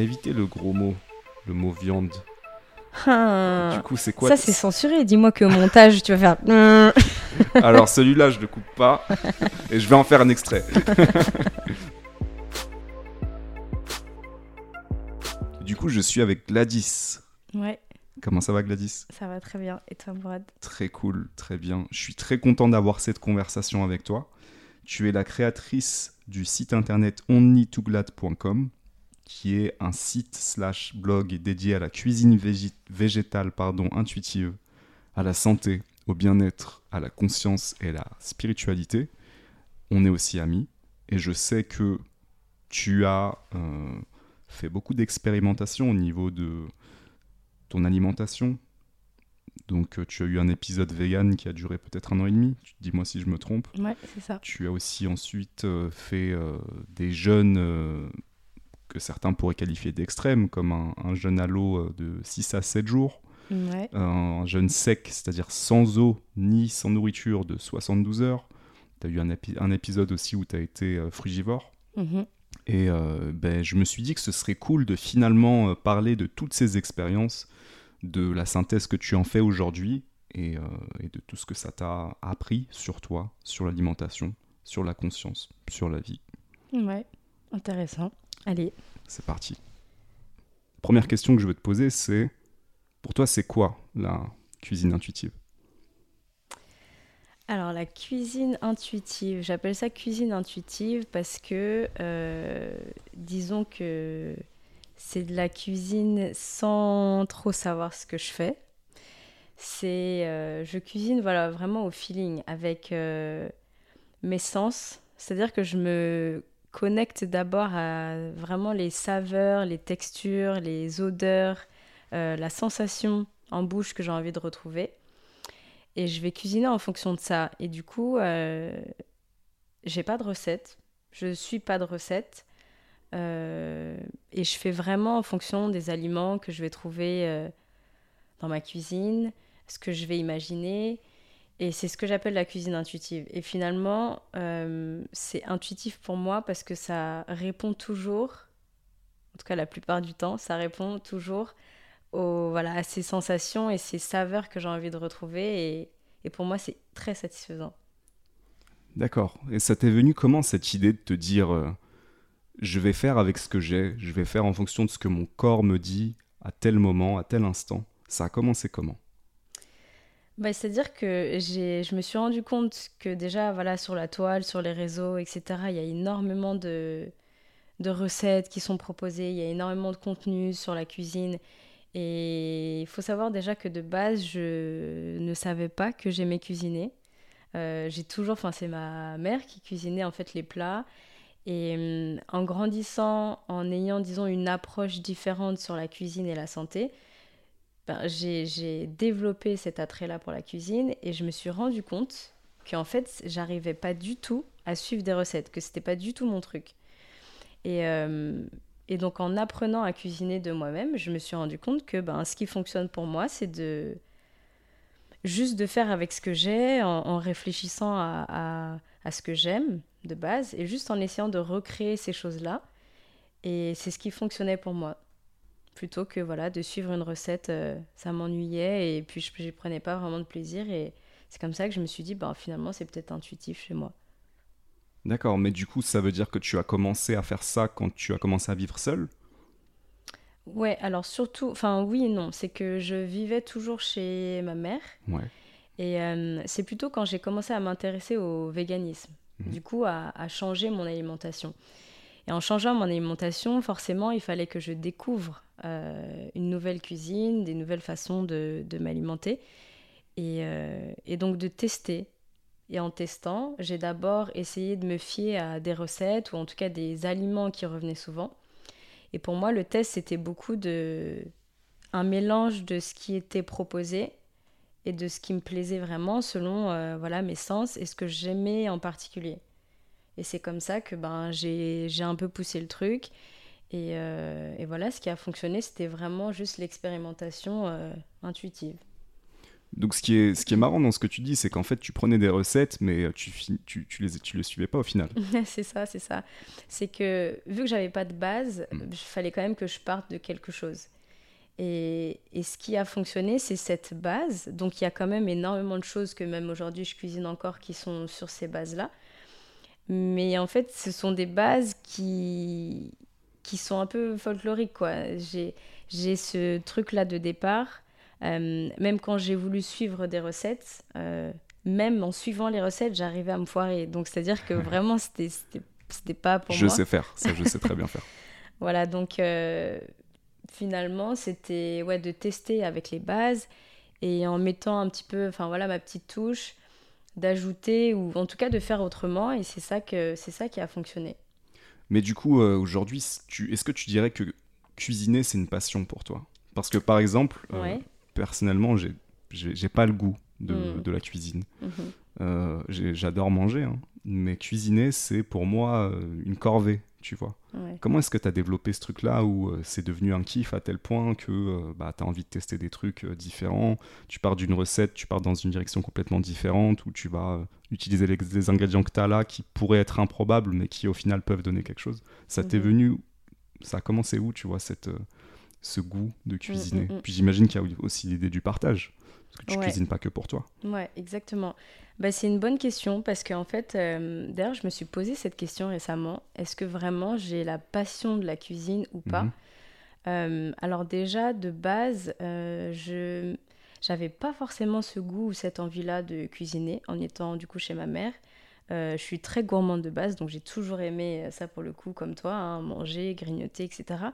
évité le gros mot, le mot viande. Ah. Du coup, c'est quoi Ça, c'est censuré. Dis-moi qu'au montage, tu vas faire. Alors celui-là, je le coupe pas et je vais en faire un extrait. du coup, je suis avec Gladys. ouais, Comment ça va Gladys? Ça va très bien. Et toi, Mourad Très cool, très bien. Je suis très content d'avoir cette conversation avec toi. Tu es la créatrice du site internet onlytoglad.com qui est un site slash blog dédié à la cuisine végé- végétale pardon, intuitive, à la santé, au bien-être, à la conscience et à la spiritualité. On est aussi amis et je sais que tu as euh, fait beaucoup d'expérimentation au niveau de ton alimentation, donc euh, tu as eu un épisode vegan qui a duré peut-être un an et demi, dis-moi si je me trompe. Ouais, c'est ça. Tu as aussi ensuite euh, fait euh, des jeûnes que certains pourraient qualifier d'extrêmes, comme un, un jeûne à l'eau euh, de 6 à 7 jours, Ouais, un jeûne sec, c'est-à-dire sans eau ni sans nourriture de 72 heures. Tu as eu un, épi- un épisode aussi où tu as été euh, frugivore. Mhm. Et euh, ben, je me suis dit que ce serait cool de finalement euh, parler de toutes ces expériences, de la synthèse que tu en fais aujourd'hui et, euh, et de tout ce que ça t'a appris sur toi, sur l'alimentation, sur la conscience, sur la vie. ouais. Intéressant. Allez. C'est parti. Première question que je veux te poser, c'est pour toi, c'est quoi la cuisine intuitive? Alors, la cuisine intuitive, j'appelle ça cuisine intuitive parce que, euh, disons que c'est de la cuisine sans trop savoir ce que je fais. C'est, euh, je cuisine voilà, vraiment au feeling, avec euh, mes sens. C'est-à-dire que je me connecte d'abord à vraiment les saveurs, les textures, les odeurs, euh, la sensation en bouche que j'ai envie de retrouver. Et je vais cuisiner en fonction de ça. Et du coup, euh, j'ai pas de recette. Je suis pas de recette. Euh, et je fais vraiment en fonction des aliments que je vais trouver euh, dans ma cuisine, ce que je vais imaginer. Et c'est ce que j'appelle la cuisine intuitive. Et finalement, euh, c'est intuitif pour moi parce que ça répond toujours, en tout cas la plupart du temps, ça répond toujours voilà, à ces sensations et ces saveurs que j'ai envie de retrouver. Et, et pour moi, c'est très satisfaisant. D'accord. Et ça t'est venu comment cette idée de te dire euh, je vais faire avec ce que j'ai, je vais faire en fonction de ce que mon corps me dit à tel moment, à tel instant? Ça a commencé comment? Bah, C'est-à-dire que je me suis rendu compte que déjà, voilà, sur la toile, sur les réseaux, etc., il y a énormément de, de recettes qui sont proposées, il y a énormément de contenu sur la cuisine. Et il faut savoir déjà que de base, je ne savais pas que j'aimais cuisiner. Euh, j'ai toujours, enfin, c'est ma mère qui cuisinait en fait les plats. Et hum, en grandissant, en ayant, disons, une approche différente sur la cuisine et la santé, ben, j'ai développé cet attrait-là pour la cuisine et je me suis rendu compte qu'en fait, j'arrivais pas du tout à suivre des recettes, que c'était pas du tout mon truc. Et, euh, et donc, en apprenant à cuisiner de moi-même, je me suis rendu compte que ben, ce qui fonctionne pour moi, c'est de juste de faire avec ce que j'ai, en, réfléchissant à- à ce que j'aime de base et juste en essayant de recréer ces choses-là. Et c'est ce qui fonctionnait pour moi plutôt que voilà de suivre une recette euh, ça m'ennuyait et puis je n'y prenais pas vraiment de plaisir et c'est comme ça que je me suis dit bah finalement c'est peut-être intuitif chez moi D'accord, mais du coup, ça veut dire que tu as commencé à faire ça quand tu as commencé à vivre seul ouais alors surtout enfin oui et non c'est que je vivais toujours chez ma mère Ouais. et euh, c'est plutôt quand j'ai commencé à m'intéresser au véganisme Mhm. du coup à, à changer mon alimentation et en changeant mon alimentation forcément il fallait que je découvre une nouvelle cuisine des nouvelles façons de, m'alimenter et, euh, et donc de tester Et en testant, j'ai d'abord essayé de me fier à des recettes ou en tout cas des aliments qui revenaient souvent. Et pour moi, le test, c'était beaucoup de un mélange de ce qui était proposé et de ce qui me plaisait vraiment selon euh, voilà mes sens et ce que j'aimais en particulier. Et c'est comme ça que ben j'ai un peu poussé le truc. Et, euh, et voilà, ce qui a fonctionné, c'était vraiment juste l'expérimentation euh, intuitive. Donc ce qui est, ce qui est marrant dans ce que tu dis, c'est qu'en fait tu prenais des recettes, mais tu, tu, tu, les, tu les suivais pas au final. c'est ça, c'est ça. C'est que vu que j'avais pas de base, Mm. il fallait quand même que je parte de quelque chose. Et, et ce qui a fonctionné, c'est cette base. Donc il y a quand même énormément de choses que même aujourd'hui je cuisine encore qui sont sur ces bases-là. Mais en fait, ce sont des bases qui, qui sont un peu folkloriques, quoi. J'ai, j'ai ce truc-là de départ. Euh, même quand j'ai voulu suivre des recettes, euh, même en suivant les recettes, j'arrivais à me foirer. Donc, c'est-à-dire que vraiment, c'était, c'était, c'était pas pour je moi. sais faire, ça je sais très bien faire. Voilà, donc euh, finalement, c'était ouais, de tester avec les bases et en mettant un petit peu, enfin voilà, ma petite touche, d'ajouter ou en tout cas de faire autrement. Et c'est ça, que, c'est ça qui a fonctionné. Mais du coup, euh, aujourd'hui, est-ce que tu dirais que cuisiner c'est une passion pour toi? Parce que par exemple, euh, Ouais. personnellement, j'ai, pas le goût de, Mm. de la cuisine. Mhm. Euh, j'adore manger, hein, mais cuisiner c'est pour moi euh, une corvée, tu vois. Ouais. Comment est-ce que tu as développé ce truc-là où euh, c'est devenu un kiff à tel point que euh, bah, tu as envie de tester des trucs euh, différents? Tu pars d'une recette, tu pars dans une direction complètement différente où tu vas euh, utiliser les, les ingrédients que tu as là qui pourraient être improbables mais qui au final peuvent donner quelque chose. Ça t'est Mhm. venu, ça a commencé où, tu vois, cette, euh, ce goût de cuisiner? mm, mm. Puis j'imagine qu'il y a aussi l'idée du partage. Parce que tu Ouais. cuisines pas que pour toi. Ouais, exactement. Bah, c'est une bonne question parce qu'en fait, euh, d'ailleurs, je me suis posé cette question récemment. Est-ce que vraiment j'ai la passion de la cuisine ou pas? Mhm. Euh, Alors déjà, de base, euh, je j'avais pas forcément ce goût ou cette envie-là de cuisiner en étant du coup chez ma mère. Euh, je suis très gourmande de base, donc j'ai toujours aimé ça pour le coup, comme toi, hein, manger, grignoter, etc.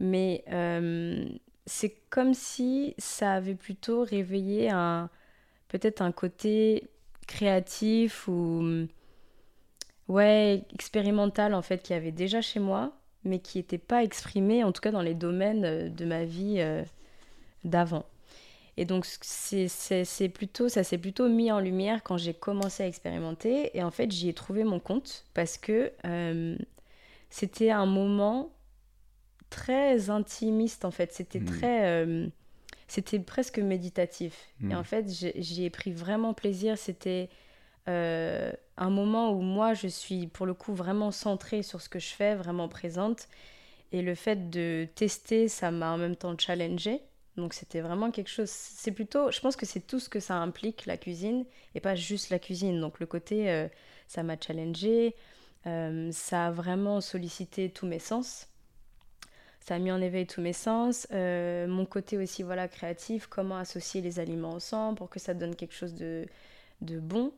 Mais euh, c'est comme si ça avait plutôt réveillé un peut-être un côté créatif ou ouais expérimental en fait qui avait déjà chez moi mais qui n'était pas exprimé en tout cas dans les domaines euh, de ma vie euh, d'avant et donc c'est c'est- c'est plutôt ça s'est plutôt mis en lumière quand j'ai commencé à expérimenter. Et en fait j'y ai trouvé mon compte parce que euh, c'était un moment très intimiste en fait. C'était Mhm. très euh, c'était presque méditatif. Et en fait j'y ai pris vraiment plaisir. C'était euh, un moment où moi je suis pour le coup vraiment centrée sur ce que je fais vraiment présente. Et le fait de tester ça m'a en même temps challengé donc c'était vraiment quelque chose c'est plutôt je pense que c'est tout ce que ça implique la cuisine et pas juste la cuisine donc le côté euh, ça m'a challengé euh, ça a vraiment sollicité tous mes sens ça a mis en éveil tous mes sens. Euh, mon côté aussi voilà créatif, comment associer les aliments ensemble pour que ça donne quelque chose de, de bon.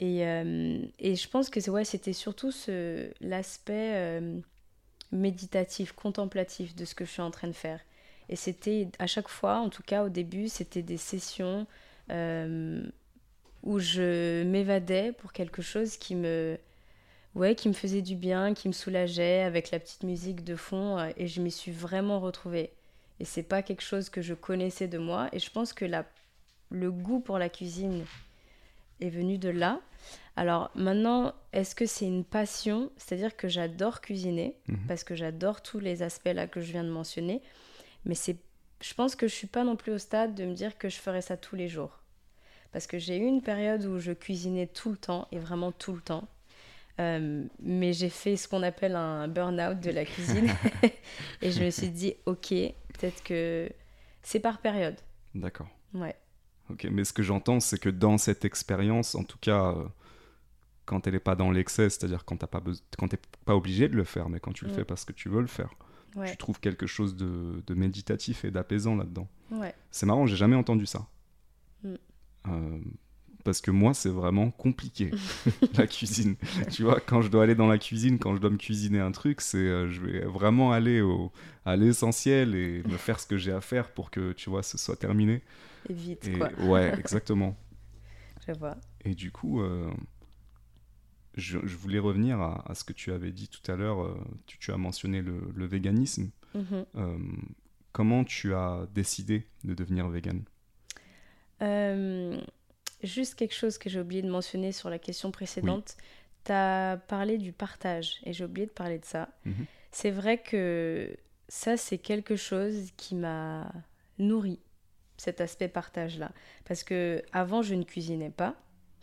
Et, et je pense que ouais, c'était surtout ce, l'aspect méditatif, contemplatif de ce que je suis en train de faire. Et c'était à chaque fois, en tout cas au début, c'était des sessions euh, où je m'évadais pour quelque chose qui me, ouais, qui me faisait du bien, qui me soulageait avec la petite musique de fond euh, et je m'y suis vraiment retrouvée. Et c'est pas quelque chose que je connaissais de moi et je pense que la, le goût pour la cuisine est venu de là. Alors maintenant, est-ce que c'est une passion? C'est-à-dire que j'adore cuisiner Mhm. parce que j'adore tous les aspects là que je viens de mentionner, mais c'est je pense que je suis pas non plus au stade de me dire que je ferais ça tous les jours. Parce que j'ai eu une période où je cuisinais tout le temps et vraiment tout le temps. Euh, mais j'ai fait ce qu'on appelle un burn-out de la cuisine. et je me suis dit, ok, peut-être que c'est par période. D'accord. Ouais. Ok, mais ce que j'entends, c'est que dans cette expérience, en tout cas, euh, quand elle n'est pas dans l'excès, c'est-à-dire quand tu n'es pas obligé de le faire, mais quand tu le Mm. fais parce que tu veux le faire, Ouais. tu trouves quelque chose de, de méditatif et d'apaisant là-dedans. Ouais. C'est marrant, j'ai jamais entendu ça. Mm. Euh, parce que moi, c'est vraiment compliqué, la cuisine. tu vois, quand je dois aller dans la cuisine, quand je dois me cuisiner un truc, c'est euh, je vais vraiment aller au, à l'essentiel et me faire ce que j'ai à faire pour que, tu vois, ce soit terminé. Et vite, Et, quoi. ouais, exactement. Je vois. Et du coup, euh, je, je voulais revenir à, à ce que tu avais dit tout à l'heure. euh, tu, tu as mentionné le, le véganisme. Mhm. Euh, comment tu as décidé de devenir vegan Euh, juste quelque chose que j'ai oublié de mentionner sur la question précédente. Tu as parlé du partage et j'ai oublié de parler de ça. Mhm. C'est vrai que ça, c'est quelque chose qui m'a nourri cet aspect partage-là. Parce que avant, je ne cuisinais pas,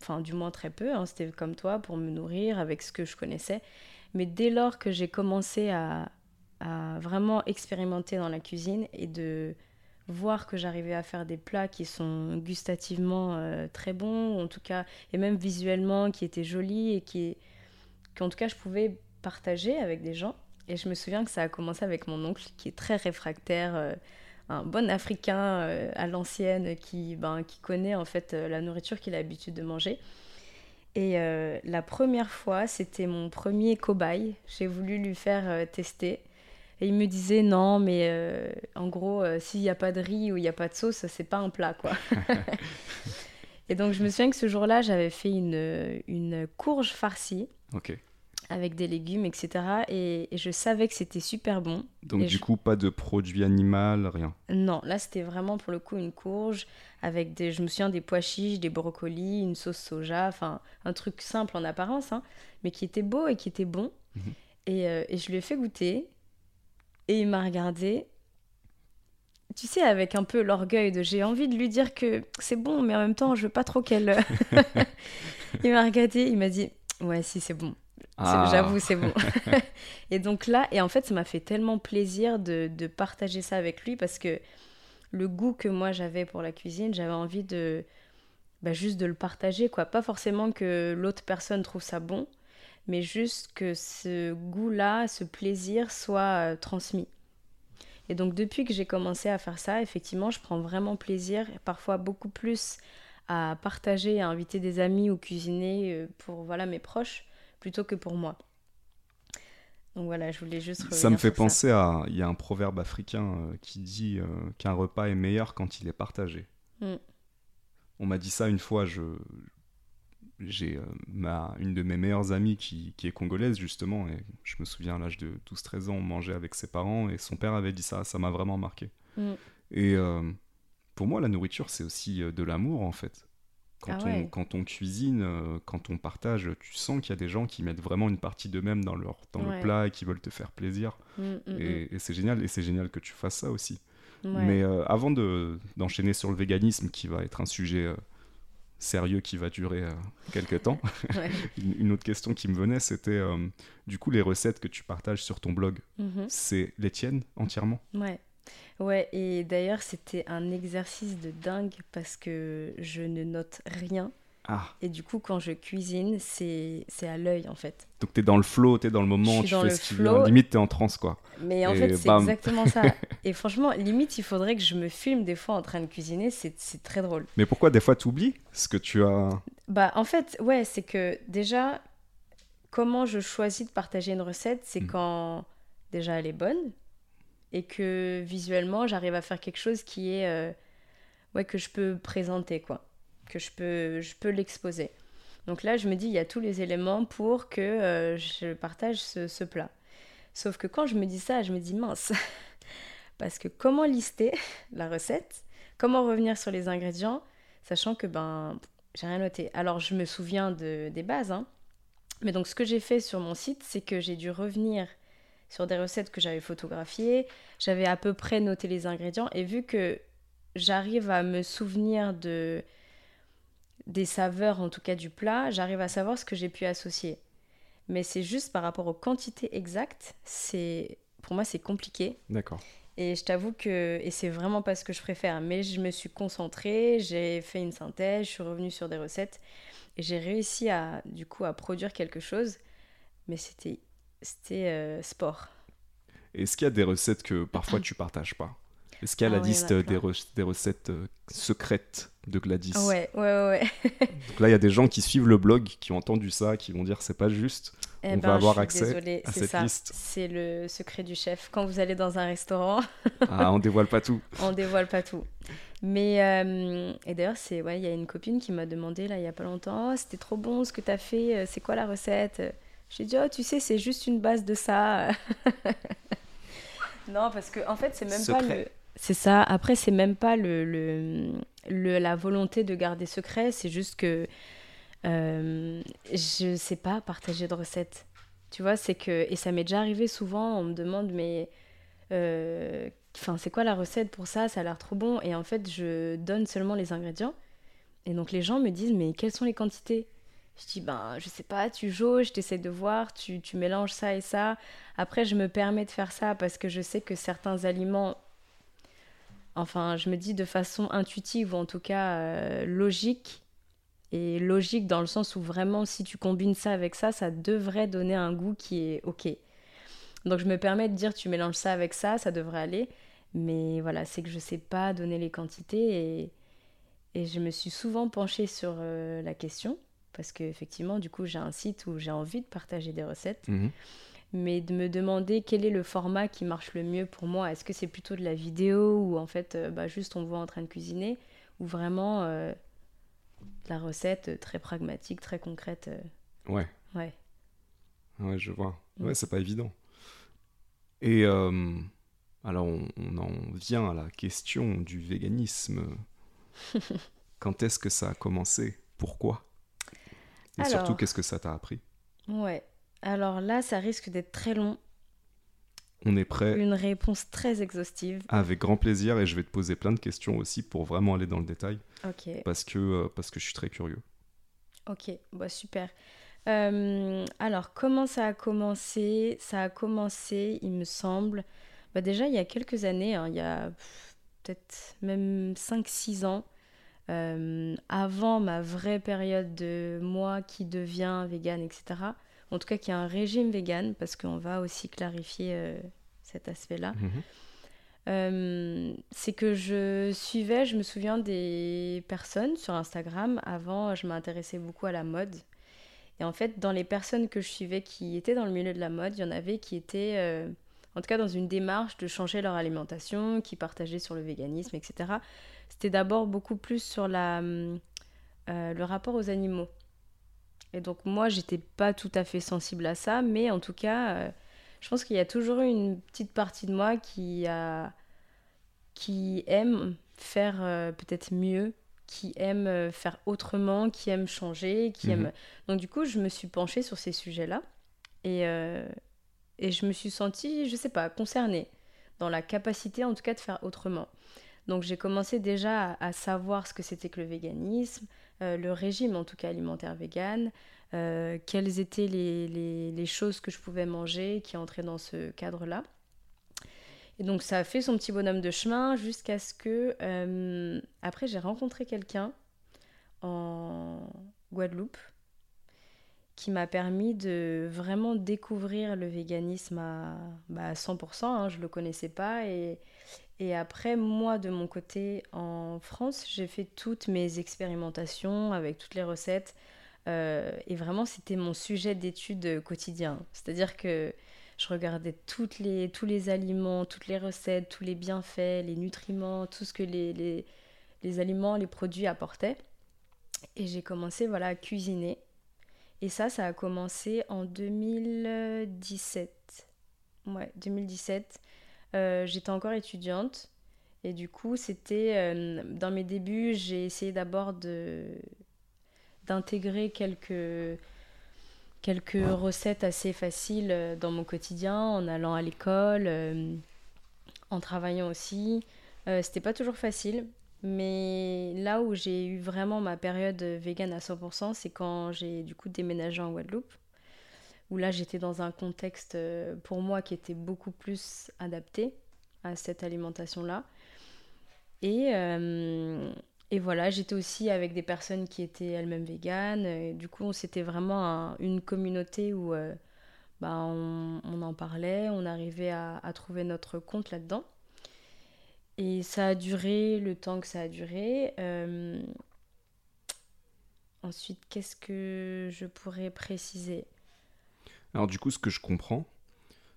enfin du moins très peu, hein, c'était comme toi pour me nourrir avec ce que je connaissais. Mais dès lors que j'ai commencé à, vraiment expérimenter dans la cuisine et de voir que j'arrivais à faire des plats qui sont gustativement euh, très bons, en tout cas, et même visuellement, qui étaient jolis et qui, qu'en tout cas, je pouvais partager avec des gens. Et je me souviens que ça a commencé avec mon oncle, qui est très réfractaire, euh, un bon Africain euh, à l'ancienne, qui, ben, qui connaît en fait la nourriture qu'il a l'habitude de manger. Et la première fois, c'était mon premier cobaye. J'ai voulu lui faire tester. Et il me disait non, mais euh, en gros, euh, s'il n'y a pas de riz ou il n'y a pas de sauce, c'est pas un plat, quoi. et donc, je me souviens que ce jour-là, j'avais fait une, une courge farcie. Avec des légumes, etc. Et, je savais que c'était super bon. Donc, du coup, pas de produit animal, rien Non, là, c'était vraiment pour le coup une courge avec des, je me souviens, des pois chiches, des brocolis, une sauce soja, enfin, un truc simple en apparence, hein, mais qui était beau et qui était bon. Mhm. Et, euh, et, je lui ai fait goûter. Et il m'a regardé, tu sais, avec un peu l'orgueil de j'ai envie de lui dire que c'est bon, mais en même temps, je veux pas trop qu'elle. il m'a regardé, il m'a dit Ouais, si, c'est bon. Ah. J'avoue, c'est bon. et donc là, et en fait, ça m'a fait tellement plaisir de, de, partager ça avec lui parce que le goût que moi j'avais pour la cuisine, j'avais envie de. Bah, juste de le partager, quoi. Pas forcément que l'autre personne trouve ça bon, mais juste que ce goût-là, ce plaisir soit euh, transmis. Et donc depuis que j'ai commencé à faire ça, effectivement, je prends vraiment plaisir, parfois beaucoup plus à partager, à inviter des amis ou cuisiner euh, pour voilà mes proches, plutôt que pour moi. Donc voilà, je voulais juste. Ça me fait penser à. Il y a un proverbe africain euh, qui dit qu'un repas est meilleur quand il est partagé. Mm. On m'a dit ça une fois, je, j'ai euh, ma, une de mes meilleures amies qui, qui, est congolaise justement et je me souviens à l'âge de 12-13 ans on mangeait avec ses parents et son père avait dit ça ça m'a vraiment marqué mm. et euh, pour moi la nourriture c'est aussi euh, de l'amour en fait quand, ah on, quand on cuisine quand on partage tu sens qu'il y a des gens qui mettent vraiment une partie d'eux-mêmes dans, leur, dans le plat et qui veulent te faire plaisir. Mm, mm, et, et c'est génial et c'est génial que tu fasses ça aussi. Mais avant de, d'enchaîner sur le véganisme qui va être un sujet sérieux qui va durer euh, quelques temps. une, autre question qui me venait, c'était euh, du coup les recettes que tu partages sur ton blog, c'est les tiennes entièrement? Ouais. Ouais, et d'ailleurs c'était un exercice de dingue parce que je ne note rien ah. Et du coup, quand je cuisine, c'est à l'œil en fait. Donc tu es dans le flow, tu es dans le moment, tu fais ce qui Limite, tu es en transe quoi. Mais en fait, c'est exactement ça. Et franchement, limite, il faudrait que je me filme des fois en train de cuisiner, c'est très drôle. Mais pourquoi des fois tu oublies ce que tu as? Bah en fait, ouais, c'est que déjà, comment je choisis de partager une recette, c'est hmm. quand déjà elle est bonne et que visuellement j'arrive à faire quelque chose qui est. Euh, ouais, que je peux présenter quoi que je peux, je peux l'exposer. Donc là, je me dis, il y a tous les éléments pour que euh, je partage ce, plat. Sauf que quand je me dis ça, je me dis mince. Parce que comment lister la recette? Comment revenir sur les ingrédients? Sachant que ben, j'ai rien noté. Alors, je me souviens de, des bases. Hein. Mais donc, ce que j'ai fait sur mon site, c'est que j'ai dû revenir sur des recettes que j'avais photographiées. J'avais à peu près noté les ingrédients. Et vu que j'arrive à me souvenir de des saveurs, en tout cas du plat, j'arrive à savoir ce que j'ai pu associer. Mais c'est juste par rapport aux quantités exactes, c'est pour moi c'est compliqué. D'accord. Et je t'avoue que et c'est vraiment pas ce que je préfère, mais je me suis concentrée, j'ai fait une synthèse, je suis revenue sur des recettes et j'ai réussi à du coup à produire quelque chose, mais c'était c'était euh, sport. Est-ce qu'il y a des recettes que parfois tu partages pas? Est-ce qu'il y a la ah liste des, des, recettes euh, secrètes de Gladys? Ouais, ouais, ouais. Donc là, il y a des gens qui suivent le blog, qui ont entendu ça, qui vont dire c'est pas juste. Eh on va ben, avoir accès à cette liste. C'est le secret du chef. Quand vous allez dans un restaurant. ah, on dévoile pas tout. on dévoile pas tout. Mais euh, et d'ailleurs, c'est ouais, il y a une copine qui m'a demandé là il y a pas longtemps, oh, c'était trop bon ce que tu as fait, c'est quoi la recette? J'ai dit oh tu sais c'est juste une base de ça. non parce que en fait c'est même pas le c'est ça. Après, c'est même pas le, le, la volonté de garder secret, c'est juste que euh, je sais pas partager de recettes. Tu vois, c'est que. Et ça m'est déjà arrivé souvent, on me demande, mais. Euh, enfin, c'est quoi la recette pour ça? Ça a l'air trop bon. Et en fait, je donne seulement les ingrédients. Et donc les gens me disent, mais quelles sont les quantités? Je dis, ben, je sais pas, tu jauges, tu essaies de voir, tu, tu mélanges ça et ça. Après, je me permets de faire ça parce que je sais que certains aliments, enfin, je me dis de façon intuitive ou en tout cas euh, logique, et logique dans le sens où vraiment, si tu combines ça avec ça, ça devrait donner un goût qui est ok. Donc je me permets de dire, tu mélanges ça avec ça, ça devrait aller. Mais voilà, c'est que je sais pas donner les quantités et, et je me suis souvent penchée sur euh, la question parce qu'effectivement, du coup, j'ai un site où j'ai envie de partager des recettes. Mhm. Mais de me demander quel est le format qui marche le mieux pour moi. Est-ce que c'est plutôt de la vidéo ou en fait, euh, bah, juste on voit en train de cuisiner ou vraiment euh, de la recette très pragmatique, très concrète euh, Ouais, Ouais. ouais, je vois. Mm. Ouais, c'est pas évident. Et euh, alors, on, on en vient à la question du véganisme. Quand est-ce que ça a commencé? Pourquoi? Et Alors. surtout, qu'est-ce que ça t'a appris? Ouais. Alors là, ça risque d'être très long. On est prêt Une réponse très exhaustive. avec grand plaisir et je vais te poser plein de questions aussi pour vraiment aller dans le détail Ok. parce que, euh, parce que je suis très curieux. Ok, bah super. Euh, alors, comment ça a commencé? Ça a commencé, il me semble, bah déjà il y a quelques années, hein, il y a peut-être même 5-6 ans, euh, avant ma vraie période de moi qui devient vegan, etc. En tout cas, qui a un régime vegan, parce qu'on va aussi clarifier euh, cet aspect-là. Mhm. Euh, c'est que je suivais, je me souviens des personnes sur Instagram. Avant, je m'intéressais beaucoup à la mode. Et en fait, dans les personnes que je suivais qui étaient dans le milieu de la mode, il y en avait qui étaient, en tout cas, dans une démarche de changer leur alimentation, qui partageaient sur le véganisme, etc. C'était d'abord beaucoup plus sur la, euh, le rapport aux animaux. Et donc, moi, j'étais pas tout à fait sensible à ça, mais en tout cas. euh, je pense qu'il y a toujours eu une petite partie de moi qui a qui aime faire euh, peut-être mieux, qui aime faire autrement, qui aime changer, qui Mhm. aime. Donc du coup, je me suis penchée sur ces sujets-là et euh, et je me suis sentie, je sais pas, concernée dans la capacité en tout cas de faire autrement. Donc j'ai commencé déjà à, savoir ce que c'était que le véganisme, euh, le régime en tout cas alimentaire vegan, euh, quelles étaient les choses que je pouvais manger qui entraient dans ce cadre-là. Et donc ça a fait son petit bonhomme de chemin jusqu'à ce que, euh, après j'ai rencontré quelqu'un en Guadeloupe qui m'a permis de vraiment découvrir le véganisme à, bah, à 100%, hein, je ne le connaissais pas. Et, après, moi, de mon côté, en France, j'ai fait toutes mes expérimentations avec toutes les recettes. euh, et vraiment, c'était mon sujet d'étude quotidien. C'est-à-dire que je regardais les, tous les aliments, toutes les recettes, tous les bienfaits, les nutriments, tout ce que les, les, les aliments, les produits apportaient. Et j'ai commencé voilà, à cuisiner. Et ça, ça a commencé en 2017. Ouais, 2017. Euh, J'étais encore étudiante. Et du coup, c'était euh, dans mes débuts, j'ai essayé d'abord de d'intégrer quelques quelques recettes assez faciles euh, dans mon quotidien en allant à l'école, en travaillant aussi. C'était pas toujours facile, mais là où j'ai eu vraiment ma période vegan à 100%, c'est quand j'ai du coup déménagé en Guadeloupe, où là j'étais dans un contexte euh, pour moi qui était beaucoup plus adapté à cette alimentation-là. Et, euh, et voilà, j'étais aussi avec des personnes qui étaient elles-mêmes véganes. Du coup, c'était vraiment un- une communauté où euh, bah, on, en parlait, on arrivait à trouver notre compte là-dedans. Et ça a duré le temps que ça a duré. Euh, Ensuite, qu'est-ce que je pourrais préciser? Alors du coup, ce que je comprends,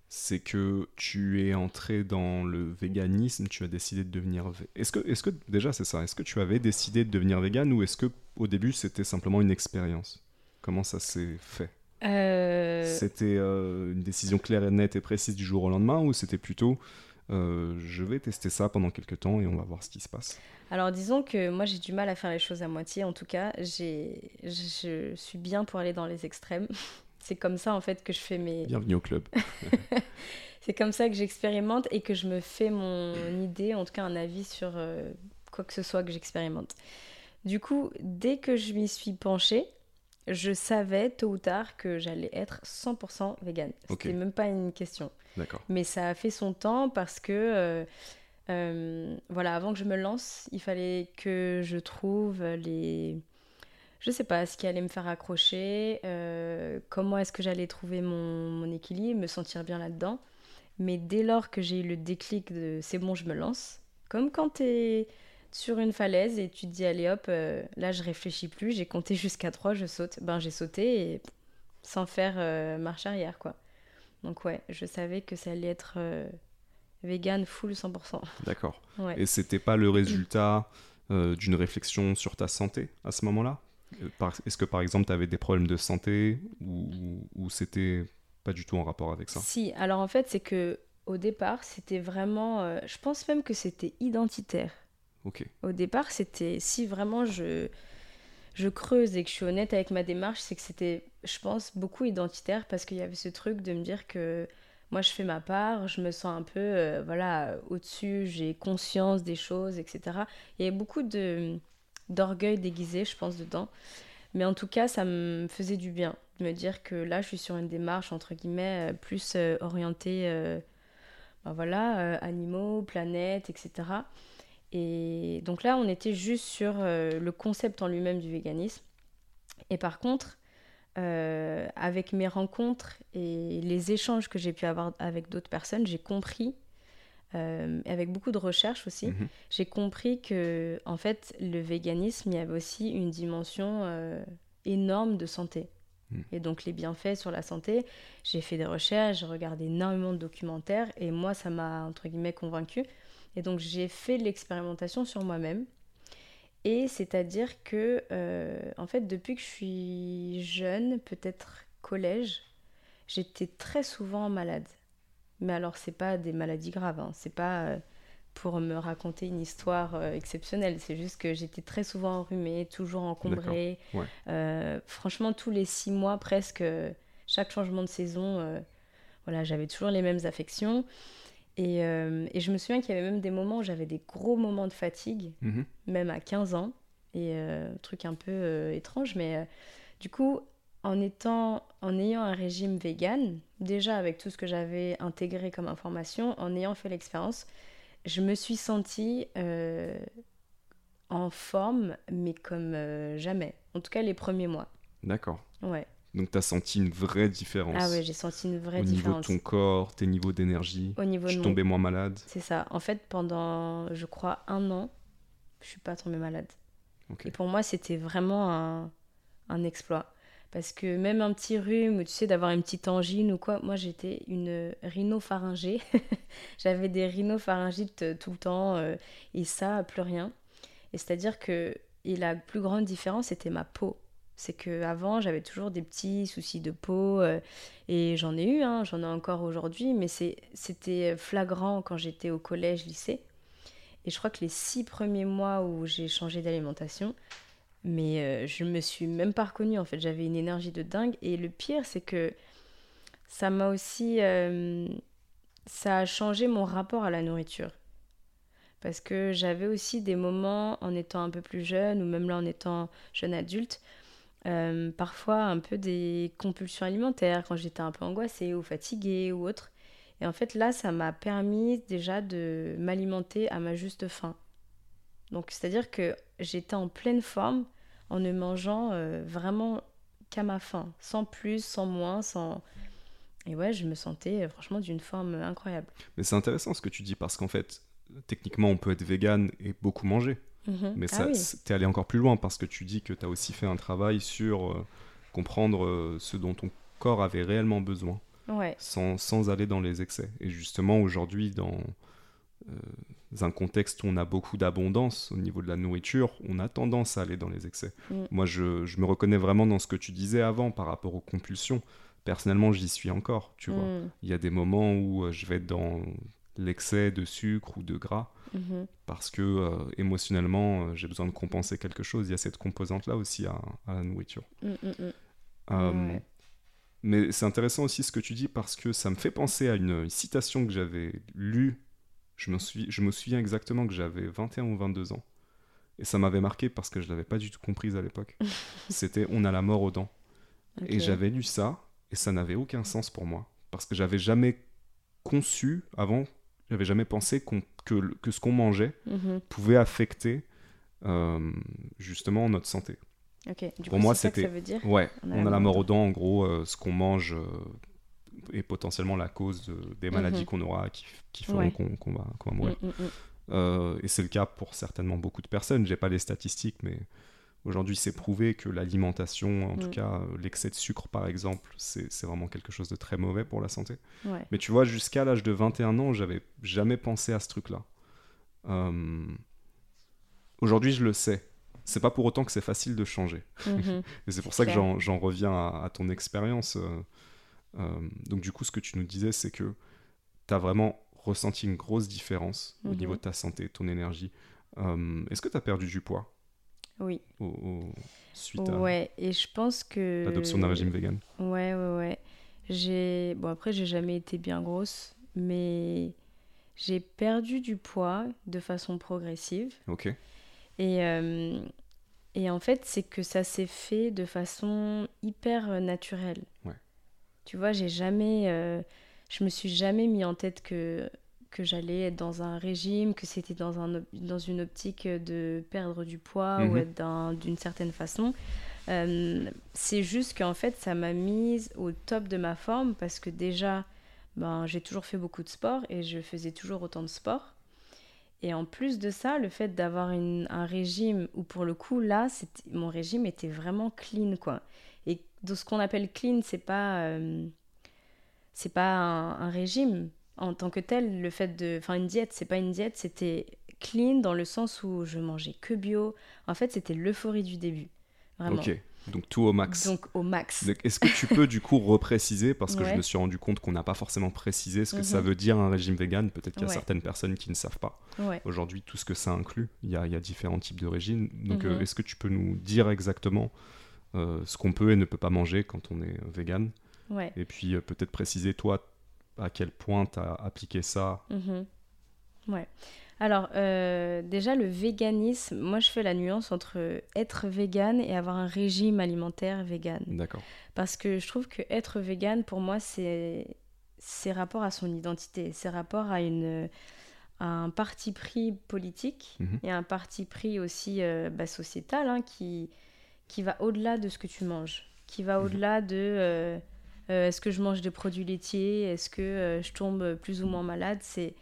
c'est que tu es entré dans le véganisme, tu as décidé de devenir... Est-ce que, est que, déjà c'est ça, est-ce que tu avais décidé de devenir vegan ou est-ce que au début c'était simplement une expérience? Comment ça s'est fait? Euh, C'était euh, une décision claire et nette et précise du jour au lendemain ou c'était plutôt euh, je vais tester ça pendant quelques temps et on va voir ce qui se passe Alors disons que moi j'ai du mal à faire les choses à moitié. En tout cas, j'ai, je suis bien pour aller dans les extrêmes. C'est comme ça en fait que je fais mes. Bienvenue au club. c'est comme ça que j'expérimente et que je me fais mon idée, en tout cas un avis sur euh, quoi que ce soit que j'expérimente. Du coup, dès que je m'y suis penchée, je savais tôt ou tard que j'allais être 100% vegan. C'était même pas une question. D'accord. Mais ça a fait son temps parce que, euh, euh, voilà, avant que je me lance, il fallait que je trouve les. Je sais pas ce qui allait me faire accrocher, euh, comment est-ce que j'allais trouver mon, mon, équilibre, me sentir bien là-dedans. Mais dès lors que j'ai eu le déclic de c'est bon, je me lance, comme quand tu es sur une falaise et tu te dis allez hop, euh, là je réfléchis plus, j'ai compté jusqu'à 3, je saute. Ben j'ai sauté et sans faire euh, marche arrière quoi. Donc ouais, je savais que ça allait être euh, vegan full 100%. D'accord. Et c'était pas le résultat d'une réflexion sur ta santé à ce moment-là? Est-ce que par exemple tu avais des problèmes de santé ou, ou c'était pas du tout en rapport avec ça? Si, alors en fait c'est que au départ c'était vraiment, je pense même que c'était identitaire. Au départ, c'était si vraiment je, je creuse et que je suis honnête avec ma démarche, c'est que c'était, je pense, beaucoup identitaire parce qu'il y avait ce truc de me dire que moi je fais ma part, je me sens un peu euh, voilà au-dessus, j'ai conscience des choses, etc. Il y avait beaucoup de d'orgueil déguisé, je pense, dedans. Mais en tout cas, ça me faisait du bien de me dire que là, je suis sur une démarche entre guillemets euh, plus euh, orientée, ben voilà, animaux, planète, etc. Et donc là, on était juste sur euh, le concept en lui-même du véganisme. Et par contre, euh, avec mes rencontres et les échanges que j'ai pu avoir avec d'autres personnes, j'ai compris, euh, avec beaucoup de recherches aussi, mhm. j'ai compris que en fait, le véganisme, il y avait aussi une dimension énorme de santé. Mhm. Et donc les bienfaits sur la santé, j'ai fait des recherches, j'ai regardé énormément de documentaires et moi ça m'a entre guillemets convaincu et donc j'ai fait l'expérimentation sur moi-même. Et c'est-à-dire que, euh, en fait, depuis que je suis jeune, peut-être collège, j'étais très souvent malade. Mais alors, c'est pas des maladies graves, hein. c'est pas euh, pour me raconter une histoire euh, exceptionnelle, c'est juste que j'étais très souvent enrhumée, toujours encombrée. franchement, tous les six mois presque, chaque changement de saison, voilà, j'avais toujours les mêmes affections. Euh, et, je me souviens qu'il y avait même des moments où j'avais des gros moments de fatigue, mhm. même à 15 ans. Et euh, truc un peu euh, étrange, mais du coup, en, étant, en ayant un régime vegan, déjà avec tout ce que j'avais intégré comme information, en ayant fait l'expérience, je me suis sentie en forme, mais comme jamais. En tout cas, les premiers mois. D'accord. Ouais. Donc, tu as senti une vraie différence. Ah ouais, j'ai senti une vraie différence. Au niveau de ton corps, tes niveaux d'énergie. Au niveau tu tombais moins malade. C'est ça. En fait, pendant, je crois, un an, je suis pas tombée malade. Et pour moi, c'était vraiment un, un, exploit. Parce que même un petit rhume, tu sais, d'avoir une petite angine ou quoi, moi j'étais une rhinopharyngée. J'avais des rhinopharyngites euh, tout le temps euh, et ça, plus rien. Et c'est-à-dire que et la plus grande différence, c'était ma peau. C'est que avant j'avais toujours des petits soucis de peau euh, et j'en ai eu, hein, j'en ai encore aujourd'hui, mais c'était flagrant quand j'étais au collège, lycée. Et je crois que les six premiers mois où j'ai changé d'alimentation, mais euh, je me suis même pas reconnue en fait, j'avais une énergie de dingue. Et le pire, c'est que ça m'a aussi. Euh, ça a changé mon rapport à la nourriture. Parce que j'avais aussi des moments en étant un peu plus jeune, ou même là en étant jeune adulte, euh, parfois un peu des compulsions alimentaires quand j'étais un peu angoissée ou fatiguée ou autre. Et en fait là, ça m'a permis déjà de m'alimenter à ma juste faim. Donc c'est-à-dire que j'étais en pleine forme en ne mangeant euh, vraiment qu'à ma faim, sans plus, sans moins, sans... Et ouais, je me sentais euh, franchement d'une forme incroyable. Mais c'est intéressant ce que tu dis parce qu'en fait, techniquement, on peut être vegan et beaucoup manger. Mhm. Mais ah ça, t'es allé encore plus loin parce que tu dis que tu as aussi fait un travail sur euh, comprendre euh, ce dont ton corps avait réellement besoin, sans, sans, aller dans les excès. Et justement, aujourd'hui, dans euh, un contexte où on a beaucoup d'abondance au niveau de la nourriture, on a tendance à aller dans les excès. Mm. Moi, je, je, me reconnais vraiment dans ce que tu disais avant par rapport aux compulsions. Personnellement, j'y suis encore, tu vois. Mm. Il y a des moments où je vais être dans l'excès de sucre ou de gras Mhm. Parce que euh, émotionnellement, euh, j'ai besoin de compenser quelque chose. Il y a cette composante-là aussi à, la nourriture. Mm, mm, mm. Euh, Mais c'est intéressant aussi ce que tu dis parce que ça me fait penser à une citation que j'avais lue. Je me, souviens, je me souviens exactement que j'avais 21 ou 22 ans. Et ça m'avait marqué parce que je ne l'avais pas du tout comprise à l'époque. C'était On a la mort aux dents. Et j'avais lu ça et ça n'avait aucun sens pour moi. Parce que j'avais jamais conçu avant, j'avais jamais pensé que, que, ce qu'on mangeait mhm. pouvait affecter euh, justement notre santé. Pour moi, c'était. Ouais, on a, la mort aux dents, en gros, euh, ce qu'on mange euh, est potentiellement la cause des maladies mhm. qu'on aura qui, qui feront qu'on va, mourir. Mm, mm, mm. et c'est le cas pour certainement beaucoup de personnes. J'ai pas les statistiques, mais aujourd'hui, c'est prouvé que l'alimentation, en tout cas l'excès de sucre par exemple, c'est vraiment quelque chose de très mauvais pour la santé. Mais tu vois, jusqu'à l'âge de 21 ans, j'avais jamais pensé à ce truc-là. Aujourd'hui, je le sais c'est pas pour autant que c'est facile de changer. Mhm. et c'est pour ça que j'en reviens à, ton expérience. Euh, euh, donc du coup, ce que tu nous disais, c'est que tu as vraiment ressenti une grosse différence au niveau mhm. de ta santé, ton énergie. Euh, est-ce que tu as perdu du poids? Oui. suite à ouais, et je pense que... L'adoption d'un régime vegan Ouais, ouais, ouais. J'ai... Bon, après, j'ai jamais été bien grosse, mais j'ai perdu du poids de façon progressive. Ok. Et, et en fait, c'est que ça s'est fait de façon hyper euh, naturelle. Tu vois, j'ai jamais, euh, je me suis jamais mis en tête que que j'allais être dans un régime, que c'était dans, un, dans une optique de perdre du poids ou mhm. être d'une certaine façon. Euh, c'est juste qu'en fait, ça m'a mise au top de ma forme parce que déjà, ben, j'ai toujours fait beaucoup de sport et je faisais toujours autant de sport. Et en plus de ça, le fait d'avoir un régime où pour le coup, là, mon régime était vraiment clean, quoi. Et de ce qu'on appelle clean, c'est pas, euh, c'est pas un, régime en tant que tel. Le fait de, enfin, une diète, c'est pas une diète, c'était clean dans le sens où je mangeais que bio. En fait, c'était l'euphorie du début, vraiment. Ok. Donc tout au max. Donc au max. Est-ce que tu peux du coup repréciser, parce que je me suis rendu compte qu'on n'a pas forcément précisé ce que ça mhm. veut dire un régime vegan, peut-être qu'il y a certaines personnes qui ne savent pas. Aujourd'hui, tout ce que ça inclut, il y a, différents types de régimes. Donc euh, mhm. est-ce que tu peux nous dire exactement euh, ce qu'on peut et ne peut pas manger quand on est vegan? Et puis euh, peut-être préciser toi à quel point tu as appliqué ça. Mhm. Ouais. Alors, euh, déjà, le véganisme, moi, je fais la nuance entre être vegan et avoir un régime alimentaire vegan. D'accord. Parce que je trouve que être vegan, pour moi, c'est c'est rapport à son identité, c'est rapport à une un parti pris politique mhm. et un parti pris aussi euh, bah, sociétal hein, qui, qui va au-delà de ce que tu manges, qui va mhm. au-delà de euh, est-ce que je mange des produits laitiers, est-ce que je tombe plus ou moins malade? C'est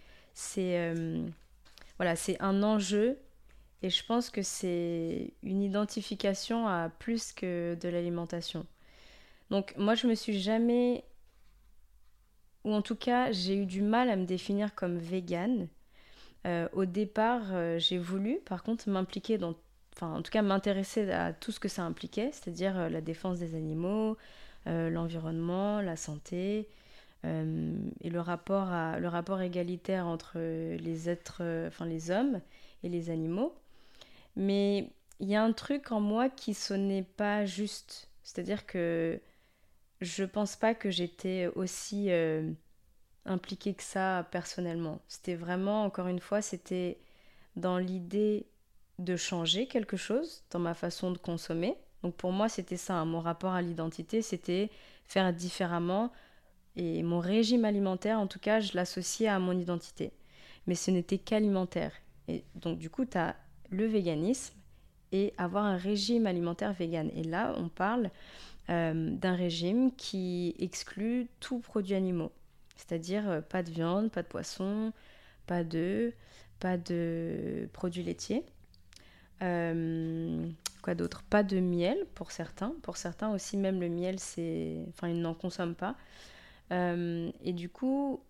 voilà, c'est un enjeu et je pense que c'est une identification à plus que de l'alimentation. Donc moi, je me suis jamais, ou en tout cas, j'ai eu du mal à me définir comme végane. Euh, au départ, euh, j'ai voulu, par contre, m'impliquer dans, enfin, en tout cas, m'intéresser à tout ce que ça impliquait, c'est-à-dire euh, la défense des animaux, l'environnement, la santé, euh, et le rapport, à, le rapport égalitaire entre les êtres, enfin les hommes et les animaux. Mais il y a un truc en moi qui sonnait pas juste. C'est-à-dire que je pense pas que j'étais aussi euh, impliquée que ça personnellement. C'était vraiment, encore une fois, c'était dans l'idée de changer quelque chose dans ma façon de consommer. Donc pour moi, c'était ça, hein. mon rapport à l'identité, c'était faire différemment, et mon régime alimentaire, en tout cas, je l'associais à mon identité. Mais ce n'était qu'alimentaire. Et donc, du coup, tu as le véganisme et avoir un régime alimentaire vegan. Et là, on parle euh, d'un régime qui exclut tout produit animaux. C'est-à-dire euh, pas de viande, pas de poisson, pas d'œufs, pas de produits laitiers. Euh, quoi d'autre? Pas de miel pour certains. Pour certains aussi, même le miel, c'est... Enfin, ils n'en consomment pas. Euh, et du coup,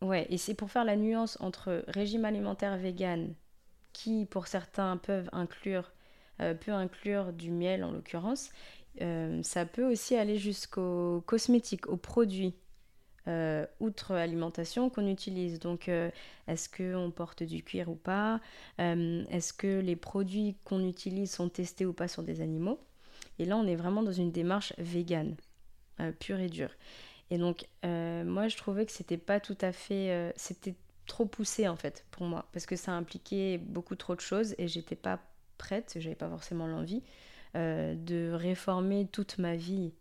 ouais, et c'est pour faire la nuance entre régime alimentaire vegan, qui pour certains peuvent inclure, euh, peut inclure du miel en l'occurrence, euh, ça peut aussi aller jusqu'aux cosmétiques, aux produits. Outre alimentation qu'on utilise. Donc, est-ce qu'on porte du cuir ou pas? Est-ce que les produits qu'on utilise sont testés ou pas sur des animaux? Et là, on est vraiment dans une démarche végane. pur et dur. Et donc, moi, je trouvais que c'était pas tout à fait. c'était trop poussé en fait pour moi parce que ça impliquait beaucoup trop de choses et j'étais pas prête, j'avais pas forcément l'envie de réformer toute ma vie.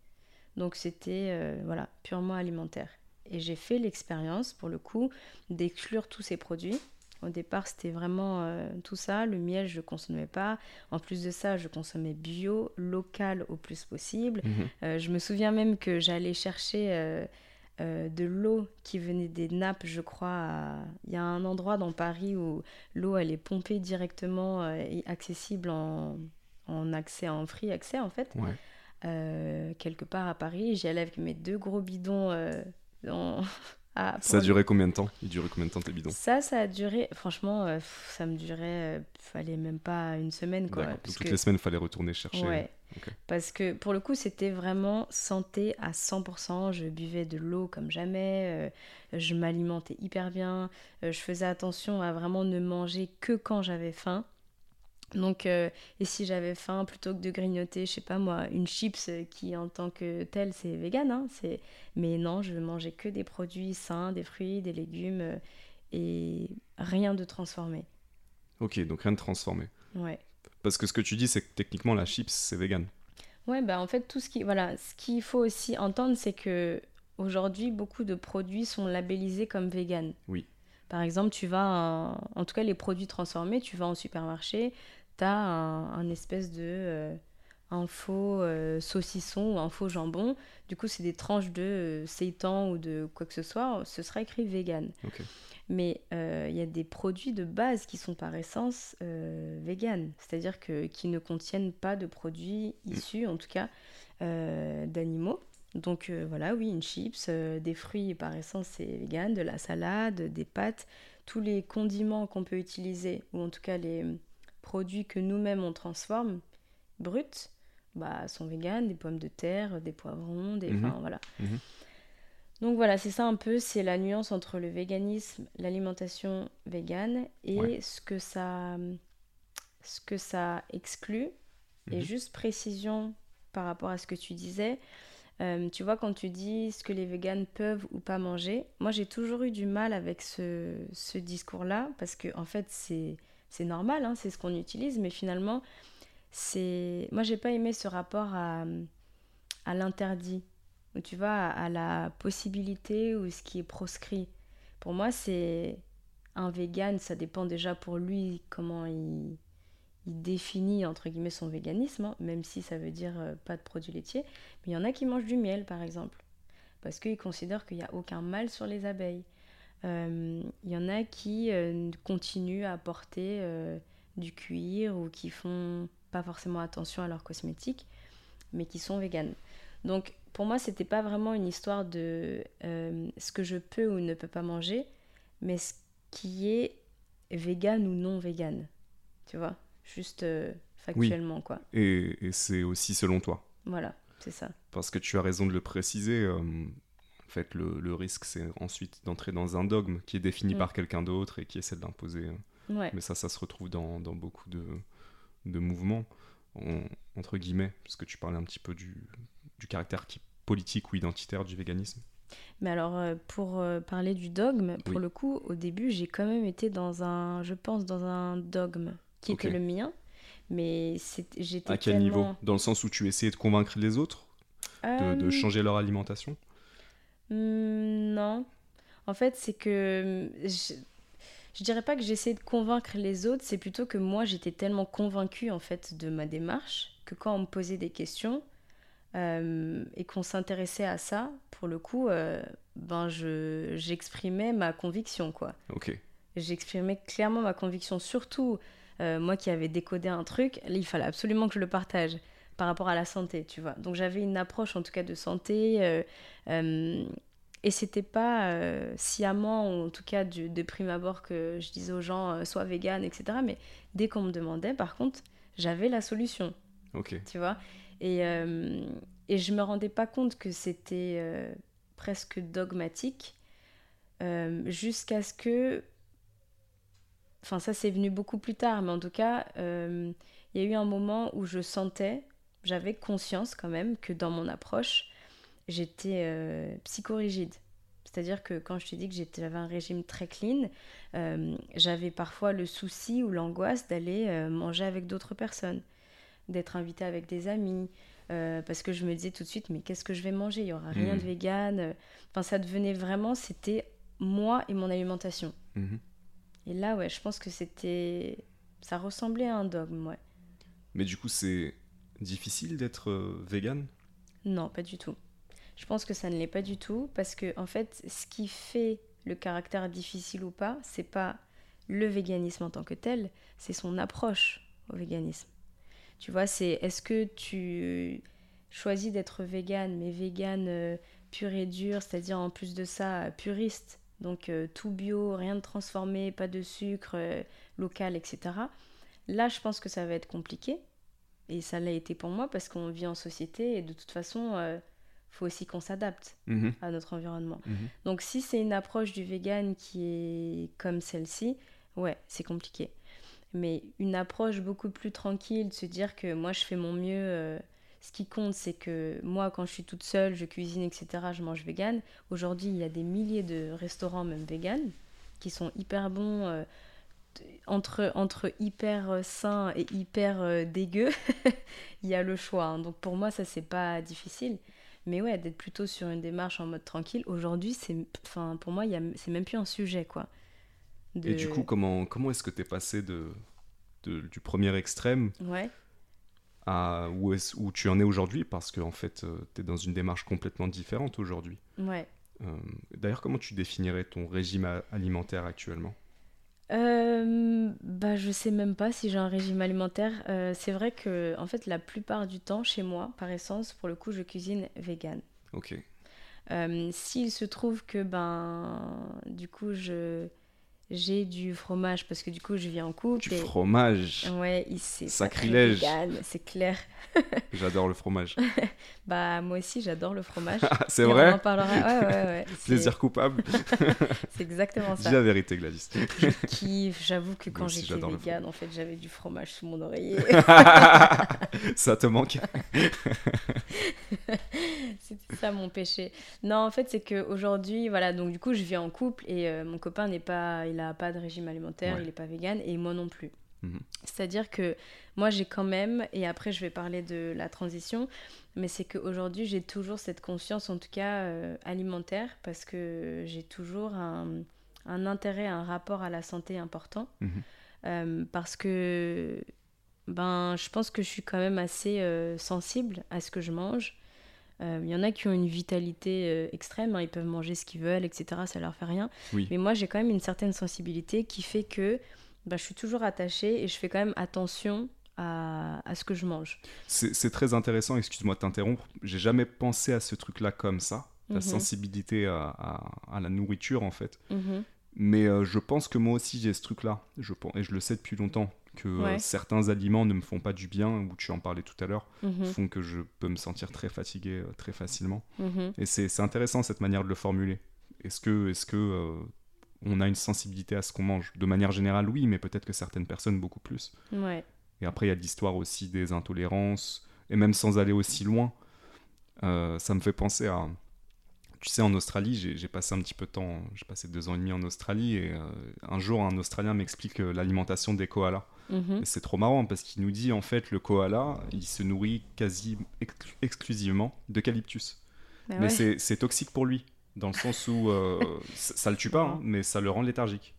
Donc c'était voilà purement alimentaire. Et j'ai fait l'expérience pour le coup d'exclure tous ces produits au départ, c'était vraiment euh, tout ça. Le miel, je ne consommais pas. En plus de ça, je consommais bio, local au plus possible. Mhm. Euh, je me souviens même que j'allais chercher euh, de l'eau qui venait des nappes, je crois. Il y a un endroit dans Paris où l'eau, elle est pompée directement et accessible en, en, accès, en free accès, en fait. quelque part à Paris. J'y allais avec mes deux gros bidons dans ça a duré combien de temps? Il durait combien de temps tes bidons? Ça, ça a duré, franchement, euh, ça me durait, euh, fallait même pas une semaine quoi. toutes les semaines, il fallait retourner chercher. Ouais. Parce que pour le coup, c'était vraiment santé à 100%. Je buvais de l'eau comme jamais, euh, je m'alimentais hyper bien, je faisais attention à vraiment ne manger que quand j'avais faim. Donc, euh, et si j'avais faim, plutôt que de grignoter, je sais pas moi, une chips qui en tant que telle c'est vegan, hein, c'est... mais non, je veux manger que des produits sains, des fruits, des légumes euh, et rien de transformé. Ok, donc rien de transformé. Ouais. Parce que ce que tu dis, c'est que techniquement la chips c'est vegan. Ouais, bah en fait tout ce qui, voilà, ce qu'il faut aussi entendre, c'est que aujourd'hui beaucoup de produits sont labellisés comme vegan. Oui. Par exemple, tu vas, en tout cas les produits transformés, tu vas en supermarché, un, espèce de euh, un faux euh, saucisson ou un faux jambon. Du coup, c'est des tranches de euh, seitan ou de quoi que ce soit. Ce sera écrit vegan. Mais il y a des produits de base qui sont par essence vegan, c'est-à-dire que qui ne contiennent pas de produits mm. issus, en tout cas, d'animaux. Donc voilà, oui, une chips, des fruits par essence c'est vegan, de la salade, des pâtes, tous les condiments qu'on peut utiliser, ou en tout cas les, produits que nous-mêmes on transforme, bruts, bah, sont véganes, des pommes de terre, des poivrons, des... Mhm. Enfin, voilà. Mhm. Donc voilà, c'est ça un peu, c'est la nuance entre le véganisme, l'alimentation végane et ce, que ça, ce que ça exclut. Et mhm. juste précision par rapport à ce que tu disais, euh, tu vois, quand tu dis ce que les véganes peuvent ou pas manger, moi j'ai toujours eu du mal avec ce, ce discours-là parce que en fait c'est c'est normal, hein, c'est ce qu'on utilise, mais finalement, c'est. Moi, j'ai pas aimé ce rapport à, à l'interdit, tu vois, à, la possibilité ou ce qui est proscrit. Pour moi, c'est un vegan, ça dépend déjà pour lui comment il, il définit entre guillemets son véganisme, hein, même si ça veut dire euh, pas de produits laitiers. Mais il y en a qui mangent du miel, par exemple, parce qu'ils considèrent qu'il n'y a aucun mal sur les abeilles. Il euh, y en a qui euh, continuent à porter euh, du cuir ou qui font pas forcément attention à leurs cosmétiques, mais qui sont véganes. Donc pour moi, c'était pas vraiment une histoire de ce que je peux ou ne peux pas manger, mais ce qui est vegan ou non vegan. Tu vois? Juste factuellement, quoi. Et, et c'est aussi selon toi. Voilà, c'est ça. Parce que tu as raison de le préciser fait, le, risque, c'est ensuite d'entrer dans un dogme qui est défini mm. par quelqu'un d'autre et qui essaie de l'imposer. Mais ça, ça se retrouve dans, beaucoup de, de mouvements, entre guillemets, puisque tu parlais un petit peu du, du caractère qui, politique ou identitaire du véganisme. Mais alors, euh, pour euh, parler du dogme, pour le coup, au début, j'ai quand même été dans un, je pense, dans un dogme qui était le mien. Mais j'étais À quel niveau? Dans le sens où tu essayais de convaincre les autres? De, de euh, changer leur alimentation? Hmm, non. En fait, c'est que je, je dirais pas que j'essaie de convaincre les autres, c'est plutôt que moi j'étais tellement convaincue en fait de ma démarche que quand on me posait des questions euh, et qu'on s'intéressait à ça, pour le coup, euh, ben je j'exprimais ma conviction quoi. Ok. J'exprimais clairement ma conviction, surtout euh, moi qui avais décodé un truc, il fallait absolument que je le partage par rapport à la santé, tu vois. Donc j'avais une approche en tout cas de santé. Euh, euh, et c'était pas euh, sciemment, ou en tout cas de prime abord, que je disais aux gens sois vegan, etc. Mais dès qu'on me demandait, par contre, j'avais la solution. Ok. Tu vois et, et je me rendais pas compte que c'était presque dogmatique jusqu'à ce que. Enfin, ça, c'est venu beaucoup plus tard, mais en tout cas, il y a eu un moment où je sentais j'avais conscience quand même que dans mon approche, j'étais euh, psychorigide. C'est-à-dire que quand je te dis que j'avais un régime très clean, euh, j'avais parfois le souci ou l'angoisse d'aller euh, manger avec d'autres personnes, d'être invitée avec des amis, parce que je me disais tout de suite, mais qu'est-ce que je vais manger? Il n'y aura rien Mhm. de vegan. Enfin, ça devenait vraiment, c'était moi et mon alimentation. Mhm. Et là, ouais, je pense que c'était... Ça ressemblait à un dogme, ouais. Mais du coup, c'est difficile d'être euh, vegan Non, pas du tout. Je pense que ça ne l'est pas du tout parce que en fait, ce qui fait le caractère difficile ou pas, c'est pas le véganisme en tant que tel, c'est son approche au véganisme. Tu vois, c'est est-ce que tu choisis d'être vegan, mais vegan euh, pur et dur, c'est-à-dire en plus de ça euh, puriste, donc tout bio, rien de transformé, pas de sucre, local, etc. Là, je pense que ça va être compliqué. Et ça l'a été pour moi parce qu'on vit en société et de toute façon, euh, faut aussi qu'on s'adapte Mhm. à notre environnement. Mhm. Donc si c'est une approche du vegan qui est comme celle-ci, ouais, c'est compliqué. Mais une approche beaucoup plus tranquille, de se dire que moi je fais mon mieux, euh, ce qui compte c'est que moi quand je suis toute seule, je cuisine, etc., je mange vegan. Aujourd'hui il y a des milliers de restaurants même vegan qui sont hyper bons. euh, entre, entre hyper euh, sain et hyper euh, dégueu, il y a le choix. hein. Donc pour moi, ça, c'est pas difficile. Mais ouais, d'être plutôt sur une démarche en mode tranquille, aujourd'hui, c'est, enfin, pour moi, c'est même plus un sujet, quoi. De- Et du coup, comment, comment est-ce que tu es passé de, de- du premier extrême Ouais. à où, est où tu en es aujourd'hui? Parce qu'en fait, tu es dans une démarche complètement différente aujourd'hui. Ouais. Euh, D'ailleurs, comment tu définirais ton régime alimentaire actuellement? Euh, bah, je sais même pas si j'ai un régime alimentaire. Euh, c'est vrai que, en fait, la plupart du temps, chez moi, par essence, pour le coup, je cuisine vegan. Ok. Euh, S'il se trouve que, ben, du coup, je j'ai du fromage parce que du coup, je vis en couple. Du et- fromage Ouais, c'est Sacrilège. vegan, c'est clair. J'adore le fromage. Bah, moi aussi, j'adore le fromage. C'est Et On vrai en parlera. Ouais, ouais, ouais. Plaisir coupable C'est exactement Dis ça. la vérité, Gladys. Je kiffe. J'avoue que quand j'étais vegan, en fait, j'avais du fromage sous mon oreiller. Ça te manque? C'était ça mon péché. Non, en fait, c'est qu'aujourd'hui, voilà, donc du coup, je vis en couple et euh, mon copain n'est pas, il pas de régime alimentaire, Ouais. il n'est pas vegan et moi non plus. Mhm. C'est-à-dire que moi, j'ai quand même, et après, je vais parler de la transition, mais c'est qu'aujourd'hui, j'ai toujours cette conscience, en tout cas euh, alimentaire, parce que j'ai toujours un, un intérêt, un rapport à la santé important. Mhm. Euh, parce que ben, je pense que je suis quand même assez euh, sensible à ce que je mange. Euh, Il y en a qui ont une vitalité euh, extrême, hein, ils peuvent manger ce qu'ils veulent, etc. Ça leur fait rien. Oui. Mais moi, j'ai quand même une certaine sensibilité qui fait que ben, je suis toujours attachée et je fais quand même attention à, à ce que je mange. C'est très intéressant, excuse-moi de t'interrompre. J'ai jamais pensé à ce truc-là comme ça, la Mhm. sensibilité à, à- à la nourriture en fait. Mhm. Mais euh, je pense que moi aussi j'ai ce truc-là, je pense, et je le sais depuis longtemps, que euh, certains aliments ne me font pas du bien, ou tu en parlais tout à l'heure, Mhm. font que je peux me sentir très fatigué euh, très facilement. Mhm. Et c'est intéressant cette manière de le formuler. Est-ce que, est que euh, on a une sensibilité à ce qu'on mange? De manière générale, oui, mais peut-être que certaines personnes beaucoup plus. Ouais. Et après, il y a l'histoire aussi des intolérances, et même sans aller aussi loin, ça me fait penser à... Tu sais, en Australie, j'ai passé un petit peu de temps, j'ai passé deux ans et demi en Australie, et euh, un jour, un Australien m'explique euh, l'alimentation des koalas. Mhm. C'est trop marrant, parce qu'il nous dit, en fait, le koala, il se nourrit quasi exclu- exclusivement d'eucalyptus. Mais ouais. c'est- c'est toxique pour lui, dans le sens où euh, ça, ça le tue pas, hein, mais ça le rend léthargique.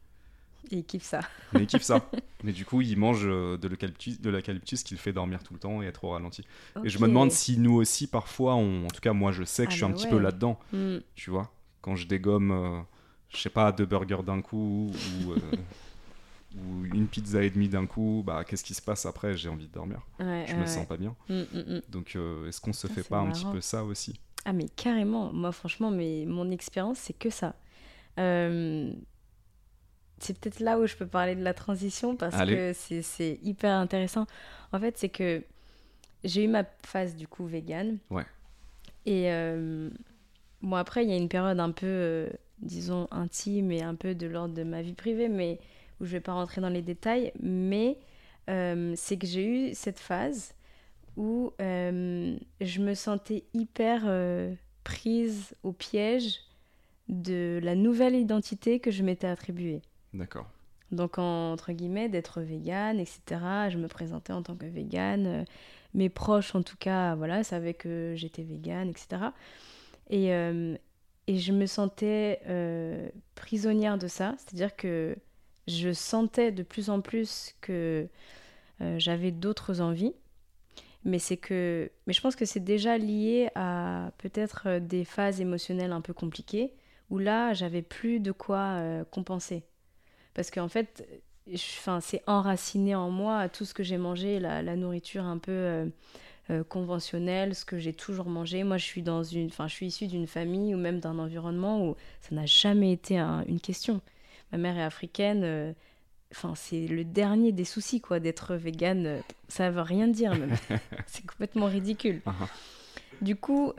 Et il kiffe ça. Mais il kiffe ça. Mais du coup, il mange euh, de l'eucalyptus, de l'eucalyptus qui le fait dormir tout le temps et être au ralenti. Et je me demande si nous aussi, parfois, on... en tout cas, moi, je sais que Ah je suis un bah petit peu là-dedans, Mm. tu vois. Quand je dégomme, euh, je sais pas, deux burgers d'un coup ou, euh, ou une pizza et demie d'un coup, bah, qu'est-ce qui se passe après? J'ai envie de dormir. Ouais, Je ouais, me sens pas bien. ouais. Mm, mm, mm. Donc, euh, est-ce qu'on se Ah, fait pas un petit peu ça aussi? Ah mais carrément, moi franchement, mais mon expérience c'est que ça. Euh, C'est peut-être là où je peux parler de la transition parce Allez. que c'est- hyper intéressant. En fait, c'est que j'ai eu ma phase du coup vegan. Ouais. Et euh, bon après, il y a une période un peu, euh, disons, intime et un peu de l'ordre de ma vie privée, mais où je vais pas rentrer dans les détails. Mais euh, c'est que j'ai eu cette phase où je me sentais hyper prise au piège de la nouvelle identité que je m'étais attribuée. D'accord. Donc, entre guillemets, d'être végane, etc. Je me présentais en tant que végane. Euh, mes proches, en tout cas, voilà, savaient que j'étais végane, etc. Et, euh, et je me sentais euh, prisonnière de ça. C'est-à-dire que je sentais de plus en plus que j'avais d'autres envies. Mais c'est que, mais je pense que c'est déjà lié à peut-être des phases émotionnelles un peu compliquées où là, j'avais plus de quoi compenser. Parce qu'en fait, enfin, c'est enraciné en moi tout ce que j'ai mangé, la, nourriture un peu euh, euh, conventionnelle, ce que j'ai toujours mangé. Moi, je suis dans une, enfin, je suis issue d'une famille ou même d'un environnement où ça n'a jamais été une question. Ma mère est africaine. Euh, enfin, c'est le dernier des soucis, quoi, d'être végane. Ça veut rien dire, même. c'est complètement ridicule. Uh-huh. Du coup,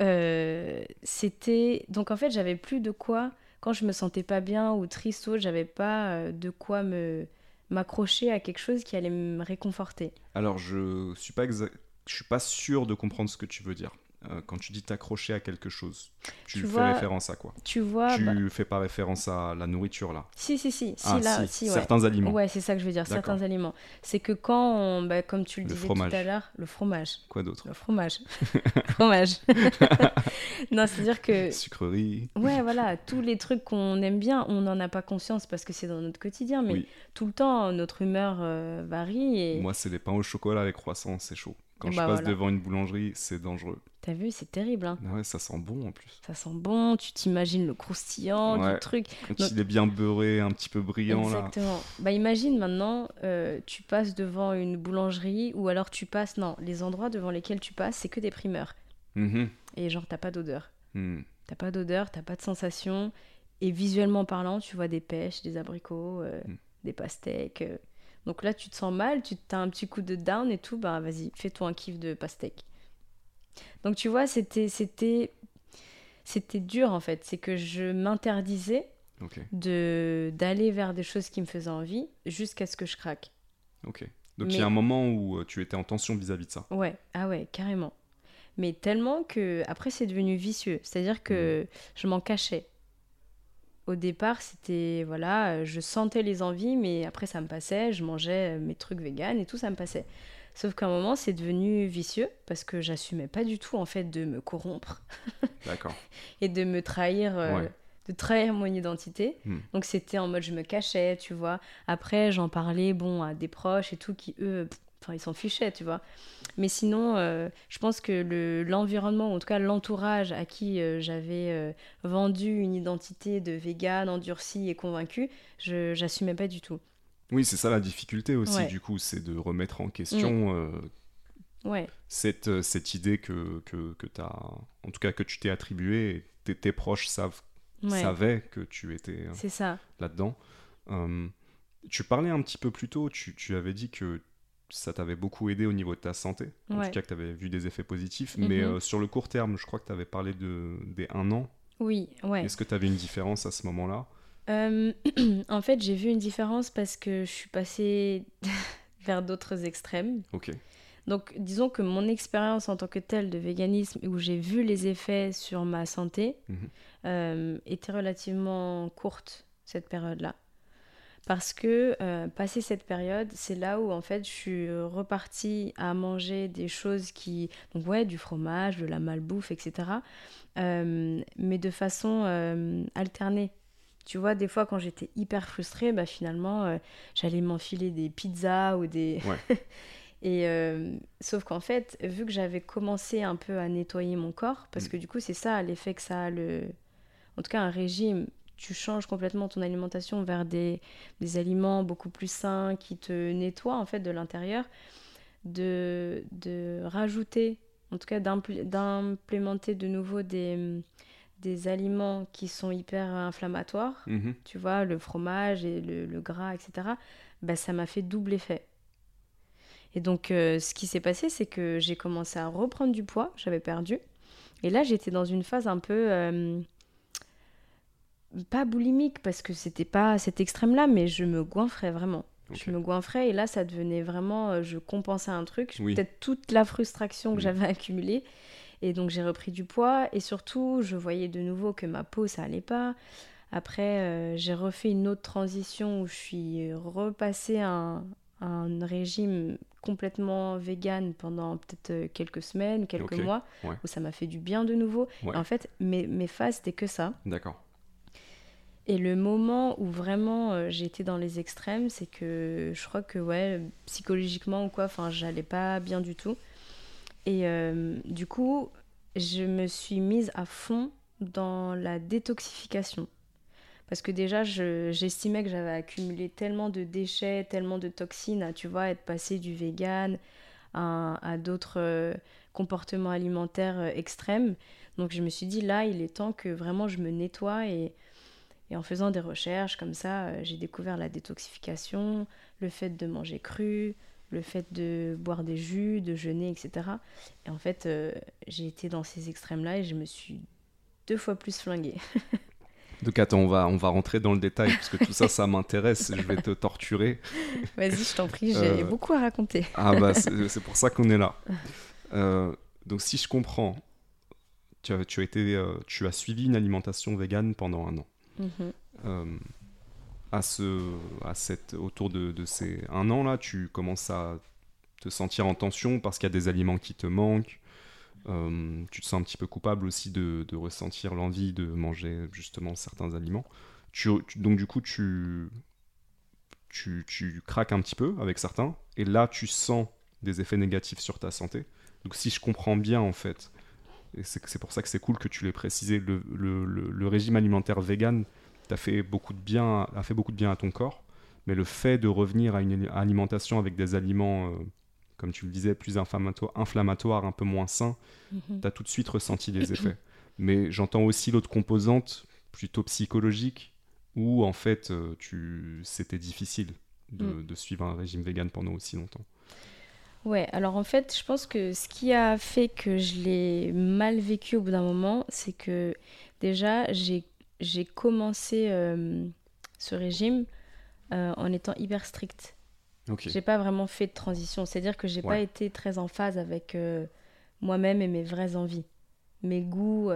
c'était. Donc, en fait, j'avais plus de quoi quand je me sentais pas bien ou triste ou j'avais pas euh, de quoi me m'accrocher à quelque chose qui allait me réconforter. Alors je suis pas je suis pas sûr de comprendre ce que tu veux dire. Euh, quand tu dis t'accrocher à quelque chose, tu, fais référence à quoi Tu vois, tu bah fais pas référence à la nourriture là. Si si si, ah, là, si, certains aliments. Ouais, c'est ça que je veux dire, certains aliments. C'est que quand, bah, comme tu le, disais tout à l'heure, le fromage. Quoi d'autre Le fromage. fromage. non, c'est-à-dire que. Sucrerie. Ouais, voilà, tous les trucs qu'on aime bien, on n'en a pas conscience parce que c'est dans notre quotidien, mais tout le temps, notre humeur euh, varie. Et... Moi, c'est des pains au chocolat avec croissant, c'est chaud. Quand je bah, passe devant une boulangerie, c'est dangereux. T'as vu, c'est terrible. Hein. Ouais, ça sent bon en plus. Ça sent bon, tu t'imagines le croustillant du truc. Quand il est bien beurré, un petit peu brillant Exactement. Bah imagine maintenant, euh, tu passes devant une boulangerie ou alors tu passes, non, les endroits devant lesquels tu passes, c'est que des primeurs. Mm-hmm. Et genre, t'as pas d'odeur. Mm. T'as pas d'odeur, t'as pas de sensation. Et visuellement parlant, tu vois des pêches, des abricots, euh, mm. des pastèques. Euh. Donc là, tu te sens mal, tu as un petit coup de down et tout, bah vas-y, fais-toi un kiff de pastèque. Donc tu vois, c'était c'était c'était dur en fait, c'est que je m'interdisais de d'aller vers des choses qui me faisaient envie jusqu'à ce que je craque. Ok. Donc il y a un moment où euh, tu étais en tension vis-à-vis de ça. Ouais, ah ouais, carrément. Mais tellement que après c'est devenu vicieux, c'est-à-dire que mmh. je m'en cachais au départ, c'était voilà, je sentais les envies, mais après ça me passait, je mangeais mes trucs véganes et tout, ça me passait. Sauf qu'à un moment, c'est devenu vicieux parce que j'assumais pas du tout en fait de me corrompre. D'accord. et de me trahir, euh, de trahir mon identité. Hmm. Donc c'était en mode je me cachais, tu vois. Après, j'en parlais bon à des proches et tout qui eux, enfin ils s'en fichaient, tu vois. Mais sinon, euh, je pense que l'environnement, en tout cas l'entourage à qui euh, j'avais euh, vendu une identité de vegan, endurcie et convaincue, je n'assumais pas du tout. Oui, c'est ça la difficulté aussi, du coup, c'est de remettre en question mm. ouais. cette, cette idée que, que, que as, en tout cas que tu t'es attribuée, et tes, proches savent, savaient que tu étais là-dedans. tu parlais un petit peu plus tôt, tu, tu avais dit que ça t'avait beaucoup aidé au niveau de ta santé. En tout cas, que tu avais vu des effets positifs. Mais mhm. euh, sur le court terme, je crois que tu avais parlé de, des un an. Oui, ouais. Est-ce que tu avais une différence à ce moment-là? Euh, En fait, j'ai vu une différence parce que je suis passée vers d'autres extrêmes. Ok. Donc, disons que mon expérience en tant que telle de véganisme, où j'ai vu les effets sur ma santé, mhm. euh, était relativement courte, cette période-là. Parce que, euh, passé cette période, c'est là où en fait je suis repartie à manger des choses qui. Donc, ouais, du fromage, de la malbouffe, etc. Euh, mais de façon euh, alternée. Tu vois, des fois, quand j'étais hyper frustrée, bah, finalement, j'allais m'enfiler des pizzas ou des. Et sauf qu'en fait, vu que j'avais commencé un peu à nettoyer mon corps, parce mm. que du coup, c'est ça l'effet que ça a le. En tout cas, un régime tu changes complètement ton alimentation vers des, des, aliments beaucoup plus sains qui te nettoient en fait de l'intérieur, de, de rajouter, en tout cas d'implémenter de nouveau des, des aliments qui sont hyper inflammatoires, mhm. tu vois, le fromage et le, gras, etc., bah, ça m'a fait double effet. Et donc, euh, ce qui s'est passé, c'est que j'ai commencé à reprendre du poids, j'avais perdu. Et là, j'étais dans une phase un peu... Euh, pas boulimique parce que c'était pas cet extrême-là, mais je me goinfrais vraiment. Je me goinfrais et là, ça devenait vraiment, euh, je compensais un truc, peut-être toute la frustration que j'avais accumulée. Et donc j'ai repris du poids et surtout je voyais de nouveau que ma peau ça allait pas. Après euh, j'ai refait une autre transition où je suis repassée un, un régime complètement vegan pendant peut-être euh, quelques semaines, quelques mois, où ça m'a fait du bien de nouveau. En fait, mes, mes phases, c'était que ça. D'accord. Et le moment où vraiment euh, été dans les extrêmes, c'est que je crois que, ouais, psychologiquement ou quoi, enfin, j'allais pas bien du tout. Et euh, du coup, je me suis mise à fond dans la détoxification. Parce que déjà, j'estimais que j'avais accumulé tellement de déchets, tellement de toxines, à, tu vois, être passé du vegan à, d'autres euh, comportements alimentaires extrêmes. Donc je me suis dit, là, il est temps que vraiment je me nettoie. Et, et en faisant des recherches comme ça, euh, j'ai découvert la détoxification, le fait de manger cru, le fait de boire des jus, de jeûner, etc. Et en fait, j'ai été dans ces extrêmes-là et je me suis deux fois plus flinguée. Donc attends, on va, on va rentrer dans le détail, parce que tout ça, ça m'intéresse, je vais te torturer. Vas-y, je t'en prie, j'ai euh, beaucoup à raconter. ah bah c'est pour ça qu'on est là. Euh, donc si je comprends, tu as, tu as, été, euh, tu as suivi une alimentation végane pendant un an. Mhm. à ce, à cette, autour de, de ces un an là, tu commences à te sentir en tension parce qu'il y a des aliments qui te manquent, euh, tu te sens un petit peu coupable aussi de, ressentir l'envie de manger justement certains aliments. Tu, donc du coup, tu, tu, tu, craques un petit peu avec certains, et là, tu sens des effets négatifs sur ta santé. Donc si je comprends bien, en fait, et c'est pour ça que c'est cool que tu l'aies précisé, le, le, le, régime alimentaire vegan t'a fait beaucoup de bien, a fait beaucoup de bien à ton corps, mais le fait de revenir à une alimentation avec des aliments... Euh, comme tu le disais, plus inflammatoire, un peu moins sain, mhm. tu as tout de suite ressenti les effets. Mais j'entends aussi l'autre composante, plutôt psychologique, où en fait, euh, tu... c'était difficile mm. de, suivre un régime vegan pendant aussi longtemps. Ouais, alors en fait, je pense que ce qui a fait que je l'ai mal vécu au bout d'un moment, c'est que déjà, j'ai commencé euh, ce régime euh, en étant hyper stricte. J'ai pas vraiment fait de transition. C'est-à-dire que j'ai pas été très en phase avec euh, moi-même et mes vraies envies, mes goûts,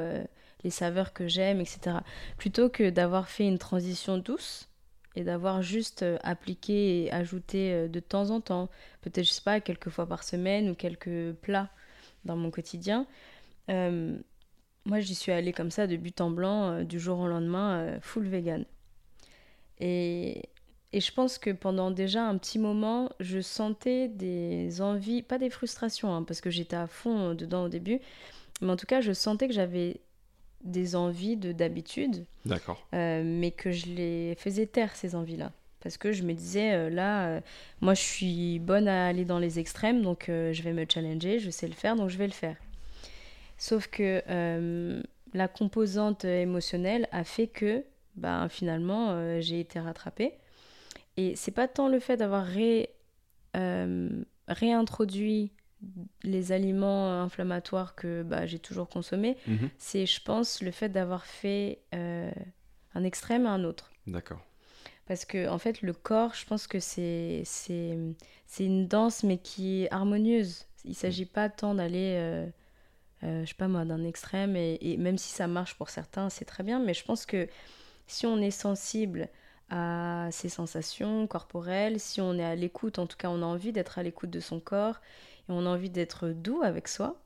les saveurs que j'aime, etc. Plutôt que d'avoir fait une transition douce et d'avoir juste euh, appliqué et ajouté de temps en temps, peut-être, je sais pas, quelques fois par semaine ou quelques plats dans mon quotidien. moi, j'y suis allée comme ça de but en blanc, du jour au lendemain, full vegan. Et et je pense que pendant déjà un petit moment, je sentais des envies, pas des frustrations, hein, parce que j'étais à fond dedans au début, mais en tout cas, je sentais que j'avais des envies de d'habitude. D'accord. Euh, mais que je les faisais taire, ces envies-là. Parce que je me disais, euh, là, euh, moi, je suis bonne à aller dans les extrêmes, donc je vais me challenger, je sais le faire, donc je vais le faire. Sauf que la composante émotionnelle a fait que, bah, finalement, j'ai été rattrapée. Et c'est pas tant le fait d'avoir ré, réintroduit les aliments inflammatoires que bah, j'ai toujours consommés, mhm. c'est, je pense, le fait d'avoir fait euh, un extrême à un autre. D'accord. Parce que, en fait, le corps, je pense que c'est, c'est, c'est une danse, mais qui est harmonieuse. Il ne s'agit pas tant d'aller, euh, euh, je sais pas moi, d'un extrême, et, et, même si ça marche pour certains, c'est très bien, mais je pense que si on est sensible à ses sensations corporelles, si on est à l'écoute, en tout cas on a envie d'être à l'écoute de son corps et on a envie d'être doux avec soi,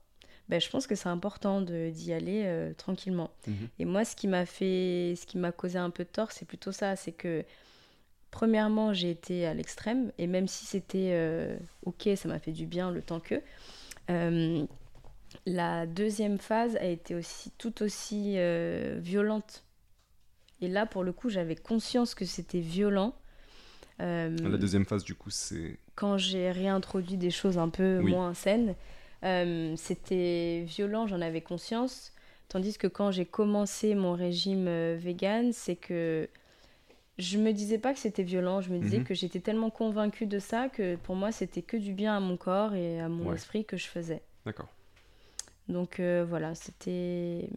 ben, je pense que c'est important d'y aller euh, tranquillement. Mhm. Et moi, ce qui m'a fait, ce qui m'a causé un peu de tort, c'est plutôt ça, c'est que premièrement, j'ai été à l'extrême et même si c'était euh, ok, ça m'a fait du bien le temps que. Euh, la deuxième phase a été aussi tout aussi violente et là, pour le coup, j'avais conscience que c'était violent. La deuxième phase, du coup, c'est... Quand j'ai réintroduit des choses un peu moins saines, euh, c'était violent, j'en avais conscience. Tandis que quand j'ai commencé mon régime euh, vegan, c'est que je me disais pas que c'était violent, je me disais mhm. que j'étais tellement convaincue de ça que pour moi, c'était que du bien à mon corps et à mon esprit que je faisais. D'accord. Donc voilà, c'était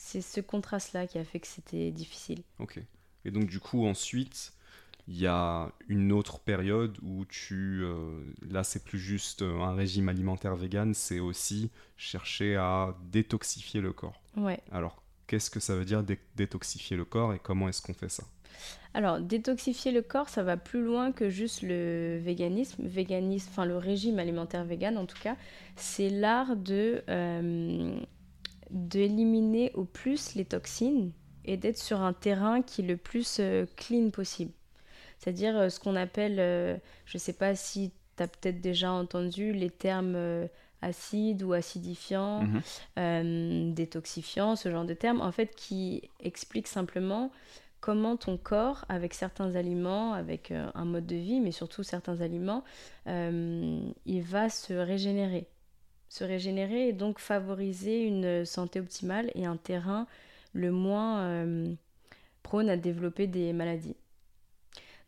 c'est ce contraste-là qui a fait que c'était difficile. Ok. Et donc, du coup, ensuite, il y a une autre période où tu. euh, là, c'est plus juste euh, un régime alimentaire vegan, c'est aussi chercher à détoxifier le corps. Ouais. Alors, qu'est-ce que ça veut dire dé- détoxifier le corps et comment est-ce qu'on fait ça? Alors, détoxifier le corps, ça va plus loin que juste le véganisme. Véganisme, enfin le régime alimentaire vegan en tout cas, c'est l'art de euh, d'éliminer au plus les toxines et d'être sur un terrain qui est le plus clean possible. C'est-à-dire euh, ce qu'on appelle, euh, je ne sais pas si tu as peut-être déjà entendu les termes euh, acides ou acidifiants, Mhm. euh, détoxifiants, ce genre de termes, en fait, qui expliquent simplement comment ton corps, avec certains aliments, avec euh, un mode de vie, mais surtout certains aliments, euh, il va se régénérer. Se régénérer et donc favoriser une santé optimale et un terrain le moins prône à développer des maladies.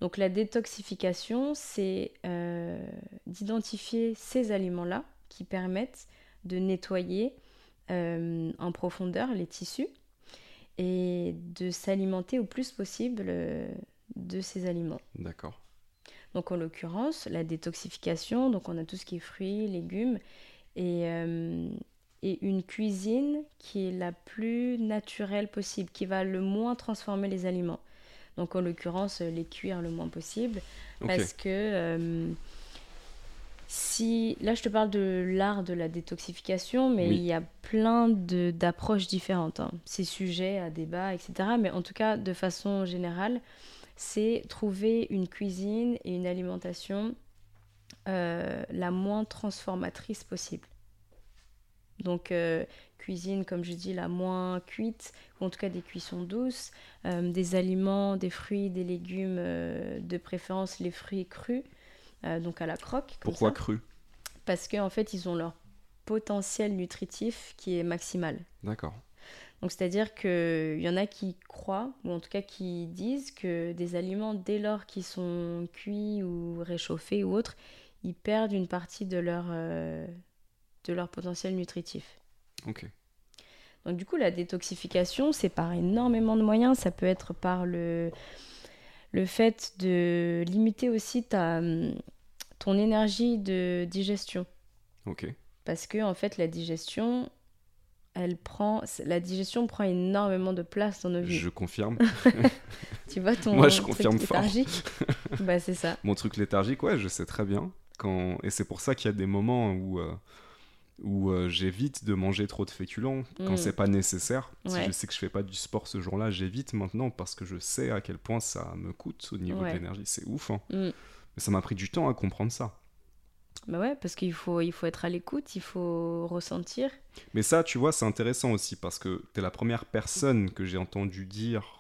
Donc la détoxification, c'est euh, d'identifier ces aliments-là qui permettent de nettoyer euh, en profondeur les tissus et de s'alimenter au plus possible euh, de ces aliments. D'accord. Donc en l'occurrence, la détoxification, donc on a tout ce qui est fruits, légumes et, euh, et une cuisine qui est la plus naturelle possible, qui va le moins transformer les aliments. Donc en l'occurrence, les cuire le moins possible parce que euh, si là je te parle de l'art de la détoxification, mais Oui. il y a plein d'approches différentes. hein. C'est sujet à débat, etc. Mais en tout cas, de façon générale, c'est trouver une cuisine et une alimentation euh, la moins transformatrice possible. Donc euh, cuisine, comme je dis, la moins cuite, ou en tout cas des cuissons douces, euh, des aliments, des fruits, des légumes, euh, de préférence les fruits crus, euh, donc à la croque. comme Pourquoi ça. cru Parce qu'en fait, ils ont leur potentiel nutritif qui est maximal. D'accord. Donc c'est-à-dire qu'il y en a qui croient, ou en tout cas qui disent que des aliments, dès lors qu'ils sont cuits ou réchauffés ou autres, ils perdent une partie de leur, euh, de leur potentiel nutritif. Ok. Donc du coup, la détoxification, c'est par énormément de moyens. Ça peut être par le, le fait de limiter aussi ta, ton énergie de digestion. Ok. Parce que en fait, la digestion, elle prend, la digestion prend énormément de place dans nos vies. Je confirme. Tu vois ton Moi, je truc confirme léthargique Bah c'est ça. Mon truc léthargique, ouais, je sais très bien. Quand... Et c'est pour ça qu'il y a des moments où, euh, où euh, j'évite de manger trop de féculents quand Mm. c'est pas nécessaire. Si je sais que je fais pas du sport ce jour-là, j'évite maintenant parce que je sais à quel point ça me coûte au niveau Ouais. de l'énergie. C'est ouf. hein. Mm. Mais ça m'a pris du temps à comprendre ça. Bah ouais, parce qu'il faut, il faut être à l'écoute, il faut ressentir. Mais ça, tu vois, c'est intéressant aussi parce que tu es la première personne que j'ai entendu dire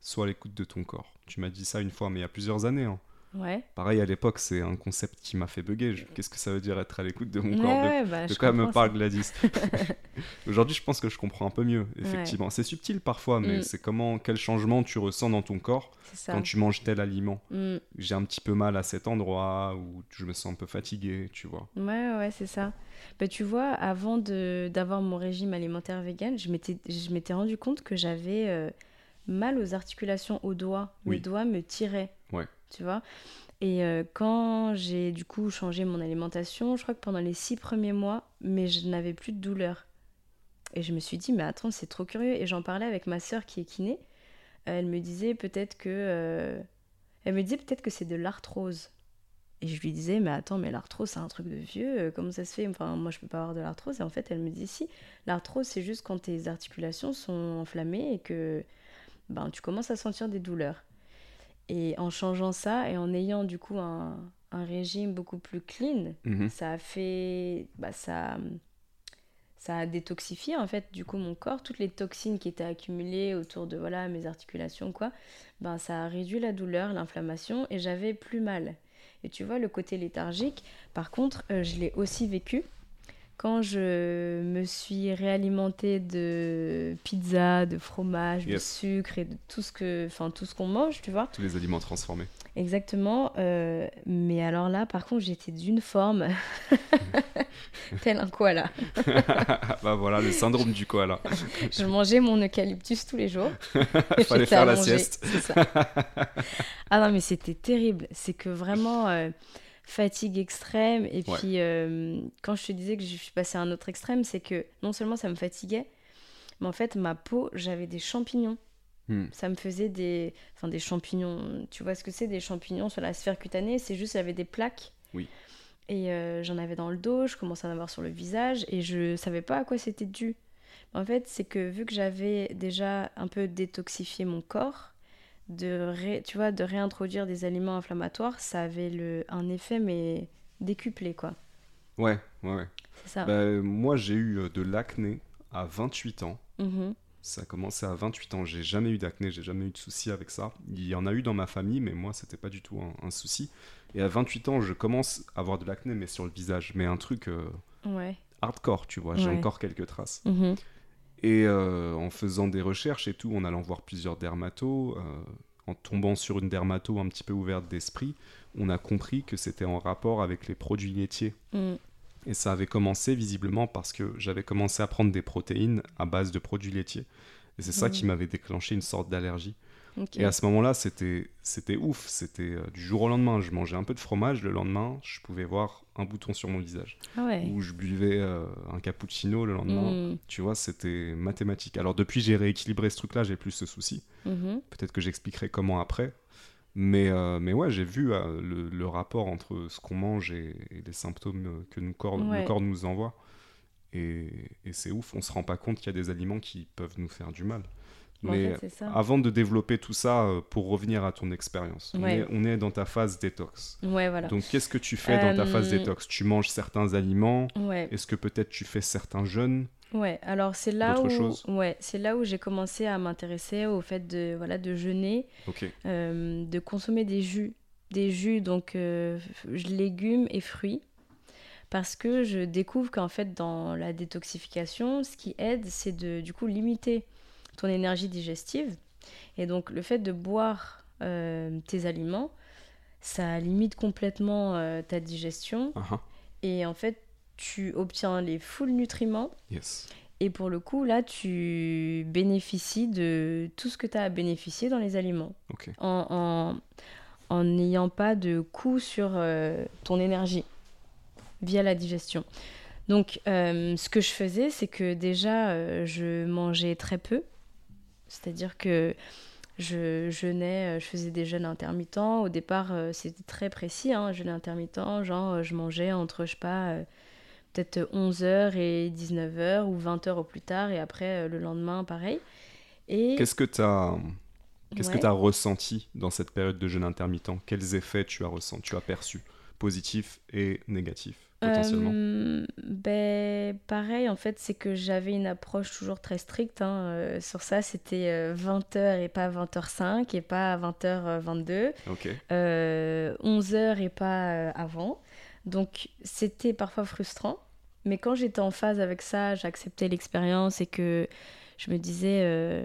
sois à l'écoute de ton corps. Tu m'as dit ça une fois, mais il y a plusieurs années. hein. Ouais. Pareil, à l'époque, c'est un concept qui m'a fait bugger. Je- Qu'est-ce que ça veut dire être à l'écoute de mon Ouais, corps De, ouais, bah, de je quoi me parle Gladys Aujourd'hui, je pense que je comprends un peu mieux, Ouais. effectivement. C'est subtil parfois, mais Mm. c'est comment, quel changement tu ressens dans ton corps quand tu manges tel aliment. Mm. J'ai un petit peu mal à cet endroit, ou je me sens un peu fatigué, tu vois. Ouais, ouais, c'est ça. Bah, tu vois, avant d'avoir mon régime alimentaire vegan, je m'étais je m'étais rendu compte que j'avais euh, mal aux articulations aux doigts. Oui. Mes doigts me tiraient. Ouais. Tu vois Et euh, quand j'ai du coup changé mon alimentation, je crois que pendant les six premiers mois, mais je n'avais plus de douleur. Et je me suis dit, mais attends, c'est trop curieux. Et j'en parlais avec ma sœur qui est kiné. Elle me disait peut-être que. euh, Elle me disait peut-être que c'est de l'arthrose. Et je lui disais, mais attends, mais l'arthrose, c'est un truc de vieux, euh, comment ça se fait? Enfin, moi, je peux pas avoir de l'arthrose. Et en fait, elle me dit, si, l'arthrose, c'est juste quand tes articulations sont enflammées et que ben, tu commences à sentir des douleurs. Et en changeant ça et en ayant du coup un, un régime beaucoup plus clean, Mhm. ça a fait. Bah, ça, ça a détoxifié en fait du coup mon corps, toutes les toxines qui étaient accumulées autour de voilà mes articulations quoi, ben ça a réduit la douleur, l'inflammation et j'avais plus mal. Et tu vois le côté léthargique, par contre euh, je l'ai aussi vécu quand je me suis réalimentée de pizza, de fromage, de sucre et de tout ce que, enfin tout ce qu'on mange, tu vois. Tous les aliments transformés. Exactement. euh, mais alors là, par contre, j'étais d'une forme tel un koala. bah voilà, le syndrome du koala. je mangeais mon eucalyptus tous les jours. Fallait faire la sieste. Ça. Ah non, mais c'était terrible. C'est que vraiment euh, fatigue extrême. Et puis, euh, quand je te disais que je suis passée à un autre extrême, c'est que non seulement ça me fatiguait, mais en fait, ma peau, j'avais des champignons. Hmm. Ça me faisait des, enfin, des champignons. Tu vois ce que c'est des champignons sur la sphère cutanée? C'est juste, j'avais des plaques. Oui. Et euh, j'en avais dans le dos, je commençais à en avoir sur le visage et je savais pas à quoi c'était dû. En fait, c'est que vu que j'avais déjà un peu détoxifié mon corps, de, tu vois, de réintroduire des aliments inflammatoires, ça avait le, un effet mais décuplé quoi. Ouais, ouais, ouais. C'est ça. Bah, moi, j'ai eu euh, de l'acné à 28 ans. Mmh ça a commencé à 28 ans. J'ai jamais eu d'acné, j'ai jamais eu de soucis avec ça. Il y en a eu dans ma famille, mais moi, c'était pas du tout un, souci. Et à 28 ans, je commence à avoir de l'acné, mais sur le visage. Mais un truc euh, hardcore, tu vois. J'ai encore quelques traces. Mhm. Et euh, en faisant des recherches et tout, en allant voir plusieurs dermatos, euh, en tombant sur une dermato un petit peu ouverte d'esprit, on a compris que c'était en rapport avec les produits laitiers. Mhm. Et ça avait commencé visiblement parce que j'avais commencé à prendre des protéines à base de produits laitiers. Et c'est ça qui mhm. m'avait déclenché une sorte d'allergie. Et à ce moment-là, c'était c'était ouf. C'était euh, du jour au lendemain. Je mangeais un peu de fromage. Le lendemain, je pouvais voir un bouton sur mon visage. Ah Ou je buvais euh, un cappuccino le lendemain. Hmm. Tu vois, c'était mathématique. Alors depuis, j'ai rééquilibré ce truc-là. J'ai plus ce souci. Mhm. Peut-être que j'expliquerai comment après. Mais, euh, mais ouais, j'ai vu le, rapport entre ce qu'on mange et, les symptômes que nous corps, le corps nous envoie. Et, et c'est ouf, on se rend pas compte qu'il y a des aliments qui peuvent nous faire du mal. Mais avant de développer tout ça, euh, pour revenir à ton expérience, on, est, dans ta phase détox. Ouais, voilà. Donc qu'est-ce que tu fais dans ta phase détox? Tu manges certains aliments? Ouais. Est-ce que peut-être tu fais certains jeûnes? Ouais, alors c'est là où ouais, c'est là où j'ai commencé à m'intéresser au fait de voilà de jeûner, euh, de consommer des jus, des jus donc euh, légumes et fruits, parce que je découvre qu'en fait dans la détoxification, ce qui aide, c'est de du coup limiter ton énergie digestive, et donc le fait de boire euh, tes aliments, ça limite complètement ta digestion, uh-huh. et en fait tu obtiens les full nutriments. Et pour le coup, là, tu bénéficies de tout ce que tu as à bénéficier dans les aliments. En n'ayant pas de coût sur euh, ton énergie via la digestion. Donc, euh, ce que je faisais, c'est que déjà, euh, je mangeais très peu. C'est-à-dire que je jeûnais, je faisais des jeûnes intermittents. Au départ, c'était très précis, hein, jeûne intermittent. Genre, je mangeais entre, je sais pas, peut-être 11h et 19h ou 20h au plus tard et après euh, le lendemain pareil. Et... Qu'est-ce que tu as Qu'est-ce que tu as ressenti dans cette période de jeûne intermittent? Quels effets tu as ressenti, tu as perçus, positifs et négatifs potentiellement euh, ben, Pareil, en fait, c'est que j'avais une approche toujours très stricte. Hein, euh, sur ça, c'était 20h et pas 20h05 et pas 20h22. Ok. 11h et pas avant. Donc c'était parfois frustrant, mais quand j'étais en phase avec ça, j'acceptais l'expérience et que je me disais euh,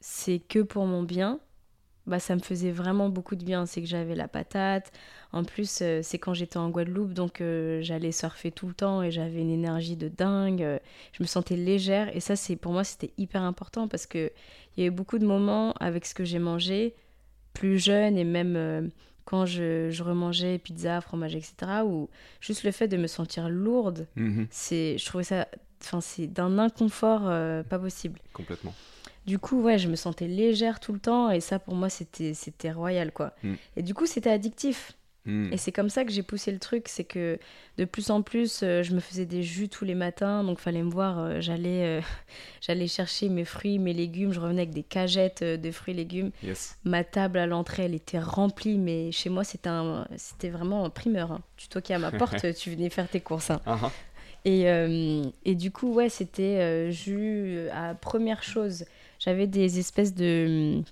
c'est que pour mon bien, bah ça me faisait vraiment beaucoup de bien. C'est que j'avais la patate. En plus, euh, c'est quand j'étais en Guadeloupe, donc euh, j'allais surfer tout le temps et j'avais une énergie de dingue. je me sentais légère et ça, c'est pour moi, c'était hyper important parce que il y a eu beaucoup de moments avec ce que j'ai mangé plus jeune et même quand je, je, remangeais pizza, fromage, etc. Ou juste le fait de me sentir lourde, mhm. c'est, je trouvais ça, enfin, c'est d'un inconfort euh, pas possible. Complètement. Du coup, ouais, je me sentais légère tout le temps et ça, pour moi, c'était, c'était royal, quoi. Mm. Et du coup, c'était addictif. Hmm. Et c'est comme ça que j'ai poussé le truc, c'est que de plus en plus, euh, je me faisais des jus tous les matins, donc fallait me voir, euh, j'allais, euh, j'allais chercher mes fruits, mes légumes, je revenais avec des cagettes de fruits et légumes. Ma table à l'entrée, elle était remplie, mais chez moi, c'était, un, c'était vraiment un primeur. Hein. Tu toquais à ma porte, tu venais faire tes courses. Hein. Uh-huh. Et, et, du coup, ouais, c'était jus à première chose. J'avais des espèces de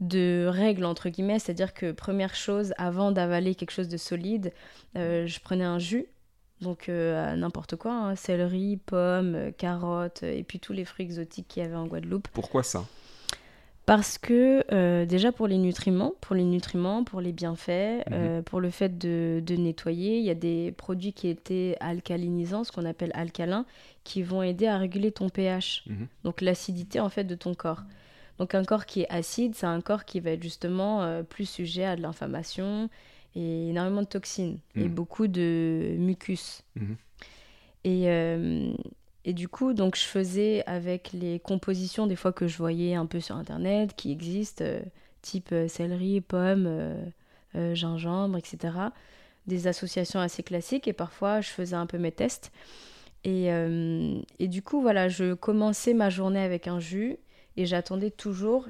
de règles entre guillemets, c'est-à-dire que première chose, avant d'avaler quelque chose de solide, euh, je prenais un jus, donc euh, n'importe quoi, hein, céleri, pommes, carottes, et puis tous les fruits exotiques qu'il y avait en Guadeloupe. Pourquoi ça? Parce que euh, déjà pour les nutriments, pour les nutriments, pour les bienfaits, Mhm. euh, pour le fait de, de nettoyer, il y a des produits qui étaient alcalinisants, ce qu'on appelle alcalins, qui vont aider à réguler ton pH, Mhm. donc l'acidité en fait de ton corps. Donc un corps qui est acide, c'est un corps qui va être justement euh, plus sujet à de l'inflammation et énormément de toxines et Mhm. beaucoup de mucus. Et, et du coup, donc je faisais avec les compositions des fois que je voyais un peu sur internet qui existent, euh, type euh, céleri, pomme, euh, euh, gingembre, etc. Des associations assez classiques et parfois je faisais un peu mes tests. Et, et du coup, voilà, je commençais ma journée avec un jus et j'attendais toujours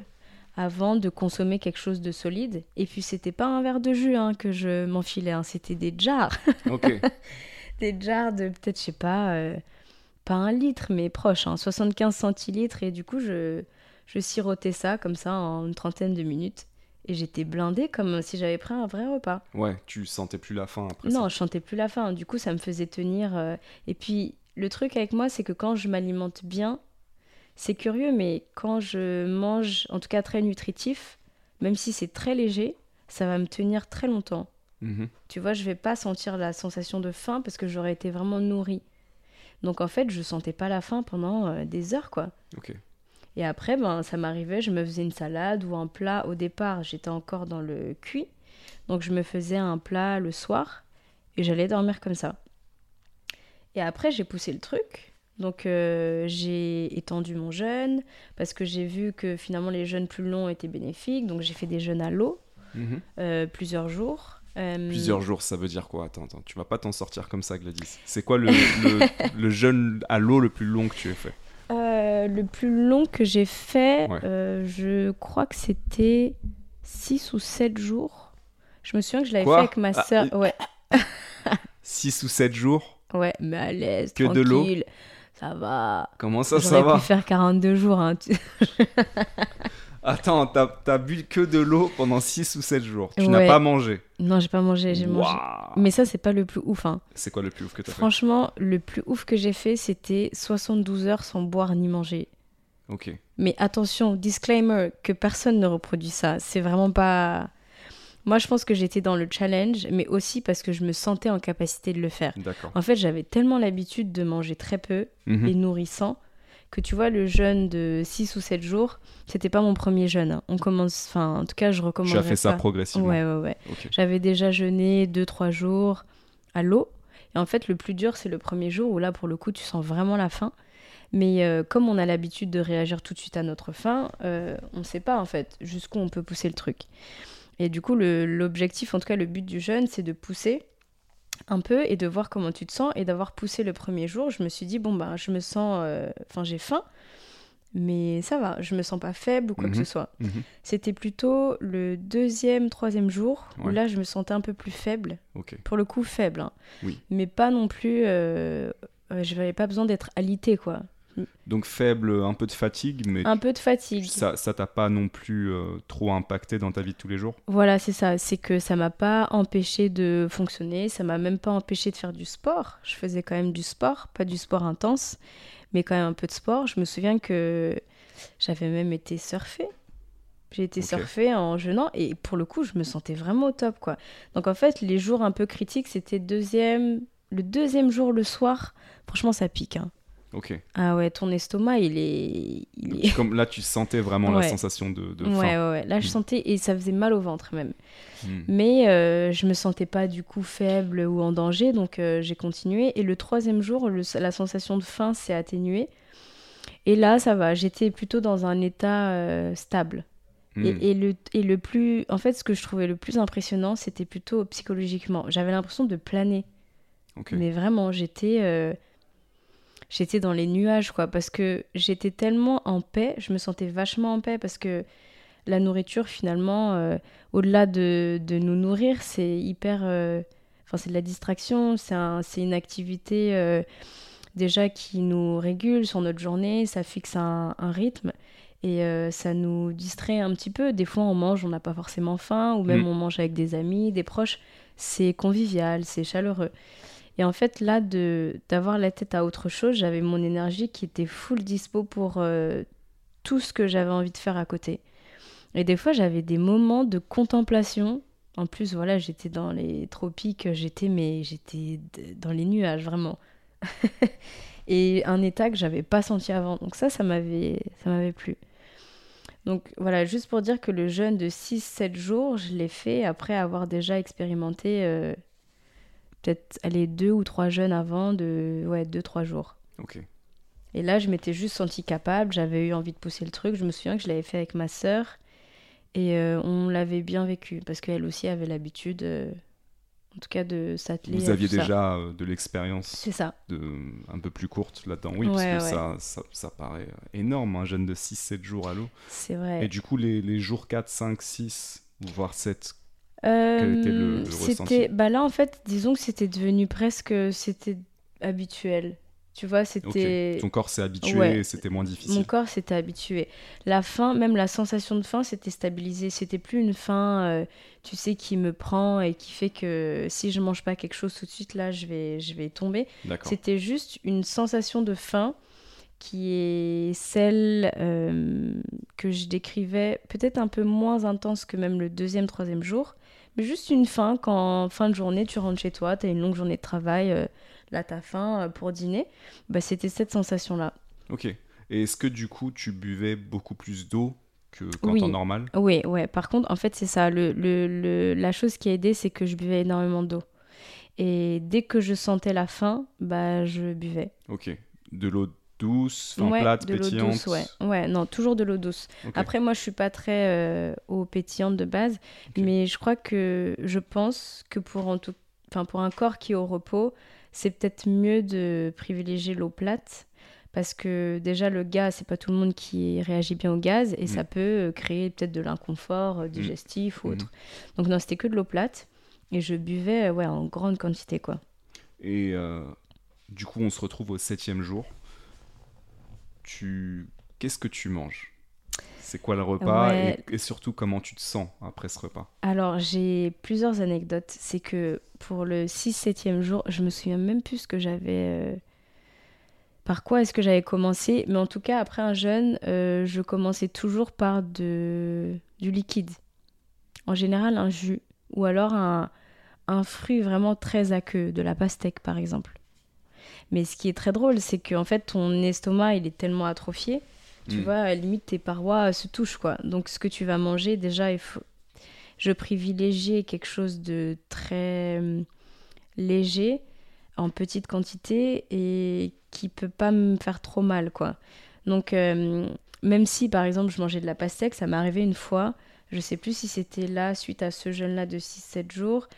avant de consommer quelque chose de solide. Et puis, c'était pas un verre de jus hein, que je m'enfilais, hein, c'était des jars. Ok. des jars de peut-être, je sais pas, pas un litre, mais proche, hein, 75 centilitres. Et du coup, je, je sirotais ça comme ça en une trentaine de minutes. Et j'étais blindée comme si j'avais pris un vrai repas. Ouais, tu sentais plus la faim après Non, ça. je sentais plus la faim. Du coup, ça me faisait tenir. euh, Et puis, le truc avec moi, c'est que quand je m'alimente bien, c'est curieux, mais quand je mange, en tout cas très nutritif, même si c'est très léger, ça va me tenir très longtemps. Mhm. Tu vois, je vais pas sentir la sensation de faim parce que j'aurais été vraiment nourrie. Donc en fait, je sentais pas la faim pendant euh, des heures, quoi. Ok. Et après, ben, ça m'arrivait, je me faisais une salade ou un plat. Au départ, j'étais encore dans le cuit. Donc je me faisais un plat le soir et j'allais dormir comme ça. Et après, j'ai poussé le truc. Donc euh, j'ai étendu mon jeûne parce que j'ai vu que finalement les jeûnes plus longs étaient bénéfiques. Donc j'ai fait des jeûnes à l'eau Mhm. euh, plusieurs jours. Euh, Plusieurs jours, ça veut dire quoi? Attends, attends, tu vas pas t'en sortir comme ça, Gladys. C'est quoi le, le, le jeûne à l'eau le plus long que tu aies fait? Euh, le plus long que j'ai fait, Ouais. euh, je crois que c'était 6 ou 7 jours. Je me souviens que je l'avais fait avec ma Ah, sœur. Ouais, 6 ou 7 jours? Ouais, mais à l'aise, Que de l'eau? tranquille. Ça va. Comment ça, ça J'aurais va? pu faire 42 jours. hein, Attends, t'as as bu que de l'eau pendant 6 ou 7 jours. Tu n'as pas mangé. Non, j'ai pas mangé, j'ai mangé. Mais ça, c'est pas le plus ouf. hein. C'est quoi le plus ouf que t'as fait? Franchement, le plus ouf que j'ai fait, c'était 72 heures sans boire ni manger. Ok. Mais attention, disclaimer, que personne ne reproduit ça. C'est vraiment pas. Moi, je pense que j'étais dans le challenge, mais aussi parce que je me sentais en capacité de le faire. D'accord. En fait, j'avais tellement l'habitude de manger très peu Mhm. et nourrissant que tu vois, le jeûne de 6 ou 7 jours, c'était pas mon premier jeûne. hein. On commence. Enfin, en tout cas, je recommande. Tu as fait ça progressivement. Ouais, ouais, ouais. J'avais déjà jeûné 2-3 jours à l'eau. Et en fait, le plus dur, c'est le premier jour où là, pour le coup, tu sens vraiment la faim. Mais euh, comme on a l'habitude de réagir tout de suite à notre faim, euh, on ne sait pas en fait jusqu'où on peut pousser le truc. Et du coup, l'objectif, en tout cas le but du jeûne, c'est de pousser un peu et de voir comment tu te sens. Et d'avoir poussé le premier jour, je me suis dit, bon, bah, je me sens. euh, Enfin, j'ai faim, mais ça va, je me sens pas faible ou quoi que Mhm. ce soit. Mhm. C'était plutôt le deuxième, troisième jour où là je me sentais un peu plus faible. Pour le coup, faible. hein. Oui. Mais pas non plus. Euh, euh, je n'avais pas besoin d'être alité, quoi. Donc faible, un peu de fatigue, mais Un peu de fatigue. ça ça t'a pas non plus euh, trop impacté dans ta vie de tous les jours? Voilà, c'est ça. C'est que ça m'a pas empêché de fonctionner. Ça m'a même pas empêché de faire du sport. Je faisais quand même du sport, pas du sport intense, mais quand même un peu de sport. Je me souviens que j'avais même été surfer. J'ai été Ok. surfer en jeûnant et pour le coup, je me sentais vraiment au top, quoi. Donc en fait, les jours un peu critiques, c'était deuxième, le deuxième jour le soir. Franchement, ça pique. hein. Ok. Ah ouais, ton estomac, il est, il Donc, est... Comme là, tu sentais vraiment la sensation de, de Ouais, faim. ouais, ouais. Là, je Mm. sentais et ça faisait mal au ventre même. Hmm. Mais euh, je me sentais pas du coup faible ou en danger, donc euh, j'ai continué. Et le troisième jour, le- la sensation de faim s'est atténuée. Et là, ça va. J'étais plutôt dans un état euh, stable. Hmm. Et, et le, et le plus, en fait, ce que je trouvais le plus impressionnant, c'était plutôt psychologiquement. J'avais l'impression de planer. Mais vraiment, j'étais euh, j'étais dans les nuages, quoi, parce que j'étais tellement en paix, je me sentais vachement en paix, parce que la nourriture, finalement, euh, au-delà de, de nous nourrir, c'est hyper... euh, Enfin, c'est de la distraction, c'est un, c'est une activité euh, déjà qui nous régule sur notre journée, ça fixe un, un rythme. Et euh, ça nous distrait un petit peu. Des fois, on mange, on n'a pas forcément faim, ou même Mm. on mange avec des amis, des proches. C'est convivial, c'est chaleureux. Et en fait, là, d'avoir la tête à autre chose, j'avais mon énergie qui était full dispo pour euh, tout ce que j'avais envie de faire à côté. Et des fois, j'avais des moments de contemplation. En plus, voilà, j'étais dans les tropiques, j'étais mais j'étais dans les nuages vraiment. et un état que j'avais pas senti avant. Donc ça, ça m'avait ça m'avait plu. Donc voilà, juste pour dire que le jeûne de 6-7 jours, je l'ai fait après avoir déjà expérimenté euh, peut-être aller deux ou trois jeûnes avant de ouais, 2-3 jours. Ok. Et là, je m'étais juste sentie capable, j'avais eu envie de pousser le truc. Je me souviens que je l'avais fait avec ma sœur et euh, on l'avait bien vécu parce qu'elle aussi avait l'habitude, euh, en tout cas, de s'atteler. Vous à aviez tout déjà euh, de l'expérience C'est ça. de, un peu plus courte là-dedans. Oui, Ouais, parce ouais. que ça, ça, ça paraît énorme, un jeûne de 6-7 jours à l'eau. C'est vrai. Et du coup, les, les jours 4, 5, 6, voire 7, Euh, c'était bah là en fait disons que c'était devenu presque c'était habituel. Tu vois c'était Ton corps s'est habitué Ouais. c'était moins mon difficile. corps s'était habitué. La faim même la sensation de faim s'était stabilisée. C'était plus une faim euh, tu sais qui me prend et qui fait que si je mange pas quelque chose tout de suite là je vais je vais tomber. C'était juste une sensation de faim qui est celle euh, que je décrivais peut-être un peu moins intense que même le deuxième, troisième jour, juste une faim quand fin de journée tu rentres chez toi, tu as une longue journée de travail, euh, là tu as faim euh, pour dîner, bah, c'était cette sensation-là. Ok. Et est-ce que du coup, tu buvais beaucoup plus d'eau que qu'en Oui. temps normal? Oui, ouais, par contre, en fait, c'est ça. Le, le- le- la chose qui a aidé, c'est que je buvais énormément d'eau. Et dès que je sentais la faim, bah, je buvais. Ok. De l'eau douce, enfin ouais, plate, de pétillante douce, ouais. Ouais, non, toujours de l'eau douce. Après, moi, je suis pas très euh, eau pétillante de base, mais je crois que je pense que pour, en tout... enfin, pour un corps qui est au repos, c'est peut-être mieux de privilégier l'eau plate. Parce que déjà, le gaz, c'est pas tout le monde qui réagit bien au gaz et Mm. ça peut euh, créer peut-être de l'inconfort euh, digestif ou Mhm. autre. Donc, non, c'était que de l'eau plate et je buvais ouais, en grande quantité, quoi. Et euh, du coup, on se retrouve au septième jour. Tu... Qu'est-ce que tu manges? C'est quoi le repas? Ouais. et, et surtout comment tu te sens après ce repas? Alors, j'ai plusieurs anecdotes. C'est que pour le 6-7e jour, je me souviens même plus ce que j'avais. euh, Par quoi est-ce que j'avais commencé Mais en tout cas, après un jeûne, euh, je commençais toujours par de... du liquide. En général, un jus. Ou alors un, un fruit vraiment très aqueux, de la pastèque par exemple. Mais ce qui est très drôle, c'est qu'en fait, ton estomac, il est tellement atrophié tu Mm. vois, à la limite, tes parois se touchent, quoi. Donc, ce que tu vas manger, déjà, il faut... Je privilégiais quelque chose de très hum, léger, en petite quantité, et qui peut pas me faire trop mal, quoi. Donc, euh, même si, par exemple, je mangeais de la pastèque, ça m'est arrivé une fois, je sais plus si c'était là, suite à ce jeûne-là de 6-7 jours,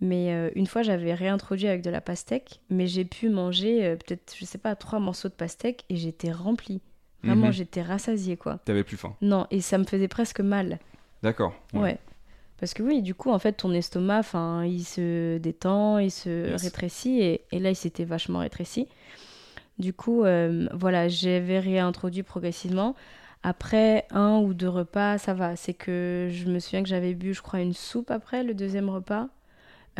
mais euh, une fois, j'avais réintroduit avec de la pastèque, mais j'ai pu manger euh, peut-être, je sais pas, trois morceaux de pastèque, et j'étais remplie. Vraiment, Mhm. j'étais rassasiée, quoi. T'avais plus faim. Non, et ça me faisait presque mal. D'accord. Ouais. Parce que oui, du coup, en fait, ton estomac, il se détend, il se Yes. rétrécit, et, et là, il s'était vachement rétréci. Du coup, euh, voilà, j'avais réintroduit progressivement. Après un ou deux repas, ça va. C'est que je me souviens que j'avais bu, je crois, une soupe après le deuxième repas.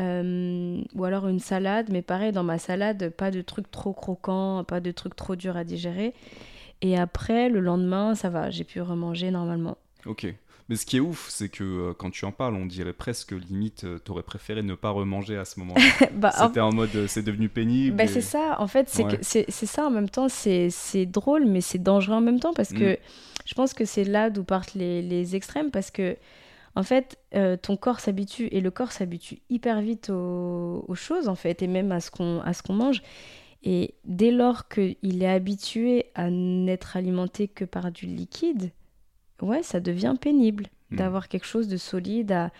Euh, ou alors une salade, mais pareil, dans ma salade, pas de trucs trop croquants, pas de trucs trop durs à digérer. Et après, le lendemain, ça va, j'ai pu remanger normalement. Ok. Mais ce qui est ouf, c'est que euh, quand tu en parles, on dirait presque limite, euh, t'aurais préféré ne pas remanger à ce moment-là. bah, C'était en mode, euh, c'est devenu pénible. bah, et- c'est ça, en fait, c'est Ouais. ça en même temps, c'est c'est drôle, mais c'est dangereux en même temps parce que Mm. je pense que c'est là d'où partent les, les extrêmes parce que, en fait, euh, ton corps s'habitue et le corps s'habitue hyper vite aux, aux choses, en fait, et même à ce qu'on mange. Et dès lors qu'il est habitué à n'être alimenté que par du liquide, ouais, ça devient pénible Mm. d'avoir quelque chose de solide à-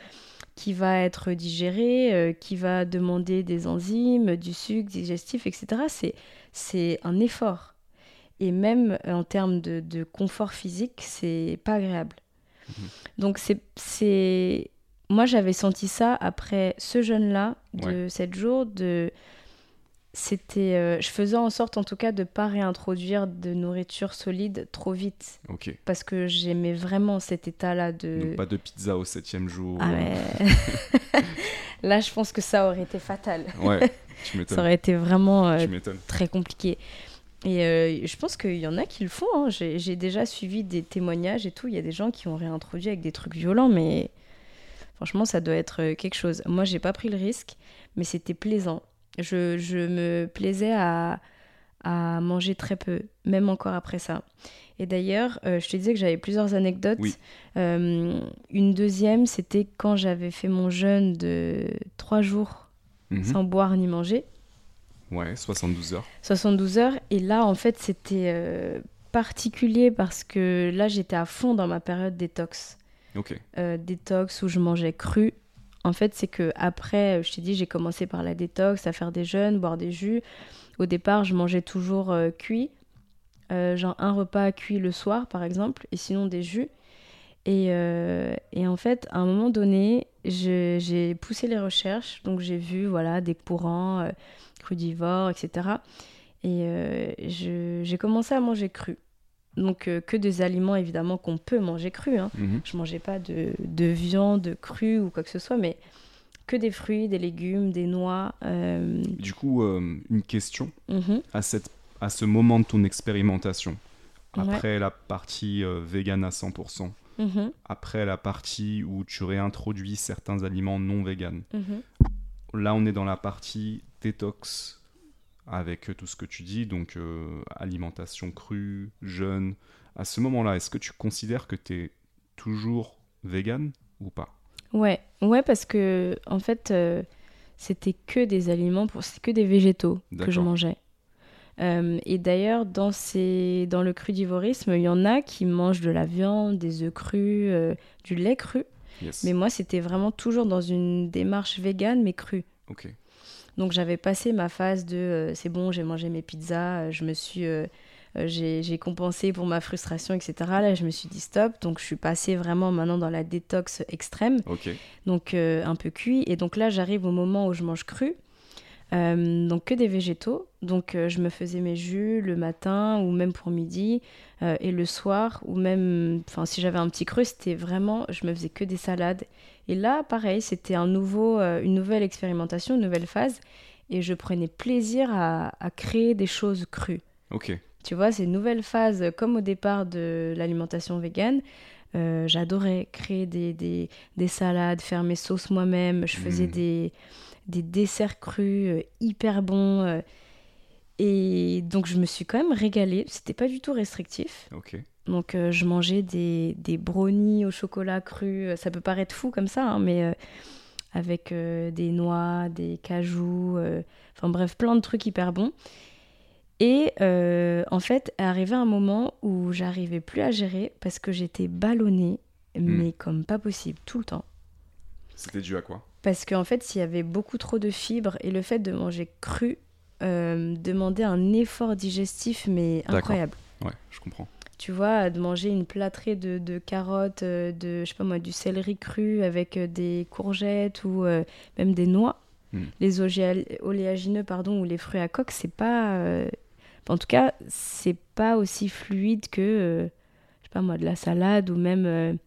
qui va être digéré, euh, qui va demander des enzymes, du sucre digestif, etc. C'est, un effort. Et même en termes de, de confort physique, c'est pas agréable. Mhm. Donc c'est. Moi, j'avais senti ça après ce jeûne-là de 7 jours. De... C'était, euh, je faisais en sorte, en tout cas, de pas réintroduire de nourriture solide trop vite. Parce que j'aimais vraiment cet état-là de... Donc pas de pizza au septième jour. Ah euh, ouais. Là, je pense que ça aurait été fatal. Ouais, tu Ça aurait été vraiment euh, très compliqué. Et euh, je pense qu'il y en a qui le font. hein. J'ai déjà suivi des témoignages et tout. Il y a des gens qui ont réintroduit avec des trucs violents, mais franchement, ça doit être euh, quelque chose. Moi, j'ai pas pris le risque, mais c'était plaisant. Je, je me plaisais à, à manger très peu, même encore après ça. Et d'ailleurs, euh, je te disais que j'avais plusieurs anecdotes. Oui. Euh, une deuxième, c'était quand j'avais fait mon jeûne de trois jours Mhm. sans boire ni manger. Ouais, 72 heures. 72 heures. Et là, en fait, c'était euh, particulier parce que là, j'étais à fond dans ma période détox. Ok. Euh, détox où je mangeais cru. En fait, c'est que après, je t'ai dit, j'ai commencé par la détox, à faire des jeûnes, boire des jus. Au départ, je mangeais toujours euh, cuit. Euh, genre un repas cuit le soir, par exemple, et sinon des jus. Et, euh, et en fait, à un moment donné, j'ai poussé les recherches. Donc, j'ai vu voilà, des courants euh, crudivores, etc. Et euh, j'ai commencé à manger cru. Donc, euh, que des aliments, évidemment, qu'on peut manger cru. Hein. Mhm. Je mangeais pas de, de viande crue ou quoi que ce soit, mais que des fruits, des légumes, des noix. euh, Du coup, une question. mhm. À, cette, à ce moment de ton expérimentation, Ouais. après la partie vegan à 100%, Mhm, après la partie où tu réintroduis certains aliments non vegan, mhm. là on est dans la partie détox avec euh, tout ce que tu dis, donc euh, alimentation crue, jeûne. À ce moment-là, est-ce que tu considères que tu es toujours vegan ou pas? Ouais, ouais, parce que en fait, euh, c'était que des aliments, pour... c'était que des végétaux que je mangeais. Euh, et d'ailleurs, dans, ces... dans le crudivorisme, il y en a qui mangent de la viande, des œufs crus, du lait cru. Yes. Mais moi, c'était vraiment toujours dans une démarche végane, mais crue. Ok. Donc j'avais passé ma phase de euh, c'est bon, j'ai mangé mes pizzas, euh, je me suis, euh, j'ai compensé pour ma frustration, etc. Là, je me suis dit stop. Donc je suis passée vraiment maintenant dans la détox extrême, donc euh, un peu cuit. Et donc là, j'arrive au moment où je mange cru. Euh, donc que des végétaux. Donc euh, je me faisais mes jus le matin ou même pour midi euh, et le soir ou même, enfin si j'avais un petit creux, c'était vraiment, je me faisais que des salades. Et là, pareil, c'était un nouveau, une nouvelle expérimentation, une nouvelle phase et je prenais plaisir à, à créer des choses crues. Ok. Tu vois, c'est une nouvelle phase, comme au départ de l'alimentation végane. J'adorais créer des, des, des salades, faire mes sauces moi-même. Je faisais Mm. des, des desserts crus euh, hyper bons. euh, et donc, je me suis quand même régalée. C'était pas du tout restrictif. Ok. Donc, euh, je mangeais des, des brownies au chocolat cru. Ça peut paraître fou comme ça, hein, mais euh, avec euh, des noix, des cajous, enfin bref, plein de trucs hyper bons. Et en fait, arrivé un moment où j'arrivais plus à gérer parce que j'étais ballonnée, mais comme pas possible, tout le temps. C'était dû à quoi? Parce qu'en fait, s'il y avait beaucoup trop de fibres et le fait de manger cru euh, demandait un effort digestif, mais incroyable. Ouais, je comprends. Tu vois, de manger une plâtrée de, de carottes, euh, de, je sais pas moi, du céleri cru avec euh, des courgettes ou euh, même des noix. Mm. Les oléagineux, pardon, ou les fruits à coque, c'est pas... euh, En tout cas, c'est pas aussi fluide que, je sais pas moi, de la salade ou même...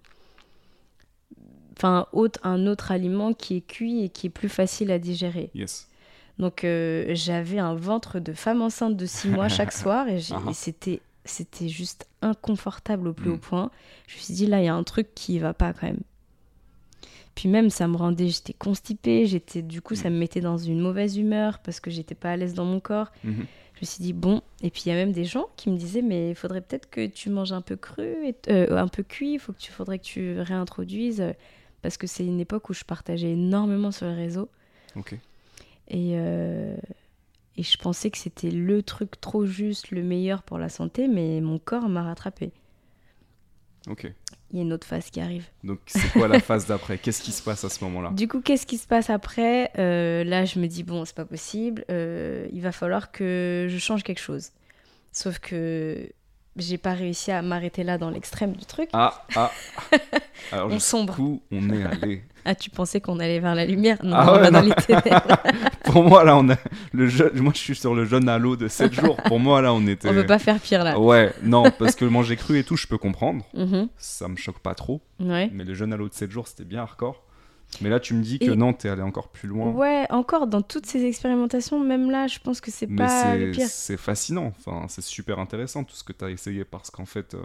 Enfin, autre, un autre aliment qui est cuit et qui est plus facile à digérer. Yes. Donc euh, j'avais un ventre de femme enceinte de 6 mois chaque soir et, Ah et c'était c'était juste inconfortable au plus Mm. haut point. Je me suis dit là il y a un truc qui va pas quand même. Puis même ça me rendait j'étais constipée, j'étais du coup ça me mettait dans une mauvaise humeur parce que j'étais pas à l'aise dans mon corps. Mhm. Je me suis dit bon et puis il y a même des gens qui me disaient mais il faudrait peut-être que tu manges un peu cru et euh, un peu cuit, il faut que tu faudrait que tu réintroduises euh, parce que c'est une époque où je partageais énormément sur les réseaux. Ok. Et, euh, et je pensais que c'était le truc trop juste, le meilleur pour la santé, mais mon corps m'a rattrapé. Ok. Il y a une autre phase qui arrive. Donc c'est quoi la phase d'après? Qu'est-ce qui se passe à ce moment-là? Du coup, qu'est-ce qui se passe après? Euh, Là, je me dis, bon, c'est pas possible, euh, il va falloir que je change quelque chose. Sauf que j'ai pas réussi à m'arrêter là dans l'extrême du truc. Ah ah. Alors On sombre. jusqu'où on est allé? Ah, tu pensais qu'on allait vers la lumière? Non, Ah on ouais, va dans non. les ténèbres. Pour moi là on a le jeu... Moi je suis sur le à l'eau de 7 jours. Pour moi là on était. on peut pas faire pire là. Ouais non parce que manger cru et tout je peux comprendre. Mhm. Ça me choque pas trop. Ouais. Mais le à l'eau de 7 jours c'était bien hardcore. Mais là, tu me dis que Et- non, t'es allé encore plus loin. Ouais, encore dans toutes ces expérimentations, même là, je pense que c'est pas le pire. c'est fascinant, enfin, c'est super intéressant tout ce que tu as essayé parce qu'en fait,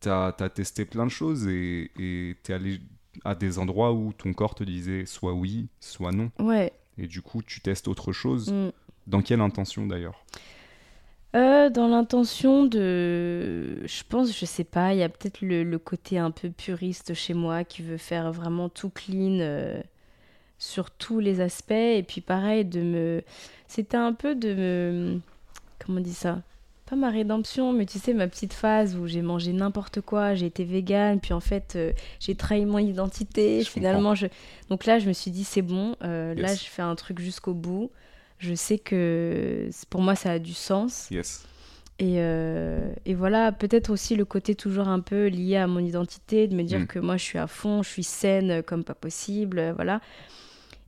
tu as, testé plein de choses et tu es allé à des endroits où ton corps te disait soit oui, soit non. Ouais. Et du coup, tu testes autre chose. mm. Dans quelle intention d'ailleurs? Euh, dans l'intention de, je pense, je sais pas, il y a peut-être le, le côté un peu puriste chez moi qui veut faire vraiment tout clean euh, sur tous les aspects. Et puis pareil, de me, c'était un peu de me, comment on dit ça? Pas ma rédemption, mais tu sais, ma petite phase où j'ai mangé n'importe quoi, j'ai été végane, puis en fait, euh, j'ai trahi mon identité. Je Finalement, je... Donc là, je me suis dit, c'est bon, là, je fais un truc jusqu'au bout. Je sais que pour moi, ça a du sens. Yes. Et, euh, et voilà, peut-être aussi le côté toujours un peu lié à mon identité, de me dire Mm. que moi je suis à fond, je suis saine comme pas possible, euh, voilà.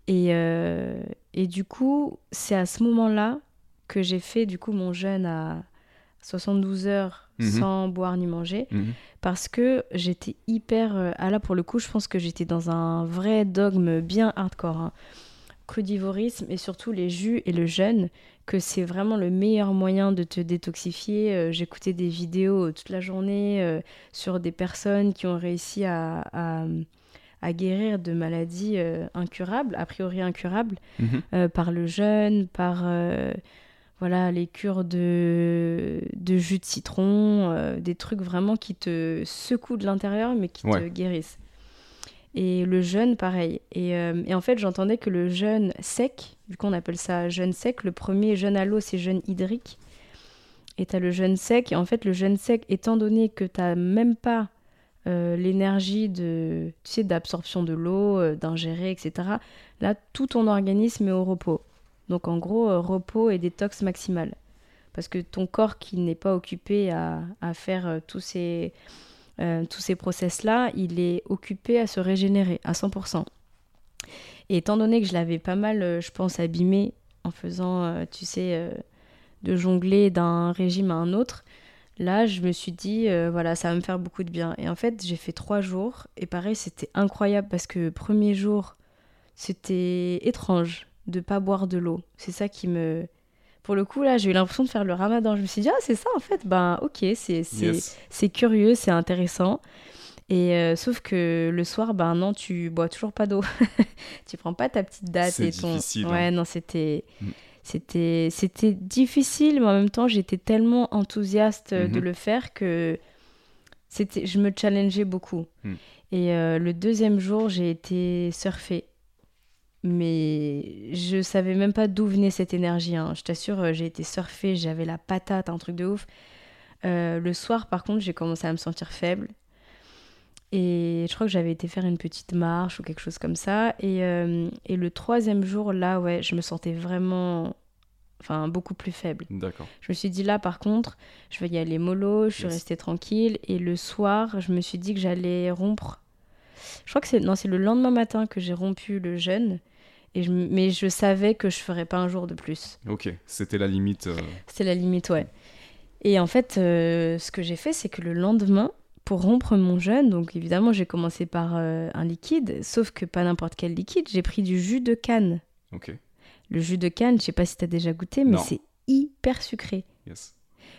Et, euh, et du coup, c'est à ce moment-là que j'ai fait du coup mon jeûne à 72 heures Mhm. sans boire ni manger, Mhm. parce que j'étais hyper... ah là, pour le coup, je pense que j'étais dans un vrai dogme bien hardcore. hein. Crudivorisme et surtout les jus et le jeûne, que c'est vraiment le meilleur moyen de te détoxifier. Euh, J'écoutais des vidéos euh, toute la journée euh, sur des personnes qui ont réussi à, à- à guérir de maladies euh, incurables, a priori incurables, Mhm. par le jeûne, par voilà, les cures de, de jus de citron, des trucs vraiment qui te secouent de l'intérieur mais qui te guérissent. Et le jeûne, pareil. Et, euh, et en fait, j'entendais que le jeûne sec, du coup on appelle ça jeûne sec, le premier jeûne à l'eau, c'est jeûne hydrique. Et tu as le jeûne sec. Et en fait, le jeûne sec, étant donné que tu même pas euh, l'énergie de, tu sais, d'absorption de l'eau, euh, d'ingérer, etc., là, tout ton organisme est au repos. Donc en gros, repos et détox maximal. Parce que ton corps qui n'est pas occupé à, à faire tous ces, euh, tous ces process-là, il est occupé à se régénérer à 100%. Et étant donné que je l'avais pas mal, euh, je pense, abîmé en faisant, euh, tu sais, de jongler d'un régime à un autre, là, je me suis dit, voilà, ça va me faire beaucoup de bien. Et en fait, j'ai fait trois jours. Et pareil, c'était incroyable parce que premier jour, c'était étrange de pas boire de l'eau. C'est ça qui me... Pour le coup, là, j'ai eu l'impression de faire le ramadan. Je me suis dit, ah, c'est ça, en fait. Ben, ok, c'est c'est- Yes. c'est curieux, c'est intéressant. Et euh, sauf que le soir, ben non, tu bois toujours pas d'eau. tu prends pas ta petite date C'est et ton. difficile, Ouais, hein. non, c'était. Mm. C'était, c'était difficile, mais en même temps, j'étais tellement enthousiaste euh, de Mhm. le faire que c'était, je me challengeais beaucoup. Mm. Et euh, le deuxième jour, j'ai été surfer. Mais je savais même pas d'où venait cette énergie. hein. Je t'assure, euh, j'ai été surfer, j'avais la patate, un truc de ouf. Euh, le soir, par contre, j'ai commencé à me sentir faible. Et je crois que j'avais été faire une petite marche ou quelque chose comme ça. Et, euh, et le troisième jour, là, ouais, je me sentais vraiment, enfin, beaucoup plus faible. D'accord. Je me suis dit là, par contre, je vais y aller mollo, je suis Yes. restée tranquille. Et le soir, je me suis dit que j'allais rompre. Je crois que c'est non, c'est le lendemain matin que j'ai rompu le jeûne. Et je, m- mais je savais que je ferais pas un jour de plus. Ok, c'était la limite. euh, C'est la limite, ouais. Et en fait, euh, ce que j'ai fait, c'est que le lendemain, pour rompre mon jeûne, donc évidemment, j'ai commencé par euh, un liquide, sauf que pas n'importe quel liquide, j'ai pris du jus de canne. Ok, Le jus de canne, je sais pas si tu as déjà goûté, mais c'est hyper sucré. yes.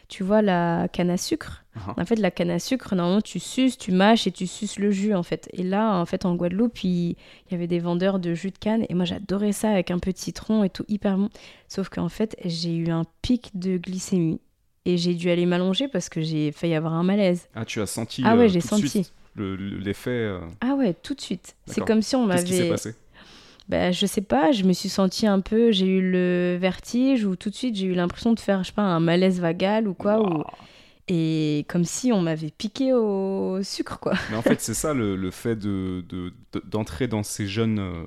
Tu vois la canne à sucre Ah. En fait, la canne à sucre, normalement, tu suces, tu mâches et tu suces le jus, en fait. Et là, en fait, en Guadeloupe, il il y avait des vendeurs de jus de canne. Et moi, j'adorais ça avec un peu de citron et tout, hyper bon. Sauf qu'en fait, j'ai eu un pic de glycémie. Et j'ai dû aller m'allonger parce que j'ai failli avoir un malaise. Ah, tu as senti Ah euh, ouais, j'ai tout de senti. le- l'effet. euh, Ah ouais, tout de suite. C'est comme si on Qu'est-ce qui s'est m'avait... passé? Bah, je sais pas, je me suis sentie un peu... J'ai eu le vertige ou tout de suite, j'ai eu l'impression de faire, je sais pas, un malaise vagal ou quoi. ou-. Et comme si on m'avait piqué au sucre, quoi. Mais en fait, c'est ça le, le fait de, de- de- d'entrer dans ces jeunes euh,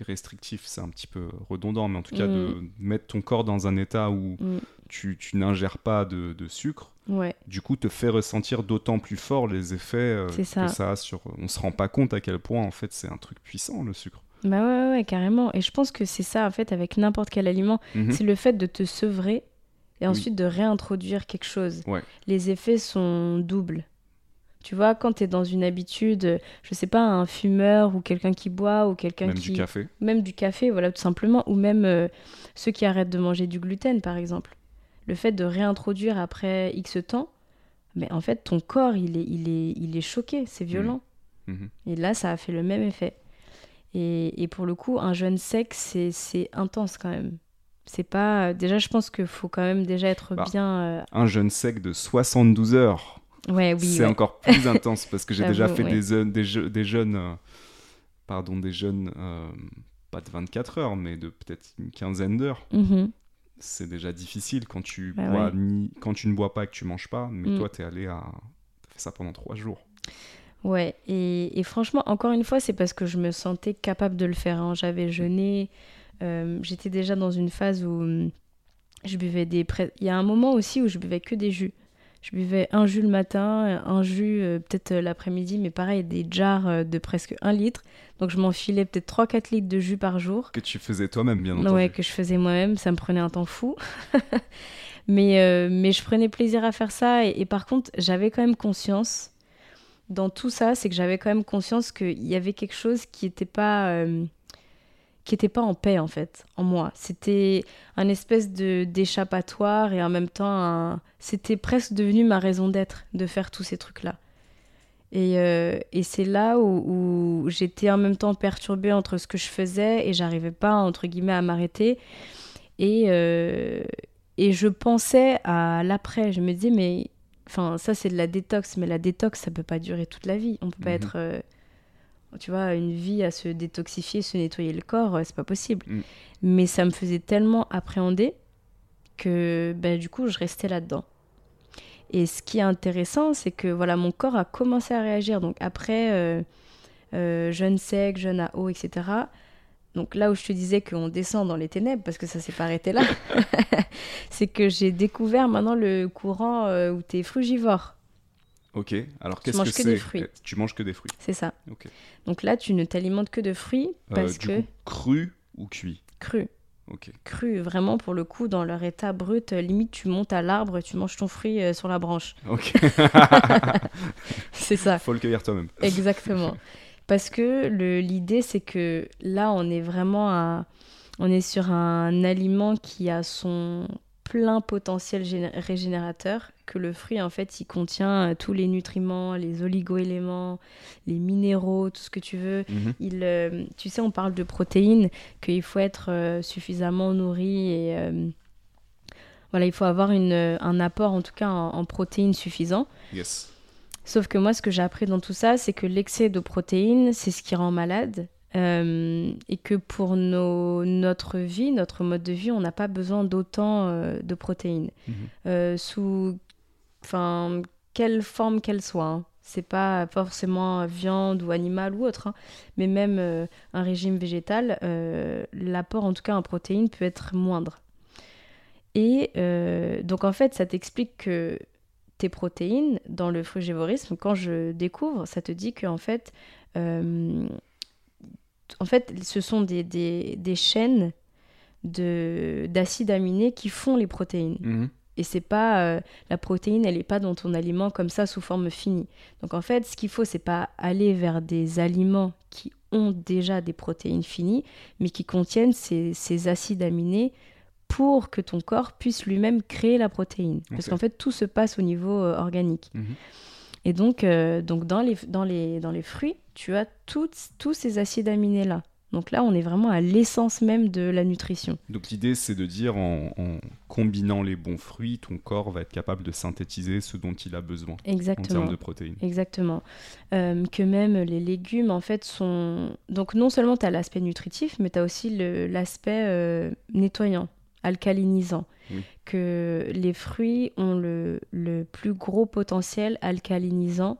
restrictifs. C'est un petit peu redondant, mais en tout cas, de mettre ton corps dans un état où Mm. tu, tu n'ingères pas de, de sucre. Ouais. Du coup, te fait ressentir d'autant plus fort les effets euh, ça. que ça a sur. On se rend pas compte à quel point, en fait, c'est un truc puissant, le sucre. Bah ouais, ouais, ouais, carrément. Et je pense que c'est ça, en fait, avec n'importe quel aliment. Mhm. C'est le fait de te sevrer et Oui. ensuite de réintroduire quelque chose. Ouais. Les effets sont doubles. Tu vois, quand tu es dans une habitude, je sais pas, un fumeur ou quelqu'un qui boit ou quelqu'un Même qui... du café. Même du café, voilà, tout simplement. Ou même euh, ceux qui arrêtent de manger du gluten, par exemple. Le fait de réintroduire après X temps, mais en fait, ton corps, il est, il est, il est choqué, c'est violent. Mhm. Et là, ça a fait le même effet. Et, et pour le coup, un jeûne sec, c'est intense quand même. C'est pas. Déjà, je pense qu'il faut quand même déjà être Bah, bien. euh, Un jeûne sec de 72 heures. Ouais, oui. c'est ouais. encore plus intense parce que j'ai déjà fait ouais. des, zone- des, des jeunes. euh, pardon, des jeunes. euh, pas de 24 heures, mais de peut-être une quinzaine d'heures. Mhm. C'est déjà difficile quand tu, Bah bois ouais. ni, quand tu ne bois pas et que tu manges pas. Mais Mm. toi, t'es allé à. T'as fait ça pendant trois jours. Ouais, et, et franchement, encore une fois, c'est parce que je me sentais capable de le faire. hein. J'avais jeûné, euh, j'étais déjà dans une phase où hum, je buvais des... Il y a un moment aussi où je buvais que des jus. Je buvais un jus le matin, un jus euh, peut-être euh, l'après-midi, mais pareil, des jars de presque un litre. Donc je m'enfilais peut-être 3-4 litres de jus par jour. Que tu faisais toi-même, bien entendu. Ouais, que je faisais moi-même, ça me prenait un temps fou. mais, euh, mais je prenais plaisir à faire ça. Et, et par contre, j'avais quand même conscience, dans tout ça, c'est que j'avais quand même conscience qu'il y avait quelque chose qui n'était pas, euh, qui pas en paix, en fait, en moi. C'était un espèce de d'échappatoire et en même temps, c'était presque devenu ma raison d'être, de faire tous ces trucs-là. Et, euh, et c'est là où, où j'étais en même temps perturbée entre ce que je faisais et j'arrivais pas, entre guillemets, à m'arrêter. Et, euh, et je pensais à l'après. Je me disais, mais enfin, ça c'est de la détox, mais la détox, ça peut pas durer toute la vie. On peut pas Mhm. être, euh, tu vois, une vie à se détoxifier, se nettoyer le corps, euh, c'est pas possible. Mm. Mais ça me faisait tellement appréhender que ben, du coup, je restais là-dedans. Et ce qui est intéressant, c'est que voilà, mon corps a commencé à réagir. Donc après, euh, euh, jeûne sec, jeûne à eau, etc. Donc là où je te disais qu'on descend dans les ténèbres, parce que ça s'est pas arrêté là, c'est que j'ai découvert maintenant le courant euh, où tu es frugivore. Ok, alors qu'est-ce manges que que c'est des fruits. Eh, Tu manges que des fruits. C'est ça. Ok. Donc là, tu ne t'alimentes que de fruits Euh, parce du que coup, cru ou cuit? Cru. Ok. Cru, vraiment pour le coup, dans leur état brut, euh, limite tu montes à l'arbre, tu manges ton fruit euh, sur la branche. Ok. C'est ça. Faut le cueillir toi-même. Exactement. Parce que l'idée, c'est que là, on est vraiment à, on est sur un aliment qui a son plein potentiel géné- régénérateur, que le fruit, en fait, il contient euh, tous les nutriments, les oligo-éléments, les minéraux, tout ce que tu veux. Mhm. Il, euh, tu sais, on parle de protéines, qu'il faut être euh, suffisamment nourri et euh, voilà, il faut avoir une, un apport, en tout cas, en- en protéines suffisant. Yes. Sauf que moi, ce que j'ai appris dans tout ça, c'est que l'excès de protéines, c'est ce qui rend malade. euh, et que pour nos, notre vie, notre mode de vie, on n'a pas besoin d'autant euh, de protéines. Mhm. Euh, sous enfin, quelle forme qu'elle soit. hein. C'est pas forcément viande ou animal ou autre, hein. mais même un régime végétal, l'apport en tout cas en protéines peut être moindre. Et donc en fait, ça t'explique que tes protéines dans le frugivorisme, quand je découvre, ça te dit que en fait, euh, en fait, ce sont des, des, des chaînes de- d'acides aminés qui font les protéines. Mhm. Et c'est pas euh, la protéine, elle n'est pas dans ton aliment comme ça sous forme finie. Donc en fait, ce qu'il faut, c'est pas aller vers des aliments qui ont déjà des protéines finies, mais qui contiennent ces, ces acides aminés pour que ton corps puisse lui-même créer la protéine. Parce qu'en fait, tout se passe au niveau euh, organique. Mhm. Et donc, euh, donc dans, les, dans, les, dans les fruits, tu as toutes- tous ces acides aminés-là. Donc là, on est vraiment à l'essence même de la nutrition. Donc l'idée, c'est de dire en, en combinant les bons fruits, ton corps va être capable de synthétiser ce dont il a besoin en Exactement. termes de protéines. Exactement. Euh, que même les légumes, en fait, sont... Donc non seulement tu as l'aspect nutritif, mais tu as aussi l'aspect nettoyant, alcalinisant. Oui. Que les fruits ont le, le plus gros potentiel alcalinisant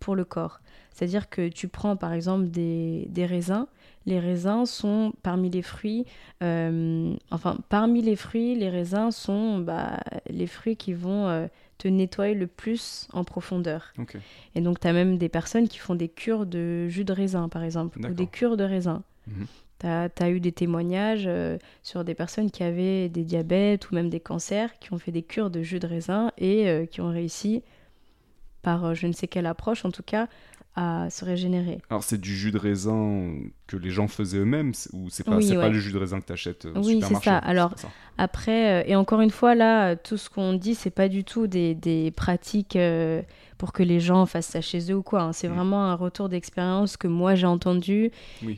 pour le corps. C'est-à-dire que tu prends par exemple des, des raisins. Les raisins sont parmi les fruits, euh, enfin parmi les fruits, les raisins sont bah, les fruits qui vont euh, te nettoyer le plus en profondeur. Et donc, tu as même des personnes qui font des cures de jus de raisin, par exemple, ou des cures de raisin. Mhm. Tu as, eu des témoignages euh, sur des personnes qui avaient des diabètes ou même des cancers, qui ont fait des cures de jus de raisin et euh, qui ont réussi par je ne sais quelle approche en tout cas, à se régénérer. Alors c'est du jus de raisin que les gens faisaient eux-mêmes ou c'est pas, pas le jus de raisin que tu achètes au oui, supermarché Oui, c'est ça. Alors après, et encore une fois, là, tout ce qu'on dit, c'est pas du tout des, des pratiques pour que les gens fassent ça chez eux ou quoi. Hein. C'est mm. vraiment un retour d'expérience que moi j'ai entendu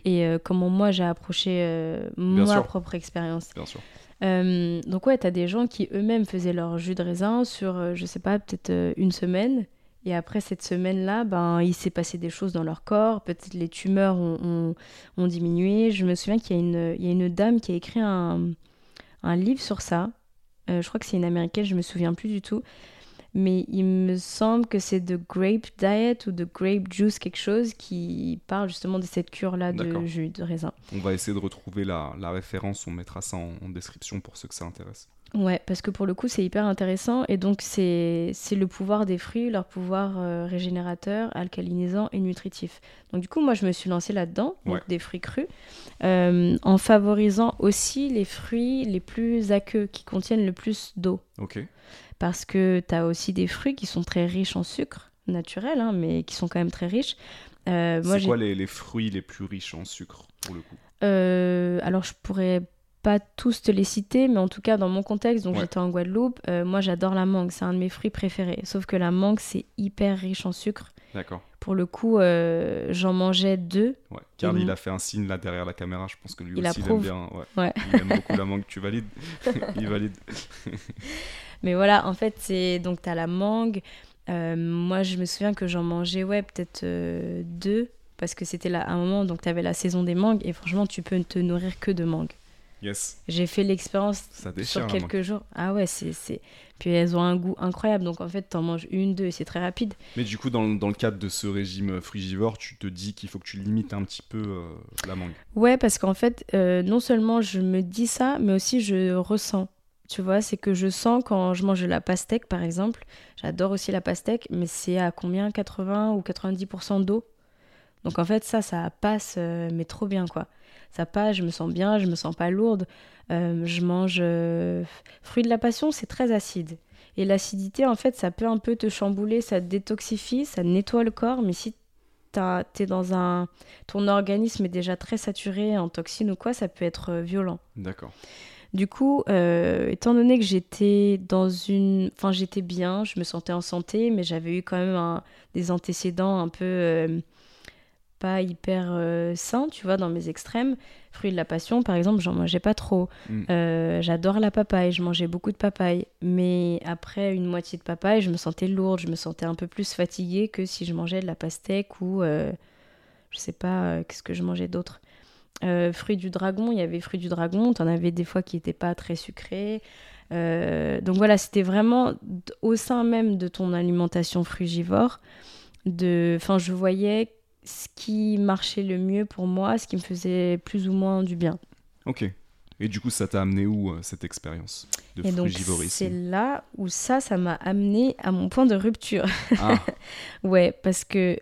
et euh, comment moi j'ai approché euh, ma propre expérience. Bien sûr. Euh, donc ouais, t'as des gens qui eux-mêmes faisaient leur jus de raisin sur, je sais pas, peut-être une semaine. Et après cette semaine-là, ben, il s'est passé des choses dans leur corps. Peut-être les tumeurs ont, ont, diminué. Je me souviens qu'il y, y, a une dame qui a écrit un, un livre sur ça. je crois que c'est une américaine, je me souviens plus du tout mais il me semble que c'est The Grape Diet ou The Grape Juice, quelque chose qui parle justement de cette cure-là de jus de raisin. On va essayer de retrouver la, la référence, on mettra ça en, description pour ceux que ça intéresse. Ouais, parce que pour le coup, c'est hyper intéressant. Et donc, c'est le pouvoir des fruits, leur pouvoir euh, régénérateur, alcalinisant et nutritif. Donc, du coup, moi, je me suis lancée là-dedans, des fruits crus, euh, en favorisant aussi les fruits les plus aqueux, qui contiennent le plus d'eau. Ok parce que tu as aussi des fruits qui sont très riches en sucre naturel, hein, mais qui sont quand même très riches. Euh, c'est quoi les, fruits les plus riches en sucre, pour le coup? Euh, Alors, je pourrais pas tous te les citer, mais en tout cas, dans mon contexte, donc j'étais en Guadeloupe, euh, moi j'adore la mangue, c'est un de mes fruits préférés. Sauf que la mangue, c'est hyper riche en sucre. D'accord. Pour le coup, j'en mangeais deux. Ouais. Carl, il a fait un signe là derrière la caméra, je pense que lui aussi il aime bien. Ouais. Il aime beaucoup la mangue, tu valides Il valide. Mais voilà, en fait, c'est donc tu as la mangue. Euh, moi, je me souviens que j'en mangeais, ouais, peut-être euh, deux, parce que c'était là un moment, donc tu avais la saison des mangues, et franchement, tu peux te nourrir que de mangue. Yes. J'ai fait l'expérience sur quelques jours. Ah ouais, c'est. Puis elles ont un goût incroyable, donc en fait, tu en manges une, deux, et c'est très rapide. Mais du coup, dans, dans, le cadre de ce régime frugivore, tu te dis qu'il faut que tu limites un petit peu euh, la mangue. Ouais, parce qu'en fait, non seulement je me dis ça, mais aussi je ressens. Tu vois, c'est que je sens quand je mange de la pastèque, par exemple, j'adore aussi la pastèque, mais c'est à combien 80 ou 90% d'eau. Donc en fait, ça, ça passe, euh, mais trop bien, quoi. Ça passe, je me sens bien, je me sens pas lourde. Euh, je mange euh, fruit de la passion, c'est très acide. Et l'acidité, en fait, ça peut un peu te chambouler, ça te détoxifie, ça nettoie le corps, mais si t'es dans un... ton organisme est déjà très saturé en toxines ou quoi, ça peut être violent. D'accord. Du coup, euh, étant donné que j'étais dans une... Enfin, j'étais bien, je me sentais en santé, mais j'avais eu quand même des antécédents un peu... Euh, pas hyper euh, sains, tu vois, dans mes extrêmes. Fruits de la passion, par exemple, j'en mangeais pas trop. Mm. J'adore la papaye, je mangeais beaucoup de papaye. Mais après une moitié de papaye, je me sentais lourde, je me sentais un peu plus fatiguée que si je mangeais de la pastèque ou... je sais pas, qu'est-ce que je mangeais d'autre euh, fruits du dragon, il y avait fruits du dragon, tu en avais des fois qui n'étaient pas très sucrés. Euh, donc voilà, c'était vraiment au sein même de ton alimentation frugivore. De, enfin, je voyais ce qui marchait le mieux pour moi, ce qui me faisait plus ou moins du bien. Ok. Et du coup, ça t'a amené où euh, cette expérience de Et donc, c'est là où ça, ça m'a amené à mon point de rupture. Ah. ouais, parce que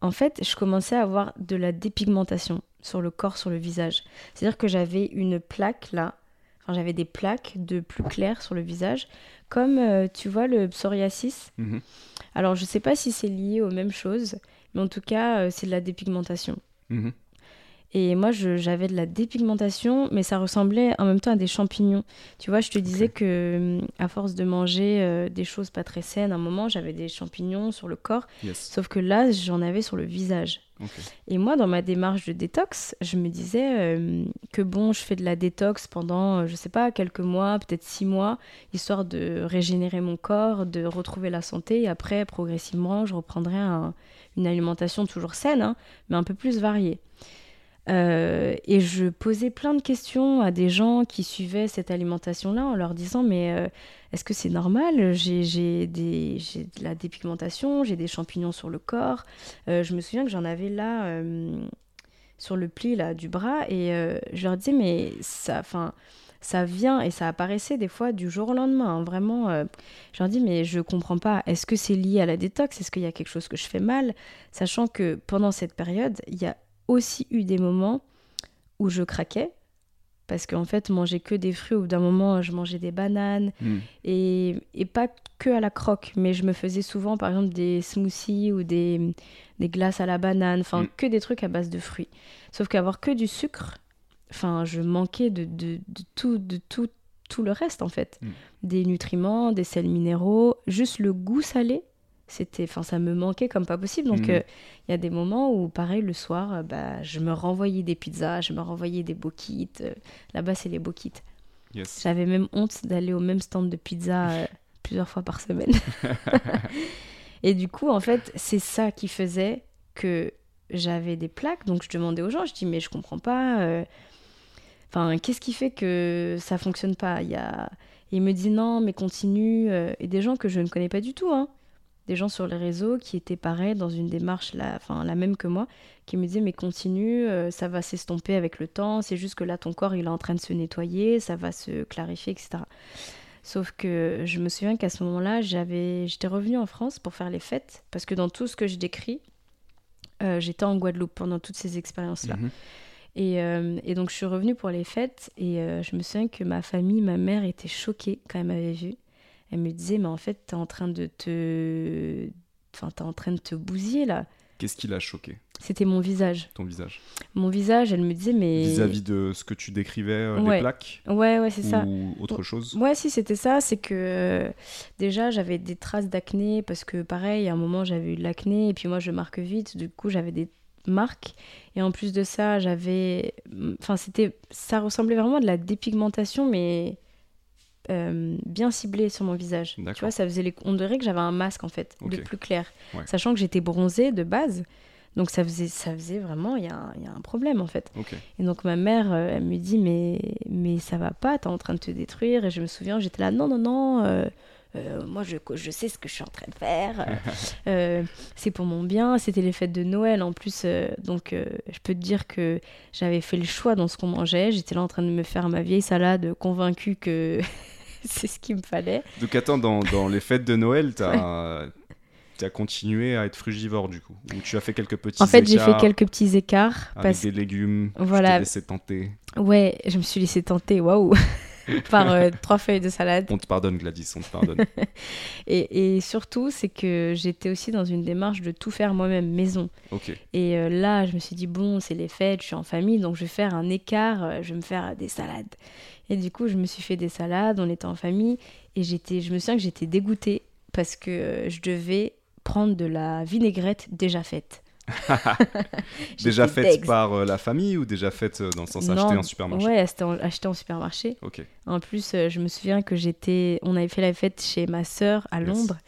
en fait, je commençais à avoir de la dépigmentation sur le corps, sur le visage. C'est-à-dire que j'avais une plaque là, enfin j'avais des plaques de plus clair sur le visage, comme euh, tu vois le psoriasis. Mhm. Alors je sais pas si c'est lié aux mêmes choses, mais en tout cas euh, c'est de la dépigmentation. Mhm. Et moi, j'avais de la dépigmentation, mais ça ressemblait en même temps à des champignons. Tu vois, je te disais que à force de manger euh, des choses pas très saines, à un moment, j'avais des champignons sur le corps. Sauf que là, j'en avais sur le visage. Et moi, dans ma démarche de détox, je me disais euh, que bon, je fais de la détox pendant, euh, je sais pas, quelques mois, peut-être six mois, histoire de régénérer mon corps, de retrouver la santé. Et après, progressivement, je reprendrai une alimentation toujours saine, hein, mais un peu plus variée. Euh, et je posais plein de questions à des gens qui suivaient cette alimentation-là en leur disant mais euh, est-ce que c'est normal? J'ai de la dépigmentation, j'ai des champignons sur le corps. Euh, je me souviens que j'en avais là sur le pli là, du bras et je leur disais mais ça, ça vient et ça apparaissait des fois du jour au lendemain. Hein, vraiment, je leur dis mais je comprends pas. Est-ce que c'est lié à la détox? Est-ce qu'il y a quelque chose que je fais mal? Sachant que pendant cette période, il y a aussi eu des moments où je craquais Parce qu'en fait, manger que des fruits, au bout d'un moment, je mangeais des bananes. Hmm. Et, et pas que à la croque, mais je me faisais souvent, par exemple, des smoothies ou des, des glaces à la banane. Enfin, Mm. que des trucs à base de fruits. Sauf qu'avoir que du sucre, enfin, je manquais de, de, de tout, de tout, tout le reste, en fait. Mm. Des nutriments, des sels minéraux, juste le goût salé. C'était, enfin, ça me manquait comme pas possible. Donc, Mhm. euh, il y a des moments où, pareil, le soir, euh, bah, je me renvoyais des pizzas, je me renvoyais des boquites. Euh, Là-bas, c'est les boquites. Yes. J'avais même honte d'aller au même stand de pizza euh, plusieurs fois par semaine. et du coup, en fait, c'est ça qui faisait que j'avais des plaques. Donc, je demandais aux gens, je dis, mais je comprends pas. Enfin, qu'est-ce qui fait que ça fonctionne pas? Il y a... Et il me dit, non, mais continue. Et des gens que je ne connais pas du tout, hein. Des gens sur les réseaux qui étaient pareils dans une démarche la, enfin, la même que moi, qui me disaient, mais continue, euh, ça va s'estomper avec le temps. C'est juste que là, ton corps, il est en train de se nettoyer, ça va se clarifier, etc. Sauf que je me souviens qu'à ce moment-là, j'avais, j'étais revenue en France pour faire les fêtes, parce que dans tout ce que je décris, euh, j'étais en Guadeloupe pendant toutes ces expériences-là. Mhm. Et, euh, et donc je suis revenue pour les fêtes, et je me souviens que ma famille, ma mère était choquée quand elle m'avait vue. Elle me disait, mais en fait, t'es en train de te... Enfin, t'es en train de te bousiller, là. Qu'est-ce qui l'a choqué, C'était mon visage. ton visage Mon visage, elle me disait, mais... Vis-à-vis de ce que tu décrivais, euh, Ouais. les plaques? Ouais, ouais, c'est ça. Ou autre chose? Ouais, si, c'était ça. C'est que euh, déjà, j'avais des traces d'acné parce que, pareil, à un moment, j'avais eu de l'acné et puis moi, je marque vite. Du coup, j'avais des marques. Et en plus de ça, j'avais. Enfin, c'était. Ça ressemblait vraiment à de la dépigmentation, mais. Euh, bien ciblée sur mon visage. Tu vois, ça faisait les... on dirait que j'avais un masque en fait, de plus clair. Ouais. Sachant que j'étais bronzée de base, donc ça faisait, ça faisait vraiment, il y, a un- il y a un problème en fait. Et donc ma mère, euh, elle me dit mais mais ça va pas, t'es en train de te détruire. Et je me souviens, j'étais là non non non, euh, euh, moi je, je sais ce que je suis en train de faire. Euh, c'est pour mon bien. C'était les fêtes de Noël en plus, euh, donc je peux te dire que j'avais fait le choix dans ce qu'on mangeait. J'étais là en train de me faire ma vieille salade, convaincue que c'est ce qu'il me fallait. Donc attends, dans, dans les fêtes de Noël, t'as as continué à être frugivore du coup Ou tu as fait quelques petits En fait, j'ai fait écarts quelques petits écarts avec parce des légumes, Voilà. je t'ai laissé tenter. ouais, je me suis laissée tenter, waouh, par euh, trois feuilles de salade. On te pardonne Gladys, on te pardonne. Et, et surtout, c'est que j'étais aussi dans une démarche de tout faire moi-même, maison. Et euh, là, je me suis dit, bon, c'est les fêtes, je suis en famille, donc je vais faire un écart, euh, je vais me faire des salades. Et du coup, je me suis fait des salades, on était en famille, et j'étais, je me souviens que j'étais dégoûtée parce que je devais prendre de la vinaigrette déjà faite. Déjà faite par euh, la famille ou déjà faite euh, dans le sens Non, acheté en supermarché? Ouais, en- acheté en supermarché. Ok. En plus, euh, je me souviens que j'étais, on avait fait la fête chez ma sœur à Yes. Londres.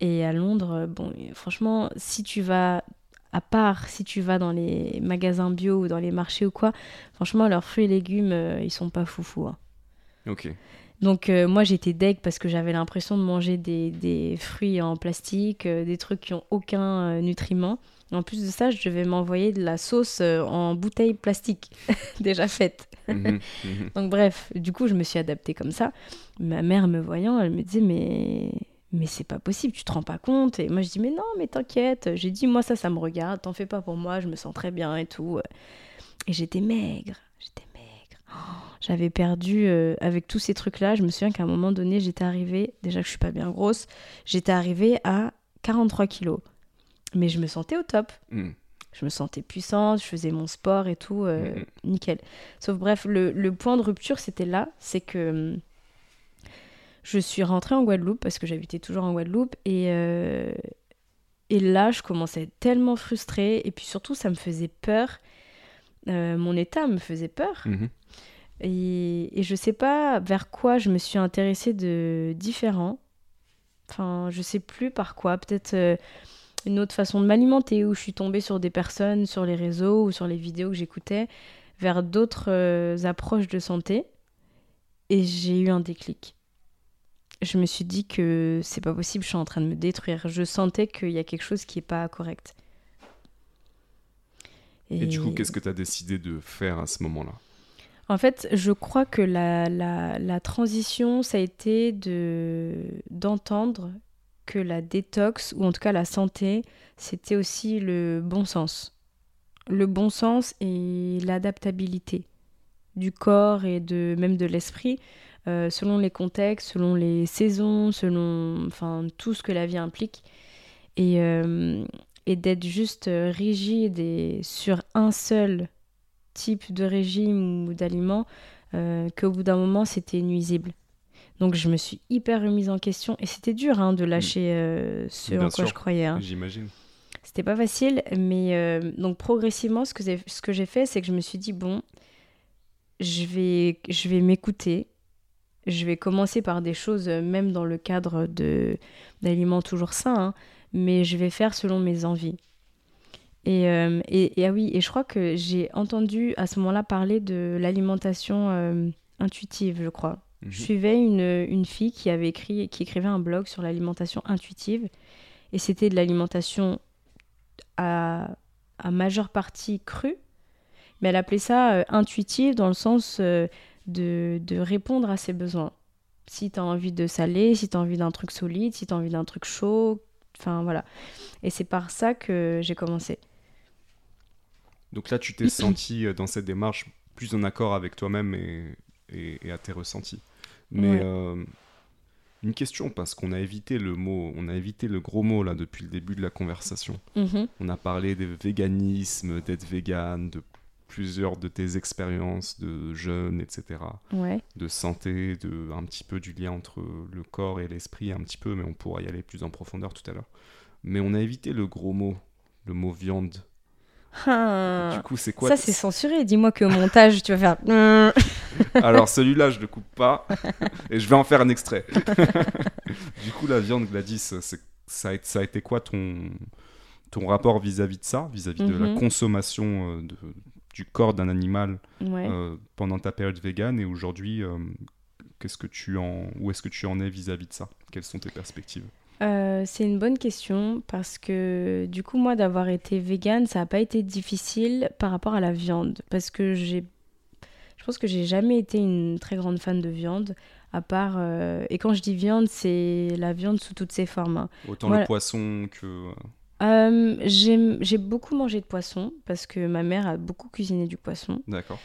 Et à Londres, bon, franchement, si tu vas, à part si tu vas dans les magasins bio ou dans les marchés ou quoi, franchement, leurs fruits et légumes, euh, ils sont pas foufou. hein. Ok. Donc euh, moi, j'étais deg parce que j'avais l'impression de manger des, des fruits en plastique, euh, des trucs qui ont aucun nutriment. En plus de ça, je devais m'envoyer de la sauce euh, en bouteille plastique déjà faite. Mhm, mhm. Donc bref, du coup, je me suis adaptée comme ça. Ma mère me voyant, elle me disait mais mais c'est pas possible, tu te rends pas compte. Et moi je dis mais non, mais t'inquiète. J'ai dit moi ça ça me regarde, t'en fais pas pour moi, je me sens très bien et tout. Et j'étais maigre, j'étais maigre. Oh, J'avais perdu euh, avec tous ces trucs là, je me souviens qu'à un moment donné, j'étais arrivée, déjà que je suis pas bien grosse, j'étais arrivée à 43 kilos. Mais je me sentais au top Mhm. je me sentais puissante, je faisais mon sport et tout, euh, Mhm. nickel. Sauf bref, le, le point de rupture, c'était là, c'est que je suis rentrée en Guadeloupe, parce que j'habitais toujours en Guadeloupe, et, euh, et là, je commençais à être tellement frustrée, et puis surtout, ça me faisait peur. Euh, mon état me faisait peur. Et, et je sais pas vers quoi je me suis intéressée de différent. Enfin, je sais plus par quoi. Peut-être euh, une autre façon de m'alimenter, où je suis tombée sur des personnes sur les réseaux ou sur les vidéos que j'écoutais, vers d'autres euh, approches de santé. Et j'ai eu un déclic. Je me suis dit que c'est pas possible, je suis en train de me détruire. Je sentais qu'il y a quelque chose qui est pas correct. Et du coup, qu'est-ce que tu as décidé de faire à ce moment-là? En fait, je crois que la, la, la transition, ça a été de d'entendre que la détox, ou en tout cas la santé, c'était aussi le bon sens. Le bon sens et l'adaptabilité. du corps et de même de l'esprit, euh, selon les contextes, selon les saisons, selon enfin tout ce que la vie implique, et, euh, d'être juste rigide et sur un seul type de régime ou d'aliment, euh, qu'au bout d'un moment c'était nuisible. Donc je me suis hyper remise en question et c'était dur hein, de lâcher euh, ce Bien en quoi sûr. je croyais. hein. J'imagine. C'était pas facile, mais euh, donc progressivement, ce que j'ai, ce que j'ai fait, c'est que je me suis dit bon, je vais, je vais m'écouter. Je vais commencer par des choses, euh, même dans le cadre de d'aliments toujours sains, hein, mais je vais faire selon mes envies. Et, euh, et, et ah oui, et je crois que j'ai entendu à ce moment-là parler de l'alimentation intuitive, je crois. Mhm. Je suivais une, une fille qui avait écrit, qui écrivait un blog sur l'alimentation intuitive, et c'était de l'alimentation à, à majeure partie crue, mais elle appelait ça euh, intuitive dans le sens euh, de, de répondre à ses besoins. Si tu as envie de salé, si tu as envie d'un truc solide, si tu as envie d'un truc chaud, enfin voilà. Et c'est par ça que j'ai commencé. Donc là, tu t'es senti euh, dans cette démarche plus en accord avec toi-même et, et- et à tes ressentis. Mais Ouais. euh, une question, parce qu'on a évité le mot, on a évité le gros mot là depuis le début de la conversation. Mhm. On a parlé de véganisme, d'être vegan, de plusieurs de tes expériences de jeûne, etc. Ouais. De santé, de un petit peu du lien entre le corps et l'esprit, un petit peu, mais on pourra y aller plus en profondeur tout à l'heure. Mais on a évité le gros mot, le mot viande. Ah. Du coup, c'est quoi Ça, c'est censuré. Dis-moi qu'au montage, tu vas faire. Alors celui-là, je le coupe pas et je vais en faire un extrait. du coup, la viande, Gladys, ça a, été- ça a été quoi ton, ton rapport vis-à-vis de ça, vis-à-vis de la Mhm. consommation euh, de- du corps d'un animal Ouais. euh, pendant ta période végane et aujourd'hui, euh, qu'est-ce que tu en, où est-ce que tu en es vis-à-vis de ça? Quelles sont tes perspectives? Euh, c'est une bonne question parce que du coup moi d'avoir été végane ça n'a pas été difficile par rapport à la viande parce que j'ai je pense que j'ai jamais été une très grande fan de viande à part euh, et quand je dis viande c'est la viande sous toutes ses formes hein. Autant Voilà. le poisson que... Euh, j'ai beaucoup mangé de poisson parce que ma mère a beaucoup cuisiné du poisson D'accord.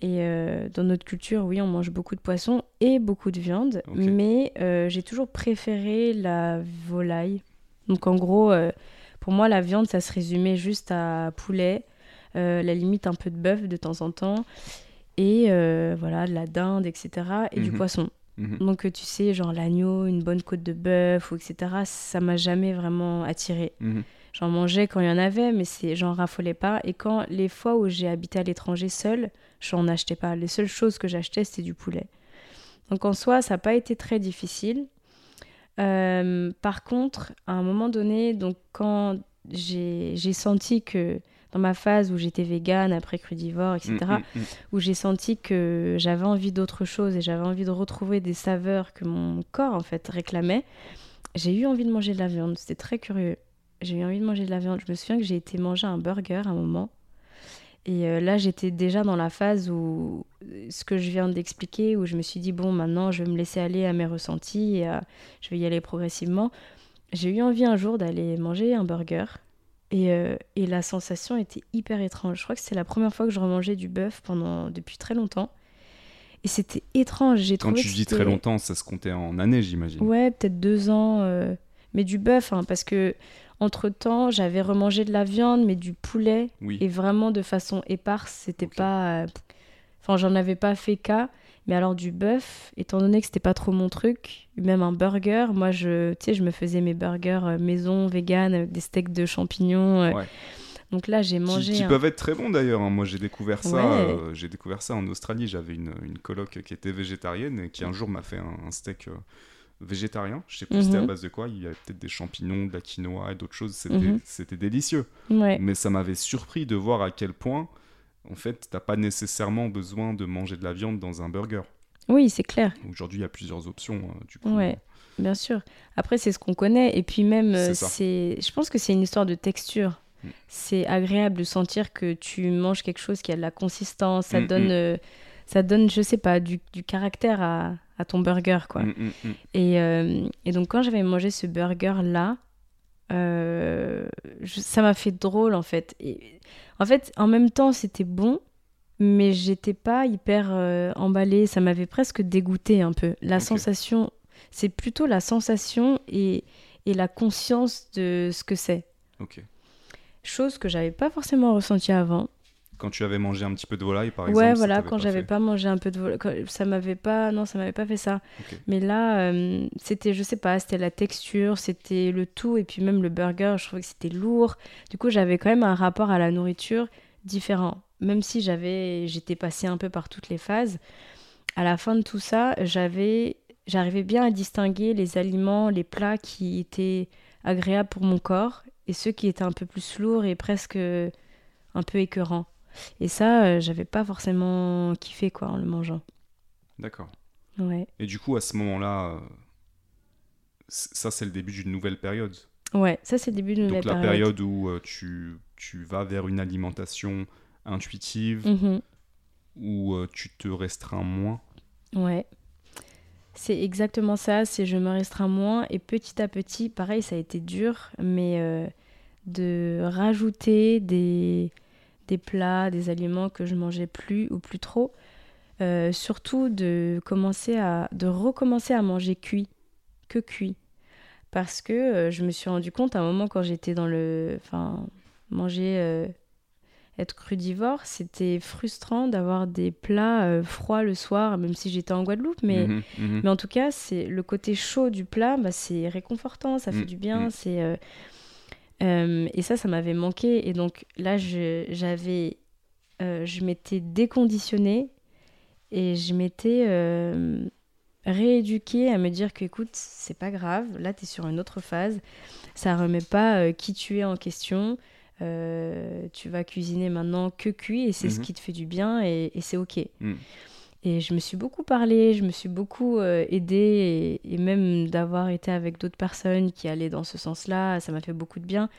et euh, dans notre culture oui on mange beaucoup de poisson et beaucoup de viande mais euh, j'ai toujours préféré la volaille donc en gros pour moi la viande ça se résumait juste à poulet la limite un peu de bœuf de temps en temps et euh, voilà de la dinde etc et du Mhm. poisson Mhm. donc euh, tu sais genre l'agneau une bonne côte de bœuf ou etc ça m'a jamais vraiment attiré Mhm. J'en mangeais quand il y en avait, mais c'est j'en raffolais pas. Et quand les fois où j'ai habité à l'étranger seule, j'en achetais pas. Les seules choses que j'achetais, c'était du poulet. Donc en soi, ça n'a pas été très difficile. Euh, par contre, à un moment donné, donc quand j'ai j'ai senti que dans ma phase où j'étais végane, après crudivore, etc., Mhm, mhm. où j'ai senti que j'avais envie d'autre chose et j'avais envie de retrouver des saveurs que mon corps en fait réclamait, j'ai eu envie de manger de la viande. C'était très curieux. J'ai eu envie de manger de la viande. Je me souviens que j'ai été manger un burger à un moment. Et euh, là, j'étais déjà dans la phase où ce que je viens d'expliquer, où je me suis dit, bon, maintenant, je vais me laisser aller à mes ressentis et à- je vais y aller progressivement. J'ai eu envie un jour d'aller manger un burger. Et, euh, et la sensation était hyper étrange. Je crois que c'est la première fois que je remangeais du bœuf pendant depuis très longtemps. Et c'était étrange. J'ai Quand trouvé tu dis très c'était- longtemps, ça se comptait en années, j'imagine. Ouais, peut-être deux ans. euh, Mais du bœuf, hein, parce que entre-temps, j'avais remangé de la viande, mais du poulet. Oui. Et vraiment de façon éparse. C'était pas. euh, Enfin, j'en avais pas fait cas. Mais alors du bœuf, étant donné que c'était pas trop mon truc, même un burger, moi je, je me faisais mes burgers euh, maison, vegan, avec des steaks de champignons. euh. Ouais. Donc là, j'ai Qui, mangé. qui un- peuvent être très bons d'ailleurs. hein. Moi, j'ai découvert ça. Ouais. euh, j'ai découvert ça en Australie. J'avais une, une coloc qui était végétarienne et qui un jour m'a fait un, un steak euh, végétarien. Je sais plus c'était à Mhm. base de quoi. Il y avait peut-être des champignons, de la quinoa et d'autres choses. C'était Mhm. délicieux. Ouais. Mais ça m'avait surpris de voir à quel point, en fait, t'as pas nécessairement besoin de manger de la viande dans un burger. Oui, c'est clair. Aujourd'hui, il y a plusieurs options. euh, du coup, Ouais. Bien sûr. Après, c'est ce qu'on connaît. Et puis même, euh, C'est c'est, je pense que c'est une histoire de texture. Mm. C'est agréable de sentir que tu manges quelque chose qui a de la consistance. Ça Mm, donne, mm. euh, ça donne, je sais pas, du, du caractère à, à ton burger, quoi. Mm, mm, mm. Et, euh, et donc quand j'avais mangé ce burger-là, euh, je- ça m'a fait drôle, en fait. Et, en fait, en même temps, c'était bon. mais j'étais pas hyper euh, emballée. Ça m'avait presque dégoûté un peu. La sensation, c'est plutôt la sensation et, et la conscience de ce que c'est. Ok. Chose que j'avais pas forcément ressentie avant. Quand tu avais mangé un petit peu de volaille, par exemple ouais, voilà, quand j'avais pas mangé un peu de vol- quand- ça m'avait pas, non, ça m'avait pas fait ça. Mais là, euh, c'était, je sais pas, c'était la texture, c'était le tout, et puis même le burger, je trouvais que c'était lourd. Du coup, j'avais quand même un rapport à la nourriture différent. Même si j'avais, j'étais passée un peu par toutes les phases, à la fin de tout ça, j'avais, j'arrivais bien à distinguer les aliments, les plats qui étaient agréables pour mon corps, et ceux qui étaient un peu plus lourds et presque un peu écœurants. Et ça, euh, j'avais pas forcément kiffé quoi en le mangeant. D'accord. Ouais. Et du coup, à ce moment-là, euh, ça c'est le début d'une nouvelle période. Ouais, ça c'est le début d'une nouvelle Donc la période. période où euh, tu, tu vas vers une alimentation intuitive, Mhm. où tu te restreins moins? Ouais. C'est exactement ça, c'est je me restreins moins et petit à petit, pareil, ça a été dur, mais de rajouter des, des plats, des aliments que je mangeais plus ou plus trop. Euh, surtout de commencer à de recommencer à manger cuit, que cuit. Parce que euh, je me suis rendu compte à un moment quand j'étais dans le. Enfin, manger. euh, être crudivore, c'était frustrant d'avoir des plats froids le soir, même si j'étais en Guadeloupe. Mais, Mhm, mhm. mais en tout cas, c'est le côté chaud du plat, bah, c'est réconfortant, ça fait Mm, du bien. mm. C'est euh, et ça, ça m'avait manqué. Et donc là, je, j'avais, euh, je m'étais déconditionnée et je m'étais euh, rééduquée à me dire que, écoute, c'est pas grave. Là, tu es sur une autre phase. Ça remet pas qui tu es en question. Tu vas cuisiner maintenant que cuit et c'est ce Mhm. qui te fait du bien et, et c'est ok. Mm. Et je me suis beaucoup parlé, je me suis beaucoup euh, aidée et, même d'avoir été avec d'autres personnes qui allaient dans ce sens-là, ça m'a fait beaucoup de bien.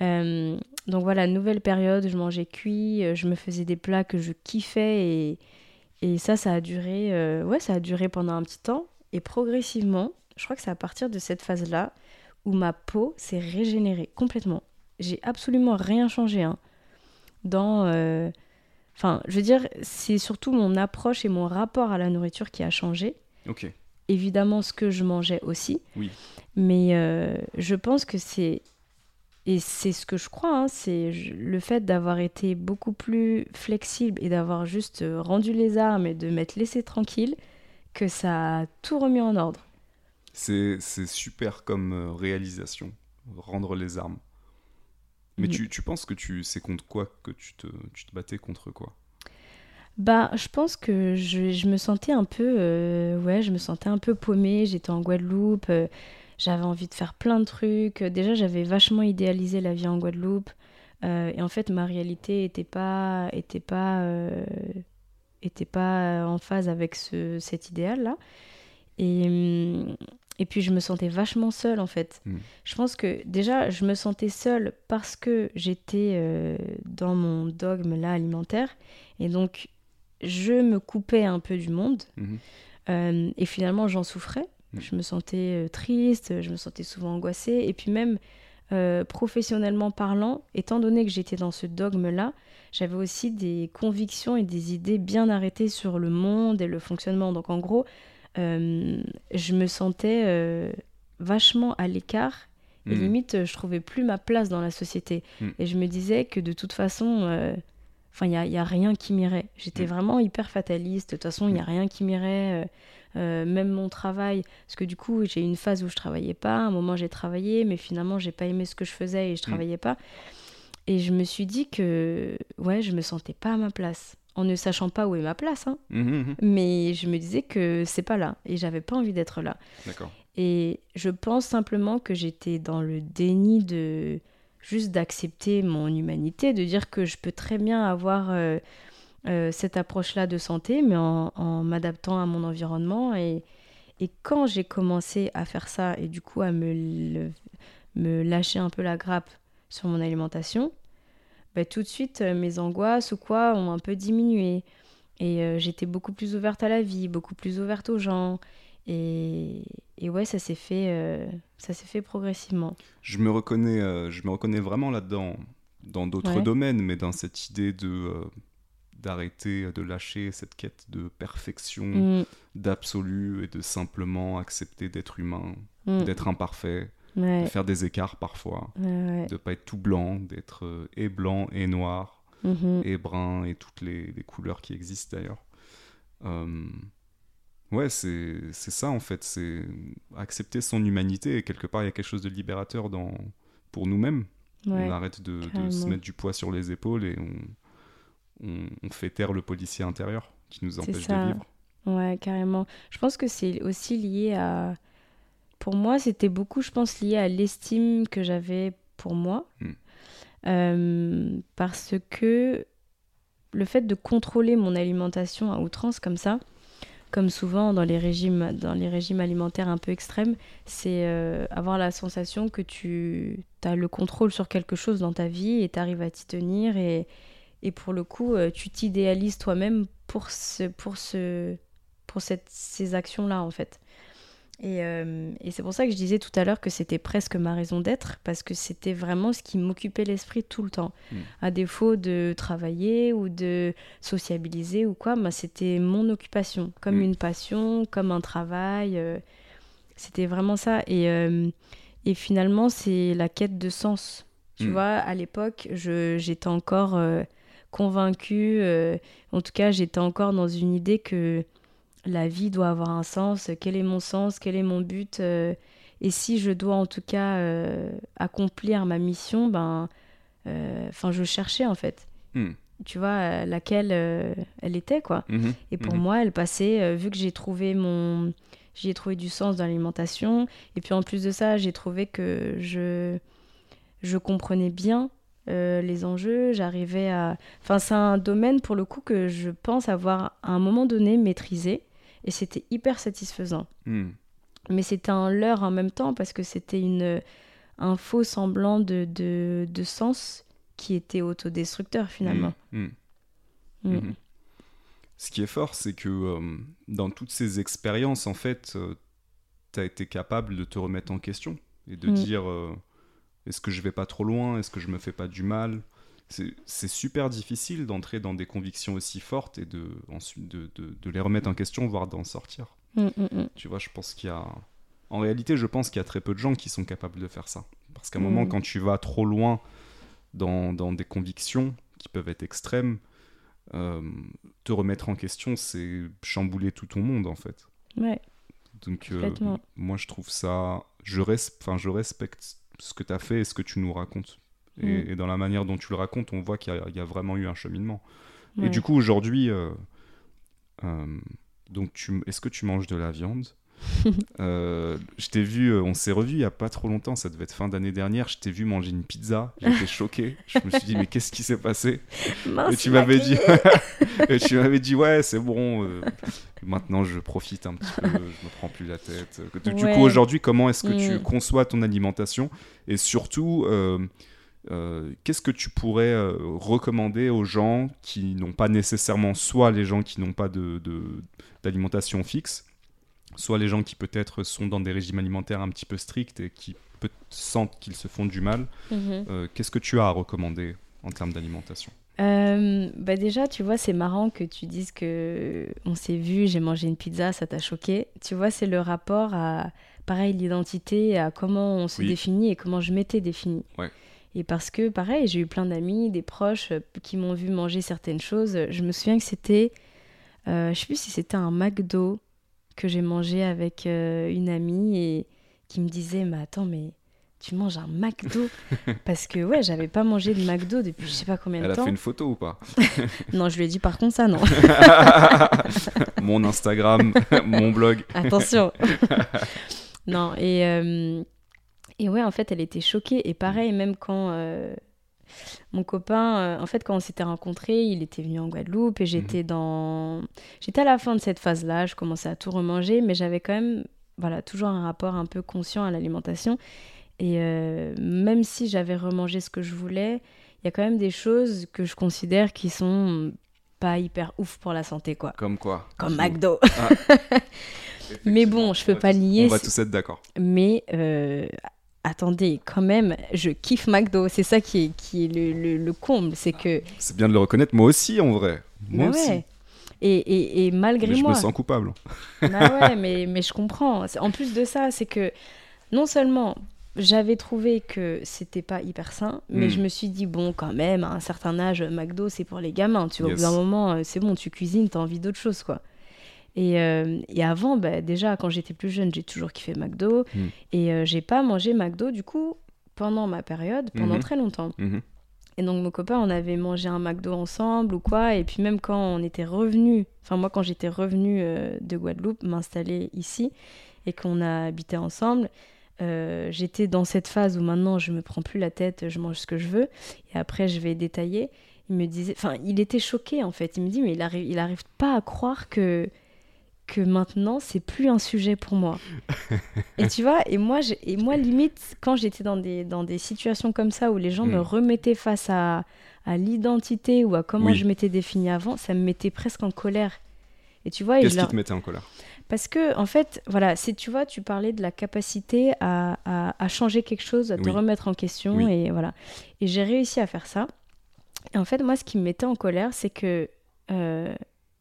Euh, donc voilà, nouvelle période, je mangeais cuit, euh, je me faisais des plats que je kiffais et, et ça, ça a duré, euh, ouais, ça a duré pendant un petit temps. Et progressivement, je crois que c'est à partir de cette phase-là où ma peau s'est régénérée complètement. J'ai absolument rien changé hein, dans... Enfin, je veux dire, c'est surtout mon approche et mon rapport à la nourriture qui a changé. Ok. Évidemment, ce que je mangeais aussi. Oui. Mais euh, je pense que c'est. Et c'est ce que je crois, hein, c'est le fait d'avoir été beaucoup plus flexible et d'avoir juste euh, rendu les armes et de m'être laissé tranquille que ça a tout remis en ordre. C'est c'est super comme euh, réalisation, rendre les armes. Mais Mhm. tu, tu penses que tu c'est contre quoi que tu te, tu te battais contre quoi? Bah, je pense que je, je me sentais un peu, euh, ouais, je me sentais un peu paumée. J'étais en Guadeloupe, euh, j'avais envie de faire plein de trucs. Déjà, j'avais vachement idéalisé la vie en Guadeloupe, euh, et en fait, ma réalité était pas, était pas, était pas en phase avec ce, cet idéal-là. Et, hum, et puis, je me sentais vachement seule, en fait. Mm. Je pense que déjà, je me sentais seule parce que j'étais euh, dans mon dogme là alimentaire, et donc je me coupais un peu du monde Mhm. euh, et finalement j'en souffrais. Mm. Je me sentais euh, triste, je me sentais souvent angoissée et puis même euh, professionnellement parlant, étant donné que j'étais dans ce dogme-là, j'avais aussi des convictions et des idées bien arrêtées sur le monde et le fonctionnement. Donc en gros, je me sentais euh, vachement à l'écart et Mhm. limite, euh, je trouvais plus ma place dans la société. Mm. Et je me disais que de toute façon, euh, il n'y a, y a rien qui m'irait. J'étais Mm. vraiment hyper fataliste. De toute façon, il n'y a rien qui m'irait. euh, euh, même mon travail, parce que du coup, j'ai eu une phase où je travaillais pas. À un moment, j'ai travaillé, mais finalement, j'ai pas aimé ce que je faisais et je travaillais pas. Et je me suis dit que, ouais, je me sentais pas à ma place. En ne sachant pas où est ma place, hein. Mhm, mhm. mais je me disais que c'est pas là et j'avais pas envie d'être là. D'accord. Et je pense simplement que j'étais dans le déni de juste d'accepter mon humanité, de dire que je peux très bien avoir euh, euh, cette approche-là de santé, mais en, en m'adaptant à mon environnement. Et, et quand j'ai commencé à faire ça et du coup à me, le- me lâcher un peu la grappe sur mon alimentation, bah, tout de suite euh, mes angoisses ou quoi ont un peu diminué. Et euh, j'étais beaucoup plus ouverte à la vie, beaucoup plus ouverte aux gens. Et, et ouais, ça s'est fait, euh, ça s'est fait progressivement. Je me reconnais, euh, je me reconnais vraiment là-dedans, dans d'autres Ouais. domaines, mais dans cette idée de d'arrêter, de lâcher cette quête de perfection, Mm, d'absolu et de simplement accepter d'être humain, mm. d'être imparfait, Ouais, de faire des écarts parfois, ouais, de pas être tout blanc, d'être euh, et blanc et noir Mhm. et brun et toutes les, les couleurs qui existent d'ailleurs. Euh, ouais, c'est c'est ça en fait, c'est accepter son humanité et quelque part il y a quelque chose de libérateur dans, pour nous-mêmes. On arrête de, de se mettre du poids sur les épaules et on, on, on fait taire le policier intérieur qui nous empêche de vivre. Ouais, carrément. Je pense que c'est aussi lié à... Pour moi, c'était beaucoup, je pense, lié à l'estime que j'avais pour moi. Mm. Euh, parce que le fait de contrôler mon alimentation à outrance comme ça, comme souvent dans les régimes, dans les régimes alimentaires un peu extrêmes, c'est euh, avoir la sensation que tu as le contrôle sur quelque chose dans ta vie et tu arrives à t'y tenir et, et pour le coup, euh, tu t'idéalises toi-même pour, ce, pour, ce, pour cette, ces actions-là en fait. Et, euh, et c'est pour ça que je disais tout à l'heure que c'était presque ma raison d'être, parce que c'était vraiment ce qui m'occupait l'esprit tout le temps. Mm. À défaut de travailler ou de sociabiliser ou quoi, bah, c'était mon occupation, comme Mm. une passion, comme un travail. euh, c'était vraiment ça. Et, euh, et finalement, c'est la quête de sens. Tu Mm. vois, à l'époque, j'étais encore convaincue, en tout cas, j'étais encore dans une idée que la vie doit avoir un sens, quel est mon sens, quel est mon but, euh, et si je dois en tout cas euh, accomplir ma mission, ben, euh, enfin, je cherchais en fait, Hmm. tu vois, laquelle elle était quoi. Mhm. Et pour Mhm. moi, elle passait, vu que j'ai trouvé mon, j'y ai trouvé du sens dans l'alimentation, et puis en plus de ça, j'ai trouvé que je, je comprenais bien euh, les enjeux, j'arrivais à, enfin, c'est un domaine pour le coup que je pense avoir à un moment donné maîtrisé, et c'était hyper satisfaisant. Hmm. Mais c'était un leurre en même temps parce que c'était une, un faux semblant de, de, de sens qui était autodestructeur finalement. Hmm. Hmm. Ce qui est fort, c'est que euh, dans toutes ces expériences, en fait, tu as été capable de te remettre en question et de dire euh, est-ce que je vais pas trop loin? Est-ce que je me fais pas du mal? C'est super difficile d'entrer dans des convictions aussi fortes et de, ensuite de, de- de les remettre en question, voire d'en sortir. Mm, mm, mm. Tu vois, je pense qu'il y a. En réalité, je pense qu'il y a très peu de gens qui sont capables de faire ça. Parce qu'à un moment, quand tu vas trop loin dans, dans des convictions qui peuvent être extrêmes, euh, te remettre en question, c'est chambouler tout ton monde, en fait. Ouais. Donc, euh, moi, je trouve ça. Je, res- enfin, je respecte ce que tu as fait et ce que tu nous racontes. Et, Mm. et dans la manière dont tu le racontes, on voit qu'il y, a- il y a vraiment eu un cheminement. Et du coup, aujourd'hui, euh, euh, donc, est-ce que tu manges de la viande Euh, Je t'ai vu, euh, on s'est revu il y a pas trop longtemps, ça devait être fin d'année dernière. Je t'ai vu manger une pizza, j'étais choqué. Je me suis dit, mais qu'est-ce qui s'est passé? Mince, Et tu m'avais dit, grillé. et tu m'avais dit, ouais, c'est bon. euh, maintenant, je profite un petit peu, je me prends plus la tête. Du Ouais. coup, aujourd'hui, comment est-ce que tu Mm. conçois ton alimentation? Et surtout, euh, euh, qu'est-ce que tu pourrais euh, recommander aux gens qui n'ont pas nécessairement, soit les gens qui n'ont pas de, de- d'alimentation fixe, soit les gens qui peut-être sont dans des régimes alimentaires un petit peu stricts et qui peut- sentent qu'ils se font du mal. Mhm. Euh, qu'est-ce que tu as à recommander en termes d'alimentation? Bah déjà, tu vois, c'est marrant que tu dises que on s'est vu, j'ai mangé une pizza, ça t'a choqué. Tu vois, c'est le rapport à, pareil, l'identité, à comment on se Oui. définit et comment je m'étais définie. Ouais. Et parce que, pareil, j'ai eu plein d'amis, des proches euh, qui m'ont vu manger certaines choses. Je me souviens que c'était, euh, je sais plus si c'était un McDo que j'ai mangé avec euh, une amie et qui me disait, mais attends, mais tu manges un McDo? Parce que, ouais, j'avais pas mangé de McDo depuis je sais pas combien de Elle a temps. fait une photo ou pas? Non, je lui ai dit par contre ça, non. Mon Instagram, mon blog. Attention. non, et, euh, et ouais, en fait, elle était choquée. Et pareil, même quand euh, mon copain, euh, en fait, quand on s'était rencontrés, il était venu en Guadeloupe et j'étais dans. J'étais à la fin de cette phase-là, je commençais à tout remanger, mais j'avais quand même, voilà, toujours un rapport un peu conscient à l'alimentation. Et euh, même si j'avais remangé ce que je voulais, il y a quand même des choses que je considère qui sont pas hyper ouf pour la santé, quoi. Comme quoi Comme. McDo. Ah. Mais bon, je peux pas nier. On va tous être d'accord. Mais euh, attendez, quand même, je kiffe McDo. C'est ça qui est, qui est le, le- le comble. C'est que. C'est bien de le reconnaître. Moi aussi, en vrai. Moi Bah aussi. ouais. Et, et, et malgré Mais je moi. me sens coupable. Bah ouais, mais, mais je comprends. En plus de ça, c'est que non seulement j'avais trouvé que c'était pas hyper sain, mais Mm. je me suis dit, bon, quand même, à un certain âge, McDo, c'est pour les gamins. Tu vois, Yes. au bout d'un moment, euh, c'est bon, tu cuisines, t'as envie d'autre chose, quoi. Et, euh, et avant, bah, déjà, quand j'étais plus jeune, j'ai toujours kiffé McDo. Mm. Et euh, j'ai pas mangé McDo, du coup, pendant ma période, pendant Mhm. très longtemps. Mhm. Et donc mon copain, on avait mangé un McDo ensemble ou quoi. Et puis même quand on était revenu, enfin moi quand j'étais revenu euh, de Guadeloupe, m'installer ici et qu'on a habité ensemble, euh, j'étais dans cette phase où maintenant je me prends plus la tête, je mange ce que je veux. Et après je vais détailler. Il me disait, enfin il était choqué en fait. Il me dit mais il arrive, il arrive pas à croire que que maintenant c'est plus un sujet pour moi. et tu vois, et moi, j'ai- et moi limite quand j'étais dans des dans des situations comme ça où les gens me Mm. remettaient face à à l'identité ou à comment Oui. je m'étais définie avant, ça me mettait presque en colère. Et tu vois, Qu'est-ce qui te mettait en colère? Parce que en fait, voilà, c'est tu vois, tu parlais de la capacité à, à, à changer quelque chose, à te remettre en question Oui. et voilà. Et j'ai réussi à faire ça. Et en fait, moi, ce qui me mettait en colère, c'est que euh,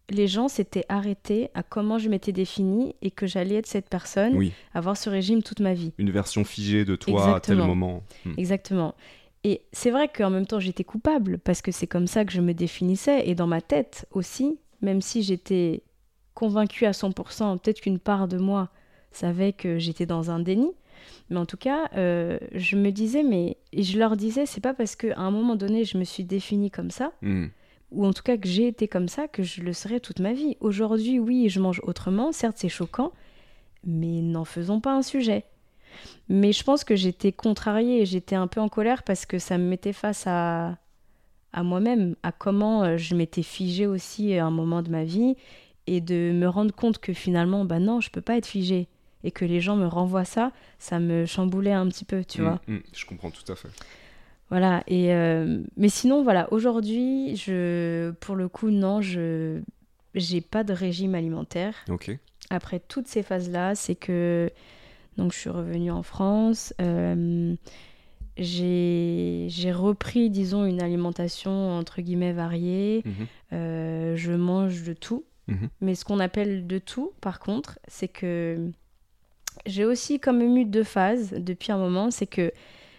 les gens s'étaient arrêtés à comment je m'étais définie et que j'allais être cette personne, Oui, avoir ce régime toute ma vie. une version figée de toi à tel moment. Hmm. Exactement. Et c'est vrai qu'en même temps, j'étais coupable parce que c'est comme ça que je me définissais et dans ma tête aussi, même si j'étais convaincue à 100%, peut-être qu'une part de moi savait que j'étais dans un déni. Mais en tout cas, euh, je me disais, mais et je leur disais, c'est pas parce qu'à un moment donné, je me suis définie comme ça, Hmm. Ou en tout cas que j'ai été comme ça, que je le serai toute ma vie. Aujourd'hui, oui, je mange autrement, certes c'est choquant, mais n'en faisons pas un sujet. Mais je pense que j'étais contrariée et j'étais un peu en colère parce que ça me mettait face à, à moi-même, à comment euh, je m'étais figée aussi à un moment de ma vie et de me rendre compte que finalement, bah non, je peux pas être figée. Et que les gens me renvoient ça, ça me chamboulait un petit peu, tu Hmm, vois. hmm. Je comprends tout à fait. Voilà, et euh, mais sinon, voilà, aujourd'hui, je, pour le coup, non, je j'ai pas de régime alimentaire. Ok. Après toutes ces phases-là, c'est que donc je suis revenue en France, euh, j'ai j'ai repris, disons, une alimentation entre guillemets variée. Mhm. Euh, je mange de tout, Mhm. mais ce qu'on appelle de tout, par contre, c'est que j'ai aussi quand même eu deux phases depuis un moment. C'est que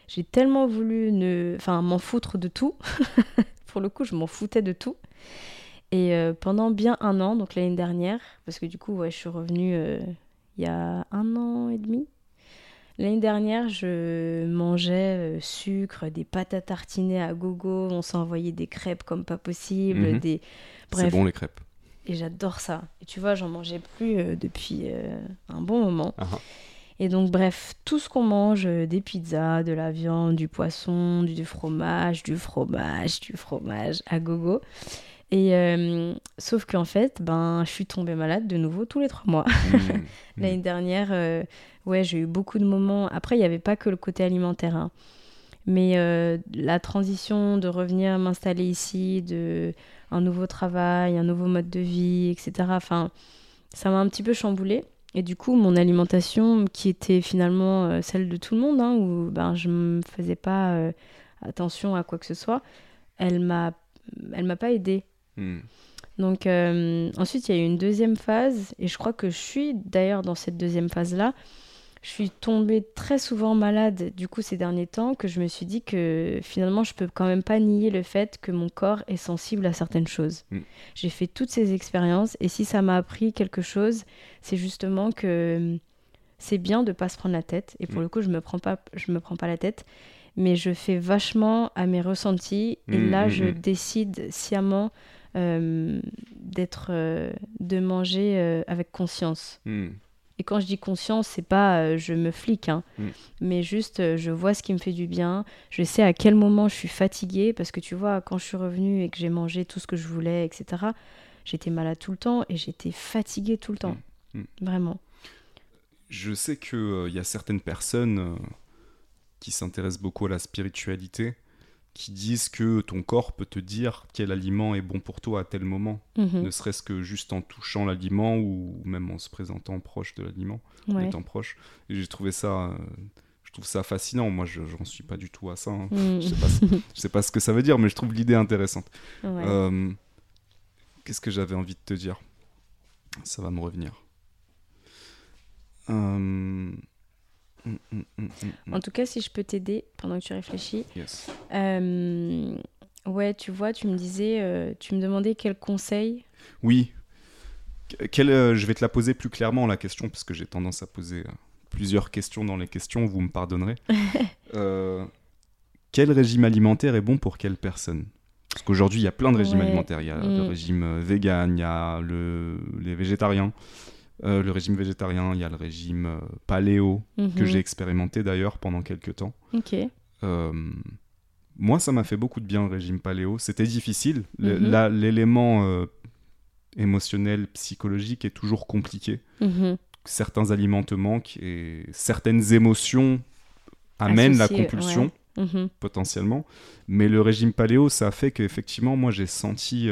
j'ai tellement voulu ne, enfin, m'en foutre de tout. Pour le coup, je m'en foutais de tout. Et euh, pendant bien un an, donc l'année dernière, parce que du coup, ouais, je suis revenue euh, il y a un an et demi. L'année dernière, je mangeais euh, sucre, des pâtes à tartiner à gogo, on s'envoyait des crêpes comme pas possible, Mhm. des... C'est bon les crêpes. et j'adore ça. Et tu vois, j'en mangeais plus depuis un bon moment. Ah ah. Et donc, bref, tout ce qu'on mange, euh, des pizzas, de la viande, du poisson, du fromage, du fromage, du fromage à gogo. Et euh, sauf qu'en fait, ben, je suis tombée malade de nouveau tous les trois mois. Hmm. L'année dernière, euh, ouais, j'ai eu beaucoup de moments. Après, il n'y avait pas que le côté alimentaire. hein. Mais euh, la transition de revenir m'installer ici, de un nouveau travail, un nouveau mode de vie, etc. Enfin, ça m'a un petit peu chamboulée. Et du coup, mon alimentation, qui était finalement euh, celle de tout le monde, hein, où ben, je ne faisais pas euh, attention à quoi que ce soit, elle m'a, elle m'a pas aidée. Hmm. Donc euh, ensuite, il y a eu une deuxième phase, et je crois que je suis d'ailleurs dans cette deuxième phase-là. Je suis tombée très souvent malade du coup ces derniers temps, que je me suis dit que finalement, je peux quand même pas nier le fait que mon corps est sensible à certaines choses. Mm. J'ai fait toutes ces expériences, et si ça m'a appris quelque chose, c'est justement que c'est bien de pas se prendre la tête. Et pour Mm. le coup, je me prends pas, je me prends pas la tête, mais je fais vachement à mes ressentis, et Mm, là, je décide sciemment euh, d'être euh, de manger euh, avec conscience. Et quand je dis conscience c'est pas euh, je me flique hein, Mm. mais juste euh, je vois ce qui me fait du bien je sais à quel moment je suis fatiguée parce que tu vois quand je suis revenue et que j'ai mangé tout ce que je voulais etc j'étais malade tout le temps et j'étais fatiguée tout le temps Mm. Mm. vraiment Je sais qu'il y a certaines personnes euh, qui s'intéressent beaucoup à la spiritualité qui disent que ton corps peut te dire quel aliment est bon pour toi à tel moment, Mhm. ne serait-ce que juste en touchant l'aliment ou même en se présentant proche de l'aliment, en étant proche. Et j'ai trouvé ça, euh, je trouve ça fascinant. Moi, je j'en suis pas du tout à ça. hein. Mm. Je sais je sais pas ce que ça veut dire, mais je trouve l'idée intéressante. Ouais. Euh, Qu'est-ce que j'avais envie de te dire? Ça va me revenir. Euh, hum, hum, hum. En tout cas, si je peux t'aider pendant que tu réfléchis. Yes. euh, ouais, tu vois, tu me disais, euh, tu me demandais quel conseil. Oui. Que- quel, euh, je vais te la poser plus clairement, la question, parce que j'ai tendance à poser plusieurs questions dans les questions, vous me pardonnerez. Quel régime alimentaire est bon pour quelle personne? Parce qu'aujourd'hui, il y a plein de régimes Ouais. alimentaires. Il y a le Mm. régime vegan, il y a le, les végétariens, euh, le régime végétarien, il y a le régime euh, paléo, que Mhm. j'ai expérimenté d'ailleurs pendant quelques temps. Euh, moi, ça m'a fait beaucoup de bien le régime paléo. C'était difficile. Le- Mhm. L'élément émotionnel, psychologique est toujours compliqué. Mhm. Certains aliments te manquent et certaines émotions amènent la compulsion potentiellement. Mais le régime paléo, ça a fait qu'effectivement, moi, j'ai senti,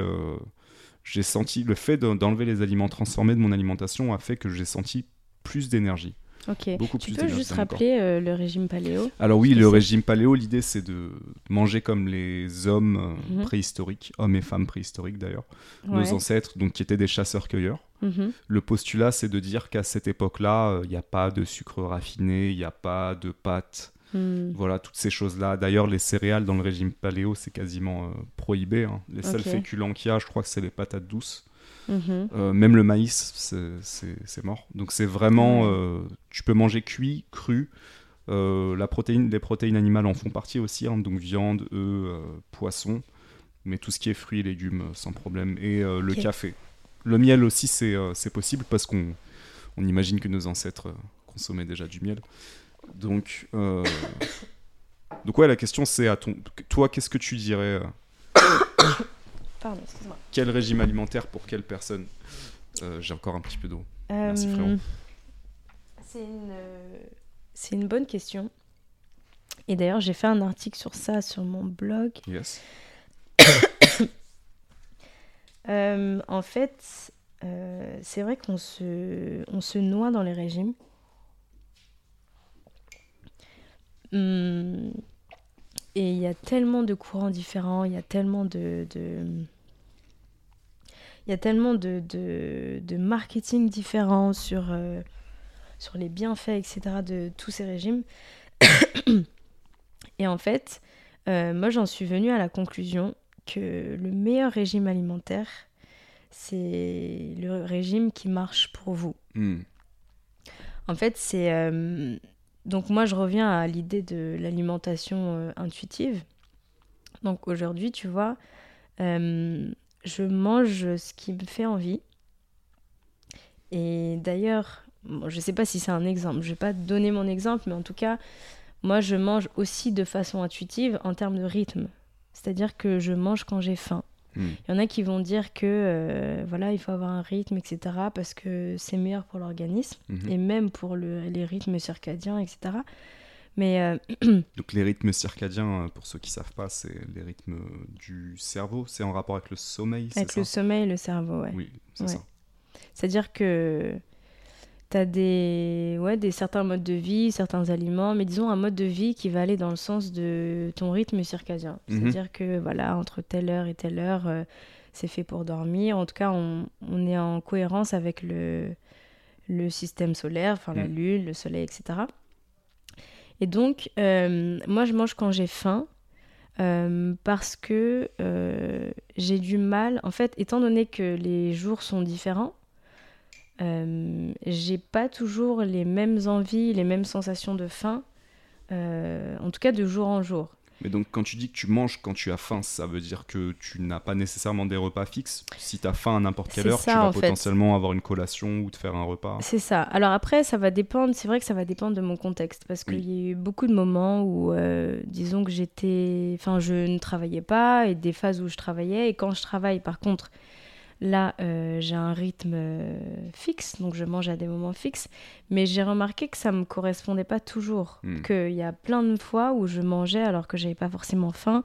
j'ai senti le fait de- d'enlever les aliments transformés de mon alimentation a fait que j'ai senti plus d'énergie. Ok. Beaucoup Tu plus peux juste rappeler euh, le régime paléo? Alors oui, le régime paléo, l'idée c'est de manger comme les hommes euh, Mhm. préhistoriques, hommes et femmes préhistoriques d'ailleurs, Ouais. nos ancêtres, donc qui étaient des chasseurs-cueilleurs. Mhm. Le postulat, c'est de dire qu'à cette époque-là, il n'y a pas de sucre raffiné, il n'y a pas de pâtes, Hmm. voilà, toutes ces choses-là. D'ailleurs, les céréales dans le régime paléo, c'est quasiment euh, prohibé. hein. Les seuls féculents qu'il y a, je crois que c'est les patates douces. Mhm. Euh, même le maïs, c'est- mort. Donc c'est vraiment, euh, tu peux manger cuit, cru. La protéine, les protéines animales en font partie aussi, hein, donc viande, œufs, poisson, mais tout ce qui est fruits et légumes sans problème. Et le café. Le miel aussi, c'est possible parce qu'on on imagine que nos ancêtres consommaient déjà du miel. Donc, euh, donc ouais, la question c'est à ton, toi, qu'est-ce que tu dirais euh, Pardon, excuse-moi. Quel régime alimentaire pour quelle personne Euh, J'ai encore un petit peu d'eau. Merci, frérot. C'est une, c'est une bonne question. Et d'ailleurs, j'ai fait un article sur ça sur mon blog. Yes. En fait, c'est vrai qu'on se, on se noie dans les régimes. Hum, et il y a tellement de courants différents, il y a tellement de... de- il y a tellement de, de, de marketing différents sur, euh, sur les bienfaits, etc. de tous ces régimes. et en fait, euh, moi j'en suis venue à la conclusion que le meilleur régime alimentaire, c'est le régime qui marche pour vous. Hmm. En fait, c'est... euh, donc moi, je reviens à l'idée de l'alimentation euh, intuitive. Donc aujourd'hui, tu vois, euh, je mange ce qui me fait envie. Et d'ailleurs, je ne sais pas si c'est un exemple, je ne vais pas donner mon exemple, mais en tout cas, moi, je mange aussi de façon intuitive en termes de rythme. C'est-à-dire que je mange quand j'ai faim. Hmm. Il y en a qui vont dire que euh, voilà, il faut avoir un rythme, etc., parce que c'est meilleur pour l'organisme Mhm. et même pour le- les rythmes circadiens, etc. Mais euh, Donc les rythmes circadiens, euh, pour ceux qui savent pas, c'est les rythmes du cerveau. C'est en rapport avec le sommeil, c'est avec ça? le sommeil et le cerveau, ouais. Oui, c'est Ouais. ça. C'est-à-dire que tu as des, ouais, des certains modes de vie, certains aliments, mais disons un mode de vie qui va aller dans le sens de ton rythme circadien. Mhm. C'est-à-dire que voilà, entre telle heure et telle heure, euh, c'est fait pour dormir. En tout cas, on, on est en cohérence avec le, le système solaire, enfin la Mhm. lune, le soleil, etc. Et donc, euh, moi, je mange quand j'ai faim. euh, parce que j'ai du mal, en fait, étant donné que les jours sont différents, euh, j'ai pas toujours les mêmes envies, les mêmes sensations de faim, euh, en tout cas de jour en jour. Mais donc quand tu dis que tu manges quand tu as faim, ça veut dire que tu n'as pas nécessairement des repas fixes? Si tu as faim à n'importe quelle heure, ça, tu vas fait. potentiellement avoir une collation ou te faire un repas? C'est ça. Alors après, ça va dépendre, c'est vrai que ça va dépendre de mon contexte, parce qu'il y a eu beaucoup de moments où, euh, disons que j'étais, enfin, je ne travaillais pas, et des phases où je travaillais, et quand je travaille, par contre, là, euh, j'ai un rythme euh, fixe, donc je mange à des moments fixes, mais j'ai remarqué que ça me correspondait pas toujours, Hmm. qu'il y a plein de fois où je mangeais alors que j'avais pas forcément faim,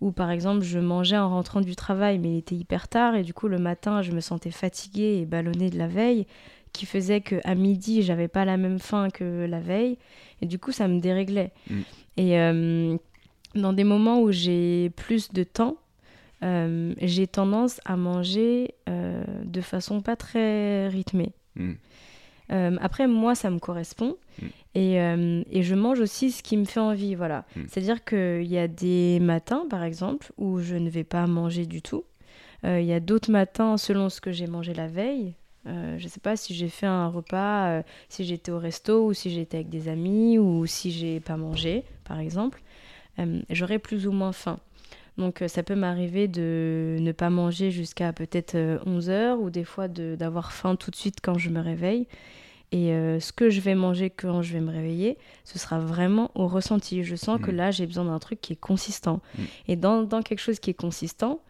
ou par exemple, je mangeais en rentrant du travail, mais il était hyper tard, et du coup, le matin, je me sentais fatiguée et ballonnée de la veille qui faisait que à midi j'avais pas la même faim que la veille et du coup ça me déréglait Mm. et euh, dans des moments où j'ai plus de temps euh, j'ai tendance à manger euh, de façon pas très rythmée. Mm. Euh, après, moi, ça me correspond. Mm. Et, et je mange aussi ce qui me fait envie. Voilà. Mm. C'est-à-dire qu'il y a des matins, par exemple, où je ne vais pas manger du tout. Il y a d'autres matins, selon ce que j'ai mangé la veille. Euh, je ne sais pas si j'ai fait un repas, euh, si j'étais au resto ou si j'étais avec des amis ou si j'ai pas mangé, par exemple. Euh, J'aurai plus ou moins faim. Donc euh, ça peut m'arriver de ne pas manger jusqu'à peut-être 11 heures ou des fois de- d'avoir faim tout de suite quand je me réveille. Et euh, ce que je vais manger quand je vais me réveiller, ce sera vraiment au ressenti. Je sens que Mm. là, j'ai besoin d'un truc qui est consistant. Mm. Et dans, dans quelque chose qui est consistant,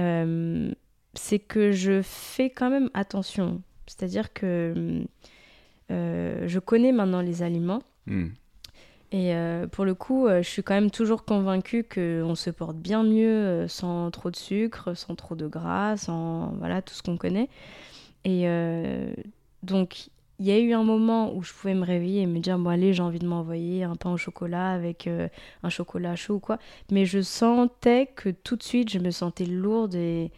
euh, c'est que je fais quand même attention. C'est-à-dire que euh, je connais maintenant les aliments. Mm. Et euh, pour le coup, euh, je suis quand même toujours convaincue qu'on se porte bien mieux euh, sans trop de sucre, sans trop de gras, sans voilà, tout ce qu'on connaît. Et donc, il y a eu un moment où je pouvais me réveiller et me dire, bon allez, j'ai envie de m'envoyer un pain au chocolat avec un chocolat chaud ou quoi. Mais je sentais que tout de suite, je me sentais lourde et,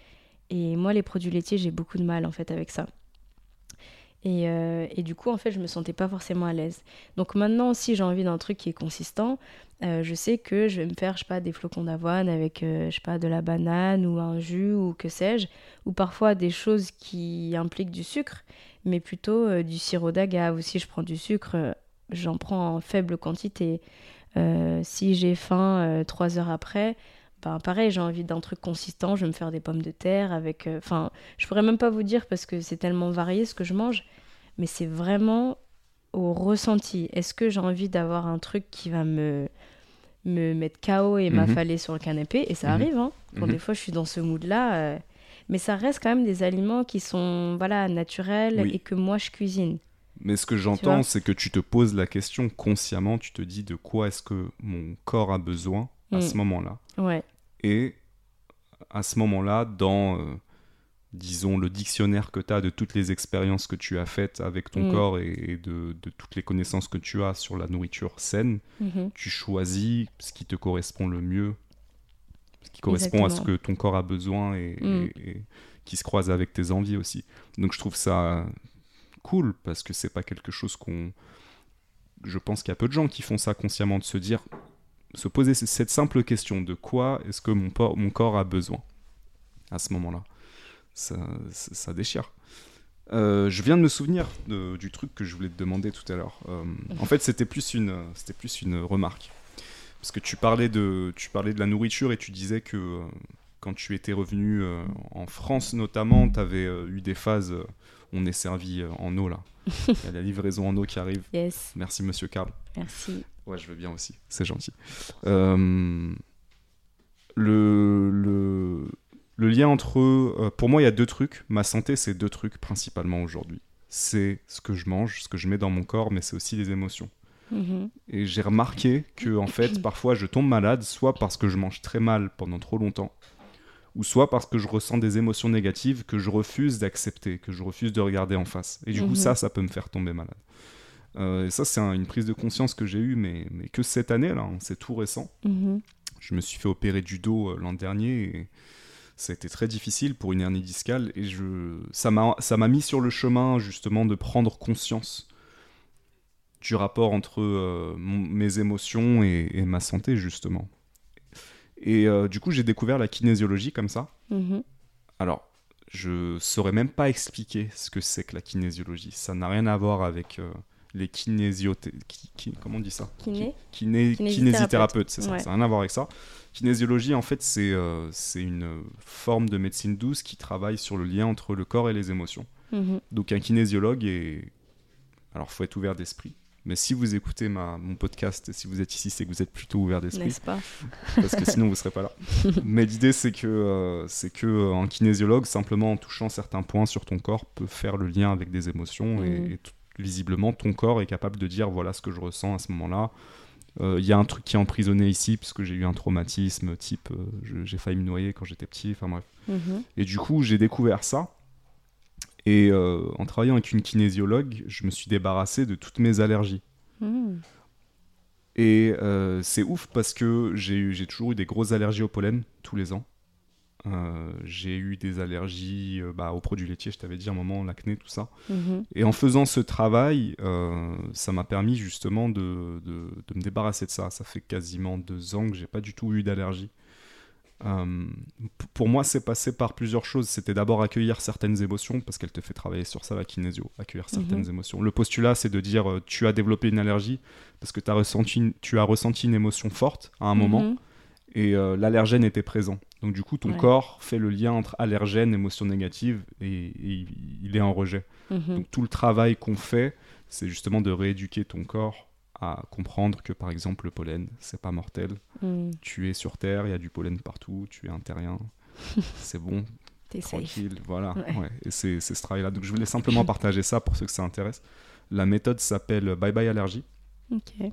et moi, les produits laitiers, j'ai beaucoup de mal en fait avec ça. Et, euh, et du coup, en fait, je me sentais pas forcément à l'aise. Donc maintenant, si j'ai envie d'un truc qui est consistant, euh, je sais que je vais me faire, je sais pas, des flocons d'avoine avec, euh, je sais pas, de la banane ou un jus ou que sais-je, ou parfois des choses qui impliquent du sucre, mais plutôt du sirop d'agave. Ou si je prends du sucre, j'en prends en faible quantité. Si j'ai faim trois heures après, ben pareil, j'ai envie d'un truc consistant, je vais me faire des pommes de terre avec... Enfin, je pourrais même pas vous dire parce que c'est tellement varié ce que je mange, mais c'est vraiment au ressenti. Est-ce que j'ai envie d'avoir un truc qui va me, me mettre KO et Mhm. m'affaler sur le canapé? Et ça Mhm. arrive, hein. Quand Mhm. des fois je suis dans ce mood-là. euh, Mais ça reste quand même des aliments qui sont voilà, naturels Oui. et que moi je cuisine. Mais ce que j'entends, c'est que tu te poses la question consciemment, tu te dis de quoi est-ce que mon corps a besoin à Mm. ce moment-là? Ouais. Et à ce moment-là, dans, euh, disons, le dictionnaire que tu as de toutes les expériences que tu as faites avec ton Mm. corps et, et de, de toutes les connaissances que tu as sur la nourriture saine, Mhm. tu choisis ce qui te correspond le mieux, ce qui correspond à ce que ton corps a besoin et, Mm. et- et qui se croise avec tes envies aussi. Donc je trouve ça cool parce que c'est pas quelque chose qu'on. Je pense qu'il y a peu de gens qui font ça consciemment, de se dire, se poser cette simple question de quoi est-ce que mon, por- mon corps a besoin à ce moment-là. Ça, ça, ça déchire. Euh, je viens de me souvenir de- du truc que je voulais te demander tout à l'heure. Euh, en fait, c'était plus une, c'était plus une remarque. Parce que tu parlais, de, tu parlais de la nourriture et tu disais que euh, quand tu étais revenu en France notamment, tu avais eu des phases. on est servi en eau là. Il y a la livraison en eau qui arrive. Yes, Merci monsieur Karl. merci. Ouais, je veux bien aussi. C'est gentil. Le, le, le lien entre eux, euh, pour moi, il y a deux trucs. Ma santé, c'est deux trucs principalement aujourd'hui. C'est ce que je mange, ce que je mets dans mon corps, mais c'est aussi les émotions. Mhm. Et j'ai remarqué que, en fait, parfois, je tombe malade, soit parce que je mange très mal pendant trop longtemps, ou soit parce que je ressens des émotions négatives que je refuse d'accepter, que je refuse de regarder en face. Et du coup, Mhm. ça, ça peut me faire tomber malade. Euh, et ça, c'est un- une prise de conscience que j'ai eue, mais, mais que cette année, là, hein, c'est tout récent. Mhm. Je me suis fait opérer du dos euh, l'an dernier et ça a été très difficile pour une hernie discale et je, ça m'a mis sur le chemin justement de prendre conscience du rapport entre euh, mon- mes émotions et, et ma santé justement. Et euh, du coup, j'ai découvert la kinésiologie comme ça. Mhm. Alors, je saurais même pas expliquer ce que c'est que la kinésiologie. Ça n'a rien à voir avec euh, les kinésiothé... qui- qui- comment on dit ça? Kiné Kiné... Kinésithérapeute. Kinésithérapeute, c'est ça. Ouais. Ça n'a rien à voir avec ça. Kinésiologie, en fait, c'est euh, une forme de médecine douce qui travaille sur le lien entre le corps et les émotions. Mhm. Donc un kinésiologue est... Alors, faut être ouvert d'esprit. Mais si vous écoutez ma, mon podcast, et si vous êtes ici, c'est que vous êtes plutôt ouvert d'esprit N'est-ce pas? Parce que sinon vous serez pas là. Mais l'idée c'est que euh, c'est que euh, un kinésiologue simplement en touchant certains points sur ton corps peut faire le lien avec des émotions et, Mhm. et visiblement ton corps est capable de dire voilà ce que je ressens à ce moment-là. Euh, Il y a un truc qui est emprisonné ici puisque j'ai eu un traumatisme type euh, j'ai failli me noyer quand j'étais petit. Enfin bref. Mhm. Et du coup j'ai découvert ça. Et euh, en travaillant avec une kinésiologue, je me suis débarrassé de toutes mes allergies. Mhm. Et euh, c'est ouf parce que j'ai toujours eu des grosses allergies au pollen tous les ans. Euh, j'ai eu des allergies euh, bah, aux produits laitiers, je t'avais dit à un moment, l'acné, tout ça. Mhm. Et en faisant ce travail, euh, ça m'a permis justement de, de- de me débarrasser de ça. Ça fait quasiment deux ans que j'ai pas du tout eu d'allergie. Euh, pour moi, c'est passé par plusieurs choses. C'était d'abord accueillir certaines émotions, parce qu'elle te fait travailler sur ça, la kinésio, accueillir certaines Mhm. émotions. Le postulat, c'est de dire tu as développé une allergie parce que t'as ressenti, une- tu as ressenti une émotion forte à un moment Mhm. Et euh, l'allergène était présent. Donc du coup, ton Ouais. corps fait le lien entre allergène, émotion négative, et, et il- est en rejet. Mhm. Donc tout le travail qu'on fait, c'est justement de rééduquer ton corps à comprendre que par exemple le pollen, c'est pas mortel. Mhm. Tu es sur Terre, il y a du pollen partout, tu es un terrien, c'est bon, safe. tranquille, voilà. Ouais. ouais. Et c'est c'est ce travail-là. Donc je voulais simplement partager ça pour ceux que ça intéresse. La méthode s'appelle Bye Bye Allergie.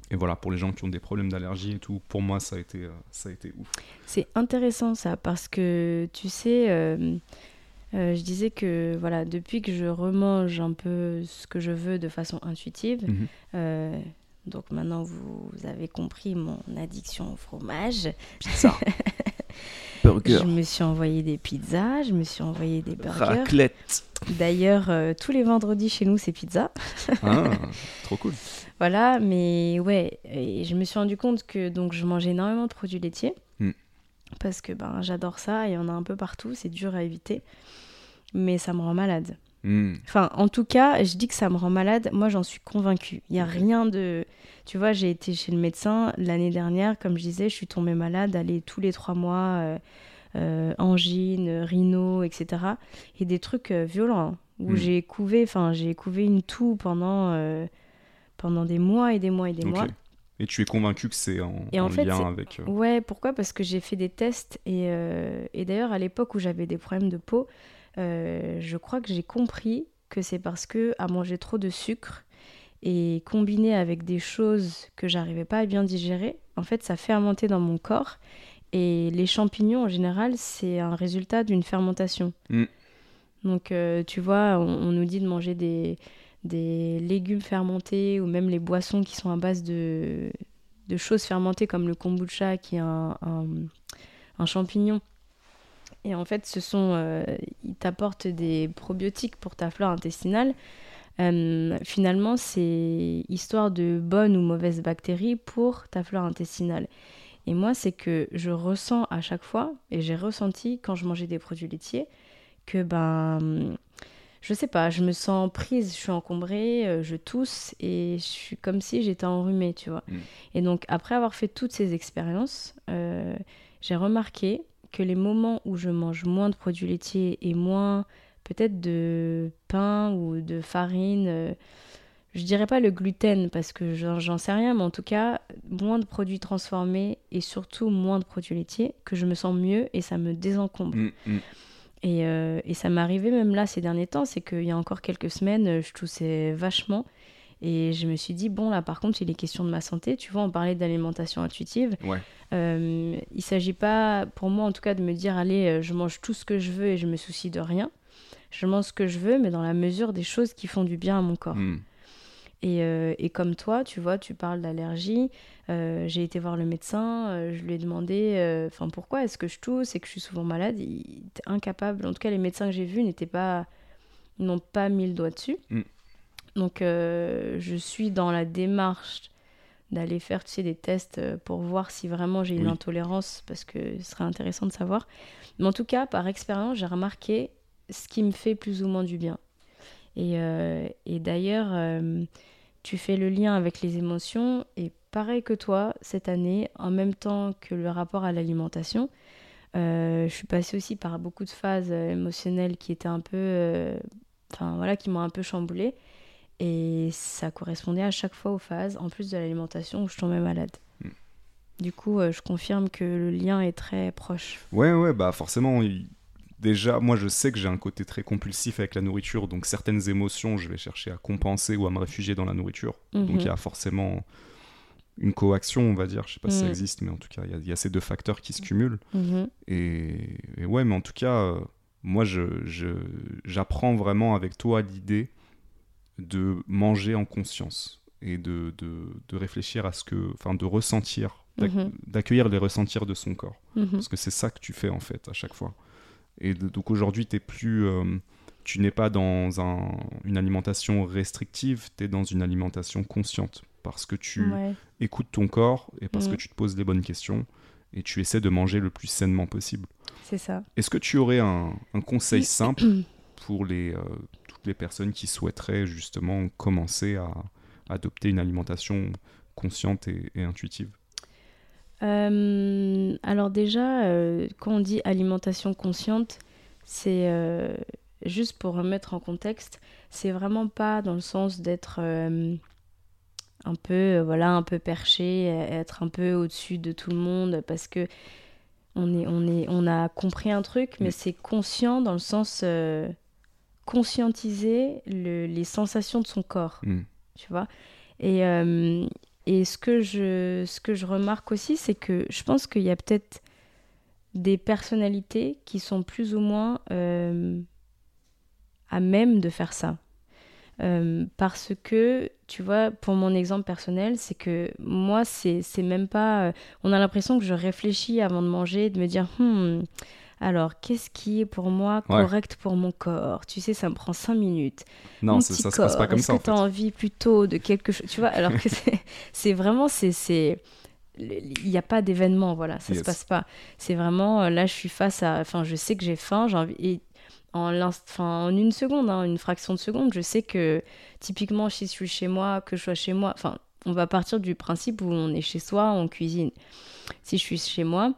Et voilà, pour les gens qui ont des problèmes d'allergie et tout, pour moi, ça a été, euh, ça a été ouf. C'est intéressant ça parce que tu sais, euh, euh, je disais que voilà, depuis que je remange un peu ce que je veux de façon intuitive, Mhm. euh, donc maintenant vous avez compris mon addiction au fromage. Pizza, Je me suis envoyé des pizzas, je me suis envoyé des burgers. raclette. D'ailleurs, euh, tous les vendredis chez nous, c'est pizza. Ah, trop cool. Voilà, mais ouais, et je me suis rendu compte que donc je mangeais énormément de produits laitiers Mm. parce que ben j'adore ça, il y en a un peu partout, c'est dur à éviter, mais ça me rend malade. Hmm. Enfin, en tout cas, je dis que ça me rend malade. Moi, j'en suis convaincue. Il y a rien de. Tu vois, j'ai été chez le médecin l'année dernière, comme je disais, je suis tombée malade, aller tous les trois mois, euh, euh, angine, rhino, etc. Et des trucs euh, violents hein, où Mm. j'ai couvé. Enfin, j'ai couvé une toux pendant pendant des mois et des mois et des mois. Et tu es convaincu que c'est en, Et en en fait, lien avec. Ouais, pourquoi? Parce que j'ai fait des tests et, et d'ailleurs à l'époque où j'avais des problèmes de peau, euh, je crois que j'ai compris que c'est parce que à manger trop de sucre et combiné avec des choses que j'arrivais pas à bien digérer, en fait ça fermentait dans mon corps et les champignons en général c'est un résultat d'une fermentation. Mm. Donc euh, tu vois, on, on nous dit de manger des, des légumes fermentés ou même les boissons qui sont à base de, de choses fermentées comme le kombucha qui est un, un, un champignon. Et en fait, ce sont, euh, ils t'apportent des probiotiques pour ta flore intestinale. Euh, finalement, c'est histoire de bonnes ou mauvaises bactéries pour ta flore intestinale. Et moi, c'est que je ressens à chaque fois, et j'ai ressenti quand je mangeais des produits laitiers, que ben, je sais pas, je me sens prise, je suis encombrée, euh, je tousse et je suis comme si j'étais enrhumée, tu vois. Mm. Et donc, après avoir fait toutes ces expériences, euh, j'ai remarqué que les moments où je mange moins de produits laitiers et moins peut-être de pain ou de farine, euh, je dirais pas le gluten parce que j'en sais rien, mais en tout cas, moins de produits transformés et surtout moins de produits laitiers, que je me sens mieux et ça me désencombre. hmm, hmm. Et, euh, et ça m'est arrivé même là ces derniers temps, c'est qu'il y a encore quelques semaines, euh, je toussais vachement. Et je me suis dit, bon, là par contre, il est question de ma santé. Tu vois, on parlait d'alimentation intuitive. Ouais. Euh, il s'agit pas, pour moi en tout cas, de me dire, allez, euh, je mange tout ce que je veux et je me soucie de rien. Je mange ce que je veux, mais dans la mesure des choses qui font du bien à mon corps. Hmm. Et, euh, et comme toi, tu vois, tu parles d'allergie. euh, j'ai été voir le médecin, euh, je lui ai demandé, enfin pourquoi est-ce que je tousse? Et que je suis souvent malade. Il était incapable. En tout cas, les médecins que j'ai vus n'étaient pas, n'ont pas mis le doigt dessus. Mm. Donc, euh, je suis dans la démarche d'aller faire, tu sais, des tests euh, pour voir si vraiment j'ai une Oui. intolérance, parce que ce serait intéressant de savoir. Mais en tout cas, par expérience, j'ai remarqué ce qui me fait plus ou moins du bien. Et, euh, et d'ailleurs, euh, tu fais le lien avec les émotions. Et pareil que toi, cette année, en même temps que le rapport à l'alimentation, euh, je suis passée aussi par beaucoup de phases émotionnelles qui étaient un peu. Enfin, voilà, qui m'ont un peu chamboulée. Et ça correspondait à chaque fois aux phases, en plus de l'alimentation, où je tombais malade. Mm. Du coup, euh, je confirme que le lien est très proche. Ouais, ouais, bah forcément. il- Déjà, moi, je sais que j'ai un côté très compulsif avec la nourriture, donc certaines émotions, je vais chercher à compenser ou à me réfugier dans la nourriture. Donc Mhm. il y a forcément une coaction, on va dire. Je sais pas si ça Mm. existe, mais en tout cas, il y a- il y, a ces deux facteurs qui se cumulent. Mhm. Et, et ouais, mais en tout cas, euh, moi, je, je- j'apprends vraiment avec toi l'idée de manger en conscience et de, de, de réfléchir à ce que, enfin, de ressentir, Mhm. d'accueillir les ressentir de son corps. Mhm. Parce que c'est ça que tu fais en fait à chaque fois. Et de- donc aujourd'hui, t'es plus, euh, tu n'es pas dans un- une alimentation restrictive, tu es dans une alimentation consciente. Parce que tu Ouais. écoutes ton corps et parce que tu te poses les bonnes questions et tu essaies de manger le plus sainement possible. C'est ça. Est-ce que tu aurais un, un conseil simple pour les, euh, toutes les personnes qui souhaiteraient justement commencer à adopter une alimentation consciente et, et intuitive. Euh, alors déjà, euh, quand on dit alimentation consciente, c'est euh, juste pour remettre en contexte, c'est vraiment pas dans le sens d'être un peu, voilà, un peu perché, être un peu au-dessus de tout le monde, parce que on est, on est, on a compris un truc, mais c'est conscient dans le sens conscientiser le- les sensations de son corps Mm. tu vois. Et, euh, et ce, que je, ce que je remarque aussi, c'est que je pense qu'il y a peut-être des personnalités qui sont plus ou moins euh, à même de faire ça. Euh, parce que, tu vois, pour mon exemple personnel, c'est que moi, c'est c'est même pas. on a l'impression que je réfléchis avant de manger, de me dire, Hmm, alors, qu'est-ce qui est pour moi Ouais. correct pour mon corps? Tu sais, ça me prend cinq minutes Non, mon ça, petit ça se passe pas corps, comme Est-ce ça en que tu as envie plutôt de quelque chose Tu vois, alors que c'est- vraiment, c'est, il n'y a pas d'événement, voilà, ça Yes. se passe pas. C'est vraiment, euh, là, je suis face à, enfin, je sais que j'ai faim, j'ai envie, et en, enfin, en une seconde, hein, une fraction de seconde, je sais que typiquement, si je suis chez moi, que je sois chez moi, enfin, on va partir du principe où on est chez soi, on cuisine. Si je suis chez moi,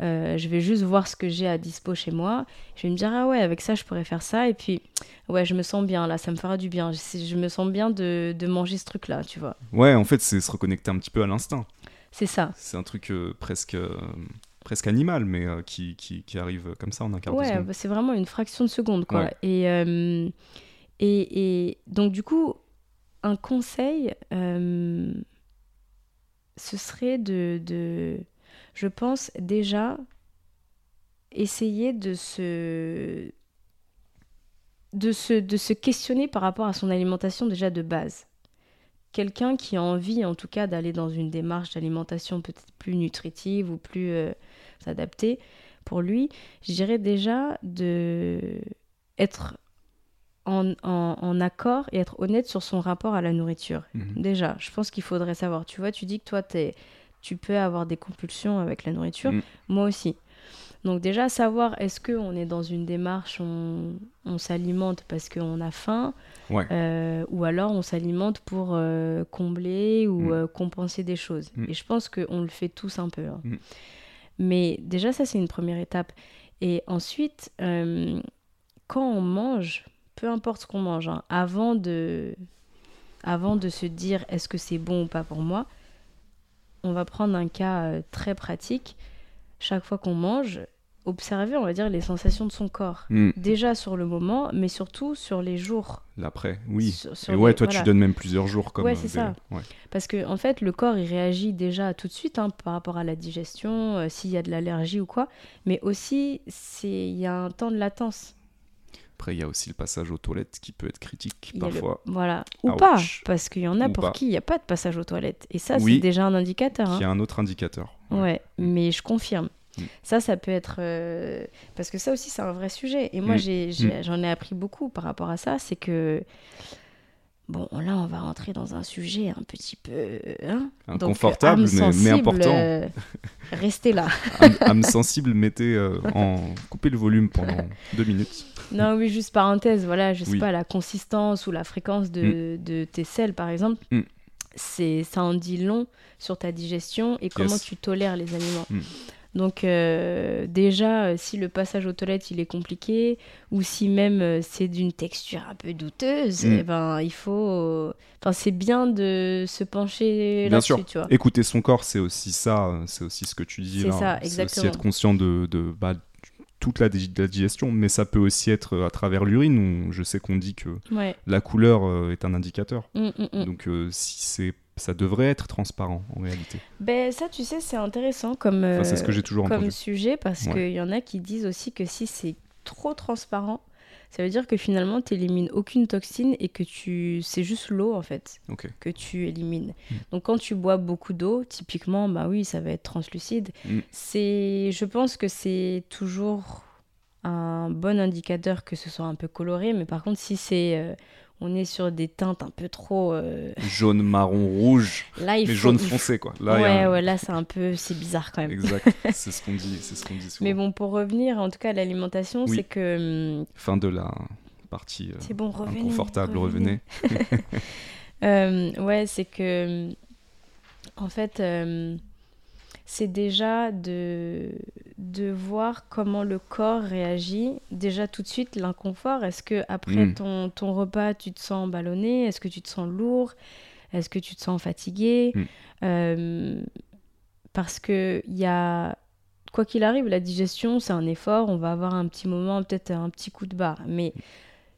euh, je vais juste voir ce que j'ai à dispo chez moi. Je vais me dire, ah ouais, avec ça, je pourrais faire ça. Et puis, ouais, je me sens bien là, ça me fera du bien. Je, je me sens bien de, de manger ce truc-là, tu vois. Ouais, en fait, c'est se reconnecter un petit peu à l'instinct. C'est ça. C'est un truc euh, presque, euh, presque animal, mais qui, qui, qui arrive comme ça en un quart de Ouais, seconde. bah, c'est vraiment une fraction de seconde, quoi. Ouais. Et, et, et donc, du coup, un conseil, euh, ce serait de, je pense, déjà essayer de se, de se, de se questionner par rapport à son alimentation déjà de base. Quelqu'un qui a envie, en tout cas, d'aller dans une démarche d'alimentation peut-être plus nutritive ou plus euh, adaptée, pour lui, je dirais déjà de être en, en- en accord et être honnête sur son rapport à la nourriture. Mhm. Déjà, je pense qu'il faudrait savoir. Tu vois, tu dis que toi, t'es- tu peux avoir des compulsions avec la nourriture. Mm. Moi aussi. Donc déjà, savoir est-ce qu'on est dans une démarche, on, on s'alimente parce qu'on a faim, Ouais. euh, ou alors on s'alimente pour euh, combler ou Mm. euh, compenser des choses. Et je pense qu'on le fait tous un peu. hein. Mais déjà, ça, c'est une première étape. Et ensuite, quand on mange, peu importe ce qu'on mange, hein, avant, de, avant de se dire est-ce que c'est bon ou pas pour moi, on va prendre un cas euh, très pratique. Chaque fois qu'on mange, observer, on va dire, les sensations de son corps. Mm. Déjà sur le moment, mais surtout sur les jours. L'après, oui. Sur- sur Et ouais, les- toi, voilà. tu donnes même plusieurs jours comme Ouais, euh, c'est ça. Ouais. Parce que en fait, le corps, il réagit déjà tout de suite hein, par rapport à la digestion, euh, s'il y a de l'allergie ou quoi. Mais aussi, il y a un temps de latence. Après, il y a aussi le passage aux toilettes qui peut être critique Il y a le- parfois, Voilà. Ou Ouch. pas, parce qu'il y en a Ou pour pas. qui il n'y a pas de passage aux toilettes. Et ça, Oui. c'est déjà un indicateur. hein. qui est un autre indicateur. Ouais. Ouais, mais je confirme. Mm. Ça, ça peut être... euh, Parce que ça aussi, c'est un vrai sujet. Et moi, Mm. j'en ai appris beaucoup par rapport à ça. C'est que... Bon, là, on va rentrer dans un sujet un petit peu... Hein Donc, Inconfortable, mais, important. euh, Restez là. âme, âme sensible, mettez euh, en... Coupez le volume pendant deux minutes. Non, oui, juste parenthèse, voilà, je sais Oui. pas, la consistance ou la fréquence de, de tes selles, par exemple, Mm. c'est ça en dit long sur ta digestion et comment Yes. tu tolères les aliments. Mm. Donc euh, déjà, euh, si le passage aux toilettes il est compliqué ou si même euh, c'est d'une texture un peu douteuse, Mm. eh ben il faut, enfin c'est bien de se pencher Bien là-dessus, sûr. tu vois. Écouter son corps, c'est aussi ça, c'est aussi ce que tu dis C'est là. ça, C'est aussi exactement. être conscient de, de bah, toute la, dig- la digestion, mais ça peut aussi être à travers l'urine, je sais qu'on dit que Ouais. la couleur est un indicateur. Mm, mm. Donc euh, si c'est ça devrait être transparent en réalité. Ben ça, tu sais, c'est intéressant comme. Enfin, c'est ce euh, que j'ai toujours comme entendu. sujet parce Ouais. qu'il y en a qui disent aussi que si c'est trop transparent, ça veut dire que finalement tu élimines aucune toxine et que tu c'est juste l'eau en fait que tu élimines. Mm. Donc quand tu bois beaucoup d'eau, typiquement bah oui, ça va être translucide. Mm. C'est je pense que c'est toujours un bon indicateur que ce soit un peu coloré, mais par contre, si c'est euh, on est sur des teintes un peu trop euh, Jaune, marron, rouge. là, il mais faut, jaune foncé, quoi. Là, ouais, a ouais, là, c'est un peu, c'est bizarre quand même. Exact. c'est ce qu'on dit, c'est ce qu'on dit souvent. Mais bon, pour revenir, en tout cas, à l'alimentation, Oui. c'est que hum, Fin de la partie euh, c'est bon, revenez. inconfortable, revenez. Euh, ouais, c'est que, en fait, euh, c'est déjà de, de voir comment le corps réagit. Déjà tout de suite, l'inconfort. Est-ce que après Mm. ton, ton repas, tu te sens ballonné? Est-ce que tu te sens lourd? Est-ce que tu te sens fatigué? Mm. Euh, Parce que il y a, quoi qu'il arrive, la digestion, c'est un effort. On va avoir un petit moment, peut-être un petit coup de barre. Mais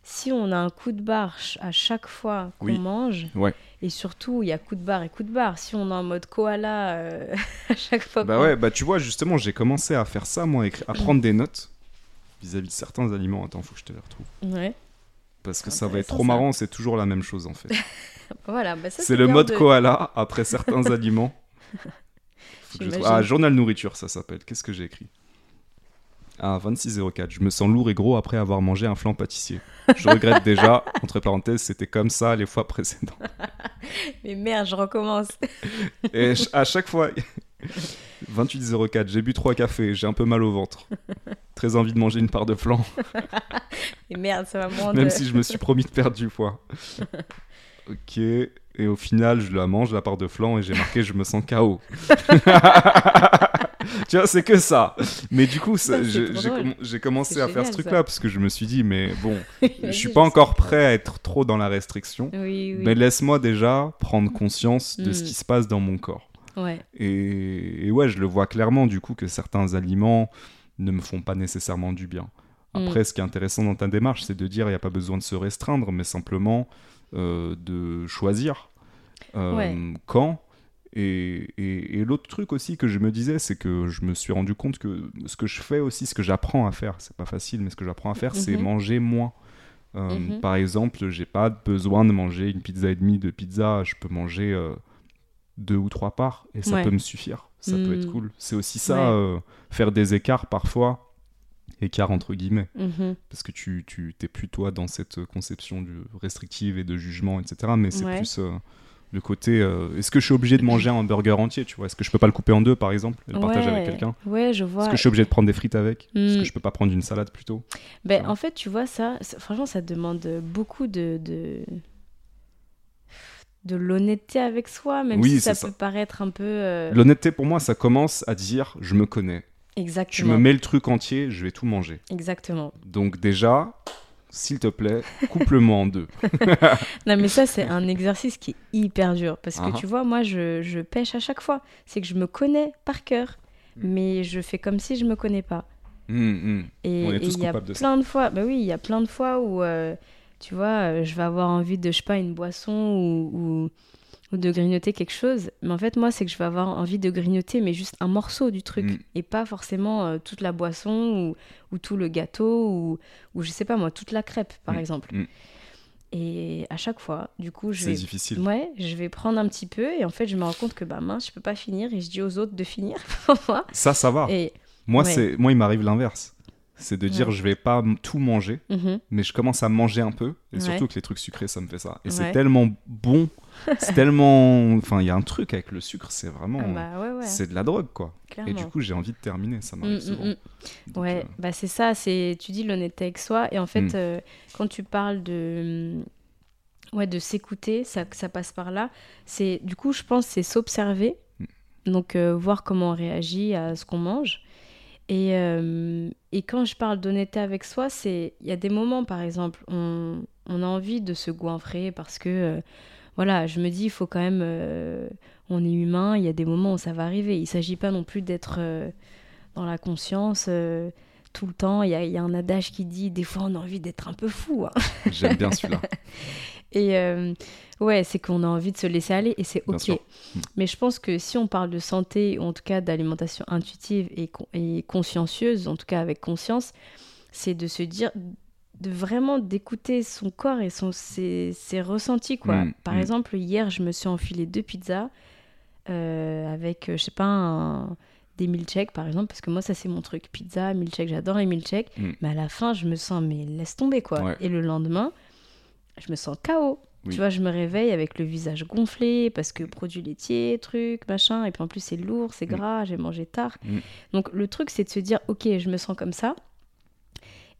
si on a un coup de barre à chaque fois qu'on Oui. mange, Ouais. et surtout, il y a coup de barre et coup de barre. Si on est en mode koala euh, à chaque fois Bah ouais, bah tu vois, justement, j'ai commencé à faire ça, moi, à prendre des notes vis-à-vis de certains aliments. Attends, faut que je te les retrouve. Ouais. Parce que ça va être trop ça. marrant, c'est toujours la même chose en fait. Voilà, bah c'est le mode de- koala après certains aliments. Faut que je trouve- J'imagine. Ah, journal nourriture, ça s'appelle. Qu'est-ce que j'ai écrit? Ah, 2604. Je me sens lourd et gros après avoir mangé un flan pâtissier. Je regrette déjà, entre parenthèses, c'était comme ça les fois précédentes. Mais merde, je recommence. Et à chaque fois, 2804, j'ai bu trois cafés, j'ai un peu mal au ventre. Très envie de manger une part de flan, Et merde, ça va me rendre. même si je me suis promis de perdre du poids. Ok, et au final, je la mange, la part de flan, et j'ai marqué je me sens KO. tu vois, c'est que ça. Mais du coup, j'ai commencé à faire ce truc-là, parce que je me suis dit, mais bon, je suis pas encore prêt à être trop dans la restriction. Oui, oui. Mais laisse-moi déjà prendre conscience de ce Mm. qui se passe dans mon corps. Ouais. Et, et ouais, je le vois clairement du coup que certains aliments ne me font pas nécessairement du bien. Mm. Après, ce qui est intéressant dans ta démarche, c'est de dire il n'y a pas besoin de se restreindre, mais simplement euh, de choisir euh, Ouais. quand. Et, et- et l'autre truc aussi que je me disais, c'est que je me suis rendu compte que ce que je fais aussi, ce que j'apprends à faire, c'est pas facile, mais ce que j'apprends à faire, c'est Mhm. manger moins. Euh, Mhm. Par exemple, j'ai pas besoin de manger une pizza et demie de pizza, je peux manger euh, deux ou trois parts et ça Ouais. peut me suffire. Ça peut être Mm. cool. C'est aussi ça, Ouais. euh, faire des écarts parfois, écarts entre guillemets, Mhm. parce que tu, tu t'es plus toi dans cette conception du restrictive et de jugement, etc. Mais c'est Ouais. plus le côté euh, est-ce que je suis obligé de manger un hamburger entier, tu vois? Est-ce que je peux pas le couper en deux par exemple et le partager avec quelqu'un? Ouais, je vois. Est-ce que je suis obligé de prendre des frites avec? Est-ce que je peux pas prendre une salade plutôt? Ben, en fait, tu vois, ça, ça- franchement, ça demande beaucoup de, de, de l'honnêteté avec soi, même Oui, si ça peut paraître un peu. euh, L'honnêteté pour moi, ça commence à dire je me connais. Tu Exactement. me mets le truc entier, je vais tout manger. Exactement. Donc déjà, s'il te plaît, couple-moi en deux. Non, mais ça, c'est un exercice qui est hyper dur. Parce que tu vois, moi, je, je pêche à chaque fois. C'est que je me connais par cœur, Mm. mais je fais comme si je me connais pas. Hum, hum. Et il y a de ça. plein de fois, bah oui, il y a plein de fois où, euh, tu vois, euh, je vais avoir envie de, je sais pas, une boisson ou, ou, de grignoter quelque chose. Mais en fait, moi, c'est que je vais avoir envie de grignoter, mais juste un morceau du truc. Mm. Et pas forcément euh, toute la boisson ou, ou tout le gâteau ou, ou, je sais pas moi, toute la crêpe, par Mm. exemple. Mm. Et à chaque fois, du coup, je vais difficile. Ouais, je vais prendre un petit peu et en fait, je me rends compte que bah mince, je peux pas finir et je dis aux autres de finir pour moi. Ça, ça va. Et Moi, ouais. c'est moi, il m'arrive l'inverse. C'est de dire Ouais. je vais pas tout manger, Mhm. mais je commence à manger un peu. Et Ouais. surtout que les trucs sucrés, ça me fait ça. Et c'est tellement bon. c'est tellement. Enfin, il y a un truc avec le sucre, c'est vraiment. Ah bah ouais, ouais, C'est de la drogue, quoi. clairement. Et du coup, j'ai envie de terminer. Ça m'arrive Mm, mm, souvent. mm. Donc, Ouais, euh, bah c'est ça, c'est tu dis l'honnêteté avec soi et en fait Mm. euh, quand tu parles de ouais de s'écouter, ça ça passe par là. C'est du coup je pense c'est s'observer, donc euh, voir comment on réagit à ce qu'on mange. Et, et quand je parle d'honnêteté avec soi, c'est il y a des moments par exemple on, on a envie de se goinfrer parce que voilà, je me dis il faut quand même euh, on est humain, il y a des moments où ça va arriver. Il s'agit pas non plus d'être euh, dans la conscience euh, tout le temps. Il y a, il y a un adage qui dit des fois on a envie d'être un peu fou. hein. J'aime bien celui-là. Et euh, ouais, c'est qu'on a envie de se laisser aller et c'est ok. Mm. Mais je pense que si on parle de santé, ou en tout cas d'alimentation intuitive et, con- et consciencieuse, en tout cas avec conscience, c'est de se dire de vraiment d'écouter son corps et son, ses, ses ressentis quoi. Mm, Par mm. exemple, hier, je me suis enfilé deux pizzas euh, avec, euh, je sais pas, un- des milkshakes par exemple, parce que moi ça c'est mon truc, pizza, milkshake, j'adore les milkshakes, Mm. mais à la fin je me sens, mais laisse tomber quoi. Ouais. Et le lendemain, je me sens KO. Oui. Tu vois, je me réveille avec le visage gonflé parce que produits laitiers, trucs, machin, et puis en plus c'est lourd, c'est Mm. gras, j'ai mangé tard. Mm. Donc le truc c'est de se dire, ok, je me sens comme ça.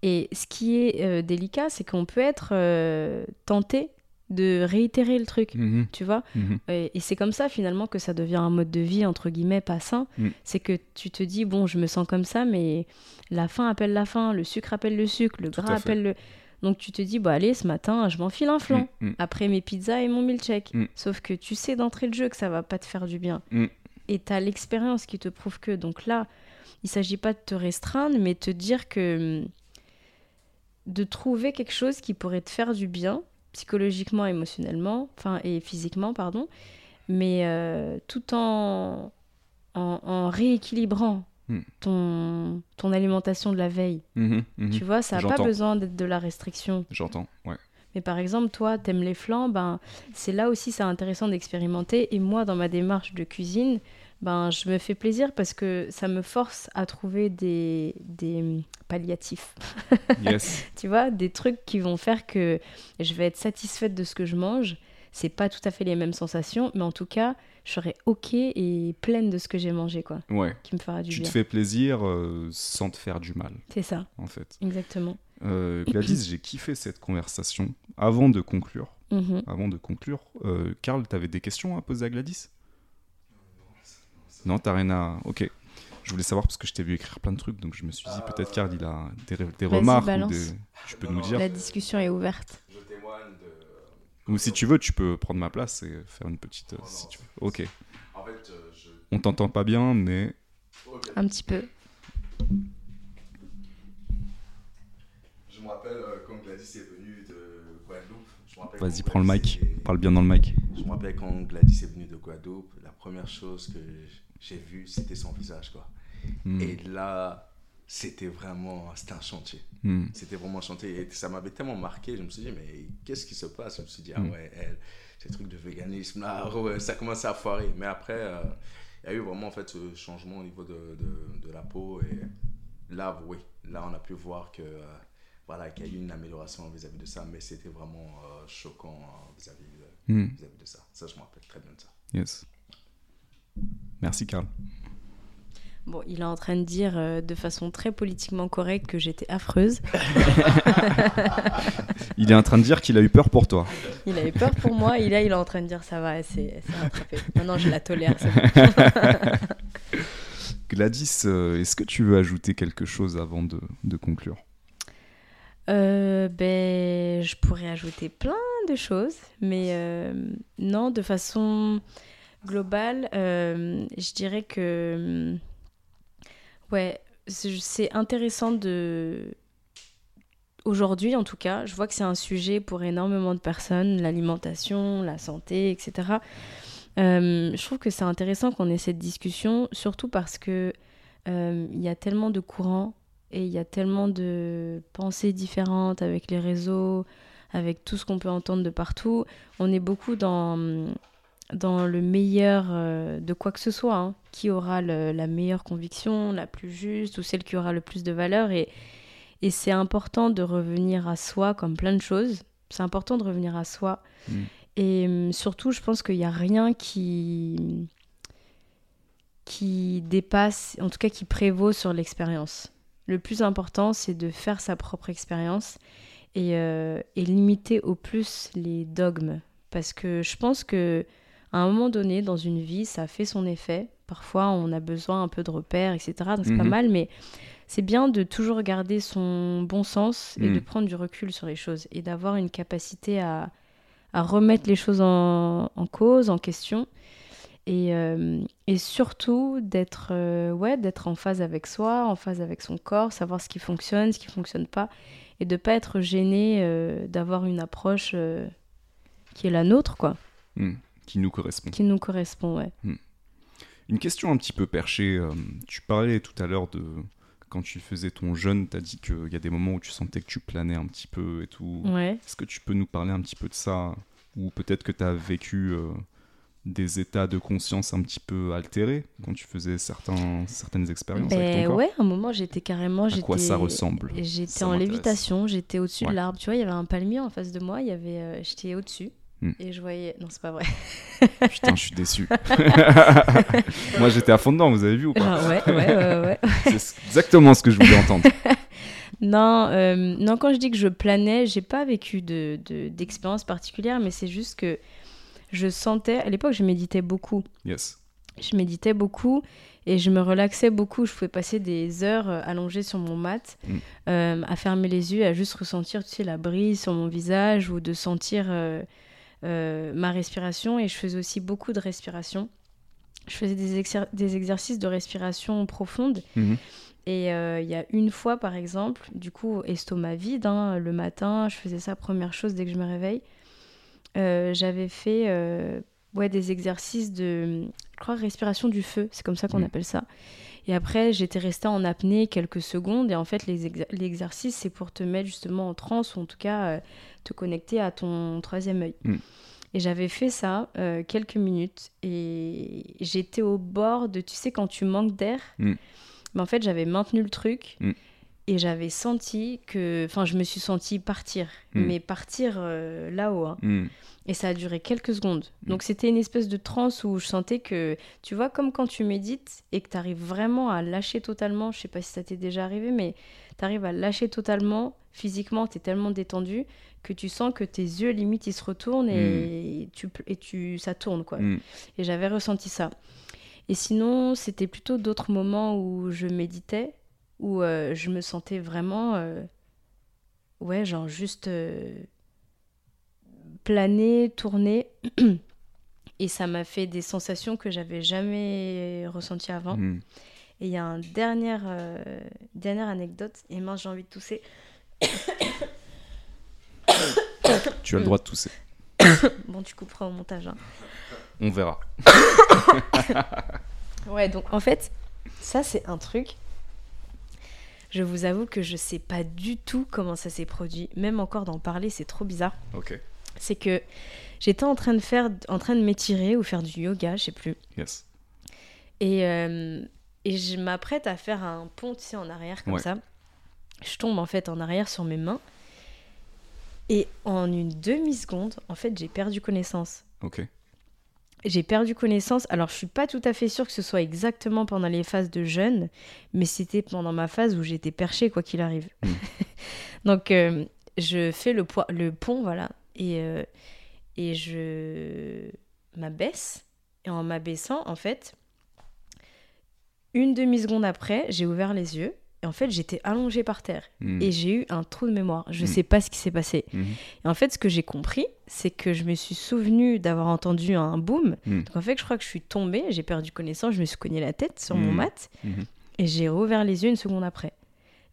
Et ce qui est euh, délicat, c'est qu'on peut être euh, tenté de réitérer le truc Mhm, tu vois. Mhm. et, et c'est comme ça finalement que ça devient un mode de vie entre guillemets pas sain. Mm. c'est que tu te dis bon je me sens comme ça mais la faim appelle la faim le sucre appelle le sucre le Tout gras appelle le donc tu te dis bah allez ce matin je m'enfile un flan après mes pizzas et mon milkshake. Sauf que tu sais d'entrée de jeu que ça va pas te faire du bien. Et tu as l'expérience qui te prouve que. Donc là il s'agit pas de te restreindre mais te dire que de trouver quelque chose qui pourrait te faire du bien psychologiquement, émotionnellement, enfin et physiquement, pardon, mais euh, tout en, en, en rééquilibrant Hmm. ton, ton alimentation de la veille. Mhm, mhm. Tu vois, ça n'a pas besoin d'être de la restriction. J'entends, ouais. Mais par exemple, toi, t'aimes les flancs, ben, c'est là aussi c'est intéressant d'expérimenter. Et moi, dans ma démarche de cuisine, ben, je me fais plaisir parce que ça me force à trouver des, des hum, palliatifs. Yes. tu vois, des trucs qui vont faire que je vais être satisfaite de ce que je mange. C'est pas tout à fait les mêmes sensations, mais en tout cas, je serai ok et pleine de ce que j'ai mangé, quoi, Ouais. qui me fera du Tu te bien. fais plaisir euh, sans te faire du mal, C'est ça, en fait. exactement. Euh, Gladys, j'ai kiffé cette conversation. Avant de conclure, Mhm. avant de conclure, euh, Karl, t'avais des questions à poser à Gladys? Non, t'as rien à. Ok. Je voulais savoir parce que je t'ai vu écrire plein de trucs, donc je me suis dit peut-être Karl il a des, des remarques ou des. Tu peux nous dire. La discussion est ouverte. Je témoigne de. Ou si tu veux, tu peux prendre ma place et faire une petite. euh, Non, si non, tu veux. Ok. En fait, euh, je. On t'entend pas bien, mais Ok. Un petit peu. Je me rappelle euh, quand Gladys est venue de Guadeloupe. je vas-y, prends le mic. est- Parle bien dans le mic. Je me rappelle quand Gladys est venue de Guadeloupe, la première chose que j'ai vue, c'était son visage, quoi. Hmm. Et là, c'était vraiment, c'était un chantier. Hmm. C'était vraiment un chantier. Et ça m'avait tellement marqué, je me suis dit, mais qu'est-ce qui se passe? Je me suis dit, ah Mm. ouais, elle, ces trucs de véganisme, là, ouais, ça commençait à foirer. Mais après, euh, il y a eu vraiment en fait ce changement au niveau de, de, de la peau. Et là, oui, là, on a pu voir que, euh, voilà, qu'il y a eu une amélioration vis-à-vis de ça. Mais c'était vraiment euh, choquant euh, vis-à-vis de, Hmm. vis-à-vis de ça. Ça, je me rappelle très bien de ça. Yes. Merci, Karl. Bon, il est en train de dire euh, de façon très politiquement correcte que j'étais affreuse. Il est en train de dire qu'il a eu peur pour toi. Il avait peur pour moi, et là, il est en train de dire ça va, elle s'est rattrapée. Maintenant, je la tolère. bon. Gladys, euh, est-ce que tu veux ajouter quelque chose avant de, de conclure? Euh, ben, je pourrais ajouter plein de choses, mais non, de façon globale, euh, je dirais que ouais, c'est c'est intéressant de aujourd'hui en tout cas, je vois que c'est un sujet pour énormément de personnes, l'alimentation, la santé, etc. Euh, je trouve que c'est intéressant qu'on ait cette discussion, surtout parce que euh, il y a tellement de courants et il y a tellement de pensées différentes avec les réseaux, avec tout ce qu'on peut entendre de partout. On est beaucoup dans, dans le meilleur euh, de quoi que ce soit. hein. Qui aura le- la meilleure conviction, la plus juste, ou celle qui aura le plus de valeur. Et, et c'est important de revenir à soi, comme plein de choses. C'est important de revenir à soi. Mm. Et hum, surtout, je pense qu'il n'y a rien qui qui dépasse, en tout cas qui prévaut sur l'expérience. Le plus important, c'est de faire sa propre expérience et, euh, et limiter au plus les dogmes. Parce que je pense que à un moment donné, dans une vie, ça fait son effet. Parfois, on a besoin un peu de repères, etc. Donc, c'est pas Mhm. mal, mais c'est bien de toujours garder son bon sens et Mhm. de prendre du recul sur les choses et d'avoir une capacité à, à remettre les choses en, en cause, en question. Et, euh, et surtout d'être euh, ouais, d'être en phase avec soi, en phase avec son corps, savoir ce qui fonctionne, ce qui fonctionne pas, et de pas être gêné euh, d'avoir une approche qui est la nôtre, quoi, Hmm. Qui nous correspond. qui nous correspond, ouais. Une question un petit peu perchée. euh, tu parlais tout à l'heure de quand tu faisais ton jeûne, tu as dit qu'il y a des moments où tu sentais que tu planais un petit peu et tout. Ouais. Est-ce que tu peux nous parler un petit peu de ça? Ou peut-être que tu as vécu euh, des états de conscience un petit peu altérés quand tu faisais certains, certaines expériences avec Ben ton corps? ouais, à un moment j'étais carrément. À quoi ça j'étais- ressemble? J'étais en lévitation, j'étais au-dessus Ouais. de l'arbre. Tu vois, il y avait un palmier en face de moi, il y avait, euh, j'étais au-dessus. Hmm. Et je voyais. Non, c'est pas vrai. Putain, je suis déçu. Moi, j'étais à fond dedans, vous avez vu ou pas Ah, ouais, ouais, ouais, ouais. C'est exactement ce que je voulais entendre. Non, euh, non, quand je dis que je planais, j'ai pas vécu de, de- d'expérience particulière, mais c'est juste que je sentais. À l'époque, je méditais beaucoup. Yes. Je méditais beaucoup et je me relaxais beaucoup. Je pouvais passer des heures euh, allongées sur mon mat, Mm. euh, à fermer les yeux, à juste ressentir, tu sais, la brise sur mon visage ou de sentir euh, ma respiration. Et je faisais aussi beaucoup de respiration. Je faisais des, exer- des exercices de respiration profonde. Mhm. Et euh, il y a une fois, par exemple, du coup, estomac vide, hein, le matin, je faisais ça première chose dès que je me réveille. Euh, J'avais fait euh, ouais, des exercices de, je crois, respiration du feu, c'est comme ça qu'on Mm. appelle ça. Et après, j'étais restée en apnée quelques secondes. Et en fait, l'exercice, c'est pour te mettre justement en transe, ou en tout cas, euh, te connecter à ton troisième œil. Mm. Et j'avais fait ça euh, quelques minutes. Et j'étais au bord de, tu sais, quand tu manques d'air, Mm. mais en fait, j'avais maintenu le truc. Mm. Et j'avais senti que. Enfin, je me suis sentie partir. Mm. Mais partir euh, là-haut. hein. Hmm. Et ça a duré quelques secondes. Mm. Donc c'était une espèce de transe où je sentais que, tu vois, comme quand tu médites et que tu arrives vraiment à lâcher totalement, je sais pas si ça t'est déjà arrivé, mais tu arrives à lâcher totalement, physiquement, tu es tellement détendu que tu sens que tes yeux, limite, ils se retournent et, tu, et tu, ça tourne, quoi. Hmm. Et j'avais ressenti ça. Et sinon, c'était plutôt d'autres moments où je méditais, où euh, je me sentais vraiment, euh, ouais, genre juste euh, planer, tourner. Et ça m'a fait des sensations que j'avais jamais ressenties avant. Hmm. Et il y a une dernière, euh, dernière anecdote. Et mince, j'ai envie de tousser. Tu as le droit de tousser. Bon, tu couperas au montage. hein. On verra. Ouais, donc en fait, ça c'est un truc. Je vous avoue que je sais pas du tout comment ça s'est produit. Même encore d'en parler, c'est trop bizarre. Ok. C'est que j'étais en train de faire, en train de m'étirer ou faire du yoga, je sais plus. Yes. Et, euh, et je m'apprête à faire un pont, tu sais, en arrière comme Ouais. ça. Je tombe en fait en arrière sur mes mains. Et en une demi-seconde, en fait, j'ai perdu connaissance. Ok. J'ai perdu connaissance. Alors, je suis pas tout à fait sûre que ce soit exactement pendant les phases de jeûne, mais c'était pendant ma phase où j'étais perchée, quoi qu'il arrive. Mm. Donc, euh, je fais le, le pont, voilà, et, euh, et je m'abaisse. Et en m'abaissant, en fait, une demi-seconde après, j'ai ouvert les yeux. Et en fait, j'étais allongée par terre. Hmm. Et j'ai eu un trou de mémoire. Je Mm. sais pas ce qui s'est passé. Mhm. Et en fait, ce que j'ai compris, c'est que je me suis souvenu d'avoir entendu un boom. Donc en fait, je crois que je suis tombée, j'ai perdu connaissance, je me suis cogné la tête sur mon mat et j'ai rouvert les yeux une seconde après.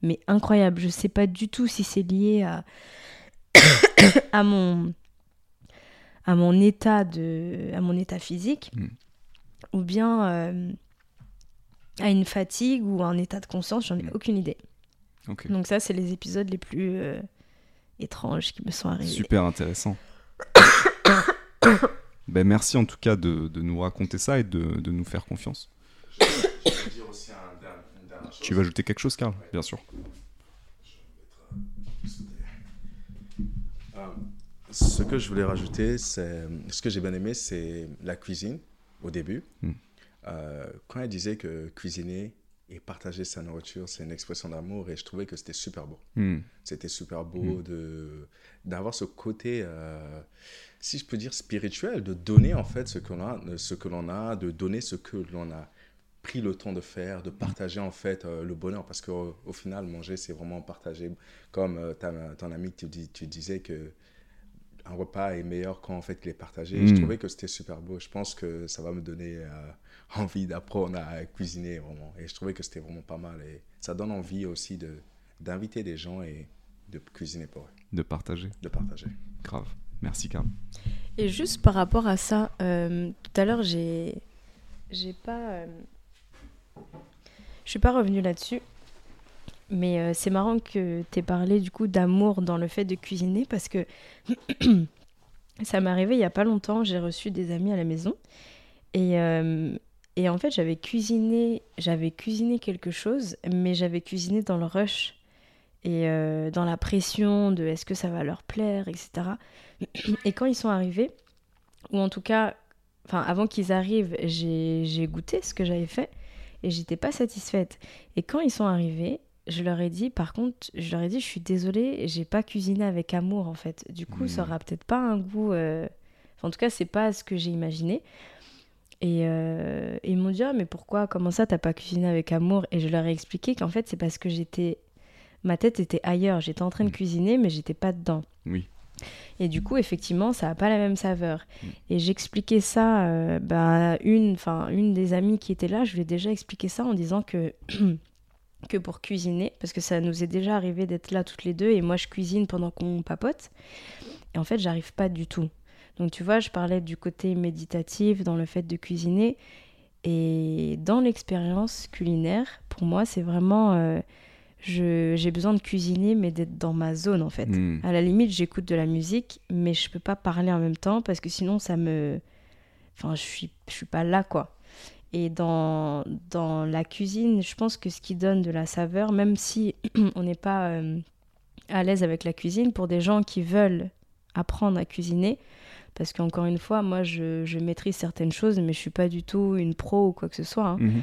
Mais incroyable, je sais pas du tout si c'est lié à à mon à mon état de à mon état physique ou bien euh, à une fatigue ou à un état de conscience, j'en ai Mm. aucune idée. Donc ça, c'est les épisodes les plus euh, étranges qui me sont arrivés. Super intéressant. ben, merci en tout cas de, de nous raconter ça et de, de nous faire confiance. Je vais dire aussi un dernier- une dernière chose. Tu veux ajouter quelque chose, Karl? Bien sûr. Euh, ce que je voulais rajouter, c'est ce que j'ai bien aimé, c'est la cuisine au début. Mm. Euh, quand elle disait que cuisiner et partager sa nourriture, c'est une expression d'amour, et je trouvais que c'était super beau. Hmm. C'était super beau Mm. de d'avoir ce côté, euh, si je peux dire spirituel, de donner en fait ce que l'on a, ce que l'on a, de donner ce que l'on a pris le temps de faire, de partager en fait euh, le bonheur, parce qu'au au final, manger, c'est vraiment partager. Comme euh, ton ami, tu, dis- tu disais que un repas est meilleur quand en fait il est partagé. Mm. Je trouvais que c'était super beau. Je pense que ça va me donner euh, envie d'apprendre à cuisiner vraiment. Et je trouvais que c'était vraiment pas mal. Et ça donne envie aussi de d'inviter des gens et de cuisiner pour eux, De partager. de partager. Grave. Merci, Karl. Et juste par rapport à ça, euh, tout à l'heure, j'ai, j'ai pas, euh, je suis pas revenue là-dessus, mais euh, c'est marrant que tu aies parlé du coup d'amour dans le fait de cuisiner parce que Ça m'est arrivé il y a pas longtemps, j'ai reçu des amis à la maison. Et, euh, et en fait, j'avais cuisiné, j'avais cuisiné quelque chose, mais j'avais cuisiné dans le rush et euh, dans la pression de est-ce que ça va leur plaire, etc. Et quand ils sont arrivés, ou en tout cas, enfin avant qu'ils arrivent, j'ai goûté ce que j'avais fait et j'étais pas satisfaite. Et quand ils sont arrivés, je leur ai dit, par contre, je leur ai dit, je suis désolée, j'ai pas cuisiné avec amour en fait. Du coup, ça Mhm. aura peut-être pas un goût. euh, enfin, en tout cas, c'est pas ce que j'ai imaginé. Et euh, ils m'ont dit, ah, mais pourquoi, comment ça, t'as pas cuisiné avec amour? Et je leur ai expliqué qu'en fait, c'est parce que j'étais. Ma tête était ailleurs. J'étais en train de Mhm. cuisiner, mais j'étais pas dedans. Oui. Et du coup, effectivement, ça n'a pas la même saveur. Mm. Et j'expliquais ça euh, bah, à une, enfin, une des amies qui était là, je lui ai déjà expliqué ça en disant que, que pour cuisiner, parce que ça nous est déjà arrivé d'être là toutes les deux, et moi je cuisine pendant qu'on papote, et en fait, j'arrive pas du tout. Donc tu vois, je parlais du côté méditatif dans le fait de cuisiner, et dans l'expérience culinaire, pour moi, c'est vraiment... euh, j'ai besoin de cuisiner, mais d'être dans ma zone en fait. Mm. À la limite, j'écoute de la musique, mais je peux pas parler en même temps parce que sinon ça me. Enfin, je suis, je suis pas là quoi. Et dans, dans la cuisine, je pense que ce qui donne de la saveur, même si on n'est pas euh, à l'aise avec la cuisine, pour des gens qui veulent apprendre à cuisiner, parce qu'encore une fois, moi je, je maîtrise certaines choses, mais je suis pas du tout une pro ou quoi que ce soit. hein. Mhm.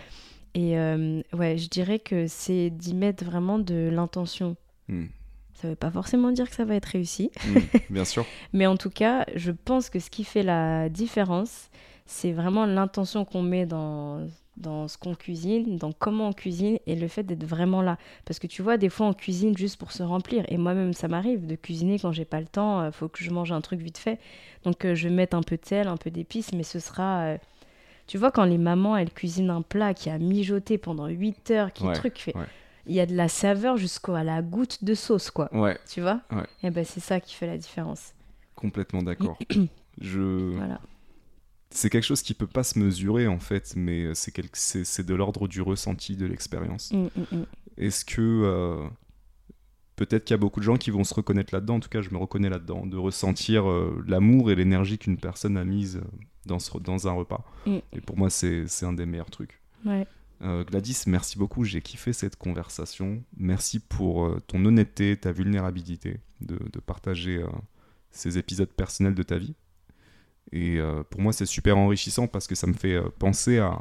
Et euh, ouais, je dirais que c'est d'y mettre vraiment de l'intention. Mm. Ça veut pas forcément dire que ça va être réussi. Mm. Bien sûr. Mais en tout cas, je pense que ce qui fait la différence, c'est vraiment l'intention qu'on met dans, dans ce qu'on cuisine, dans comment on cuisine et le fait d'être vraiment là. Parce que tu vois, des fois, on cuisine juste pour se remplir. Et moi-même, ça m'arrive de cuisiner quand j'ai pas le temps. Il faut que je mange un truc vite fait. Donc, euh, je vais mettre un peu de sel, un peu d'épices, mais ce sera. euh, Tu vois, quand les mamans, elles cuisinent un plat qui a mijoté pendant 8 heures, qui Ouais, truc fait. ouais. Il y a de la saveur jusqu'à la goutte de sauce, quoi. Ouais, Tu vois? Ouais. Et ben c'est ça qui fait la différence. complètement d'accord. Je... Voilà. C'est quelque chose qui peut pas se mesurer en fait, mais c'est quel- c'est de l'ordre du ressenti, de l'expérience. Mm, mm, mm. Est-ce que euh, peut-être qu'il y a beaucoup de gens qui vont se reconnaître là-dedans, en tout cas je me reconnais là-dedans, de ressentir euh, l'amour et l'énergie qu'une personne a mise euh, dans, ce- dans un repas. Et pour moi c'est c'est un des meilleurs trucs. Ouais. Euh, Gladys, merci beaucoup, j'ai kiffé cette conversation. Merci pour euh, ton honnêteté, ta vulnérabilité, de, de partager euh, ces épisodes personnels de ta vie. Et euh, pour moi, c'est super enrichissant parce que ça me fait euh, penser à...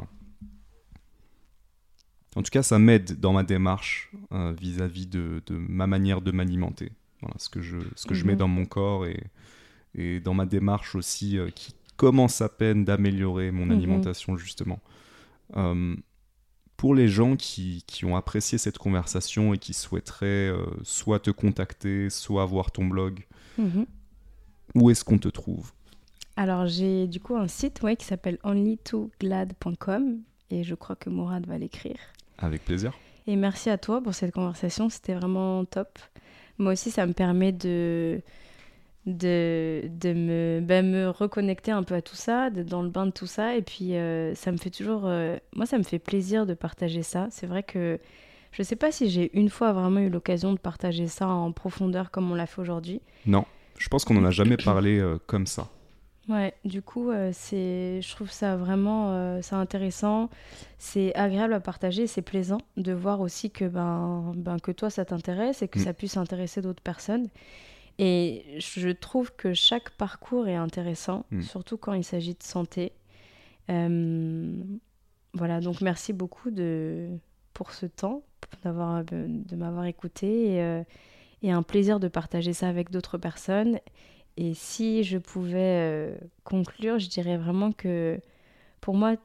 En tout cas, ça m'aide dans ma démarche euh, vis-à-vis de, de ma manière de m'alimenter. Voilà, ce que je, ce que je mets Mhm. dans mon corps et, et dans ma démarche aussi qui commence à peine d'améliorer mon Mhm. alimentation, justement. Euh, pour les gens qui, qui ont apprécié cette conversation et qui souhaiteraient euh, soit te contacter, soit voir ton blog, Mhm. où est-ce qu'on te trouve? Alors j'ai du coup un site ouais, qui s'appelle onlytoglad.com et je crois que Mourad va l'écrire. Avec plaisir. Et merci à toi pour cette conversation, c'était vraiment top. Moi aussi, ça me permet de, de, de me, ben, me reconnecter un peu à tout ça, d'être dans le bain de tout ça. Et puis, euh, ça me fait toujours. euh, moi, ça me fait plaisir de partager ça. C'est vrai que je sais pas si j'ai une fois vraiment eu l'occasion de partager ça en profondeur comme on l'a fait aujourd'hui. Non, je pense qu'on n'en a jamais parlé euh, comme ça. Ouais, du coup, euh, c'est, je trouve ça vraiment euh, intéressant, c'est agréable à partager, c'est plaisant de voir aussi que ben, ben que toi ça t'intéresse et que Mm. ça puisse intéresser d'autres personnes. Et je trouve que chaque parcours est intéressant, Mm. surtout quand il s'agit de santé. Euh, voilà, donc merci beaucoup de pour ce temps, d'avoir de m'avoir écouté et, et un plaisir de partager ça avec d'autres personnes. Et si je pouvais euh, conclure, je dirais vraiment que pour moi,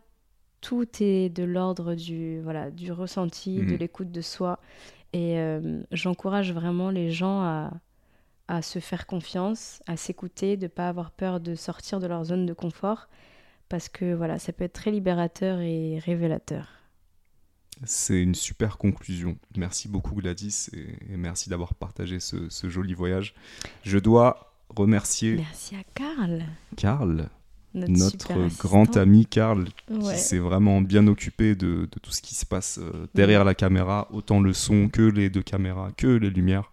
tout est de l'ordre du, voilà, du ressenti, de Mhm. l'écoute de soi. Et euh, j'encourage vraiment les gens à, à se faire confiance, à s'écouter, de ne pas avoir peur de sortir de leur zone de confort. Parce que voilà, ça peut être très libérateur et révélateur. C'est une super conclusion. Merci beaucoup Gladys et, et merci d'avoir partagé ce, ce joli voyage. Je dois remercier Merci à Karl, Karl, notre, grand ami Karl, Ouais. qui s'est vraiment bien occupé de, de tout ce qui se passe euh, derrière la caméra, autant le son que les deux caméras, que les lumières,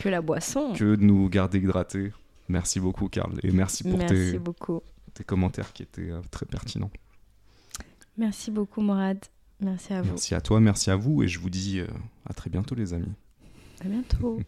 Que la boisson. que de nous garder hydratés. Merci beaucoup, Karl. Et merci pour Merci tes, beaucoup. tes commentaires qui étaient euh, très pertinents. Merci beaucoup, Morad. Merci à vous. Merci à toi, merci à vous. Et je vous dis euh, à très bientôt, les amis. À bientôt.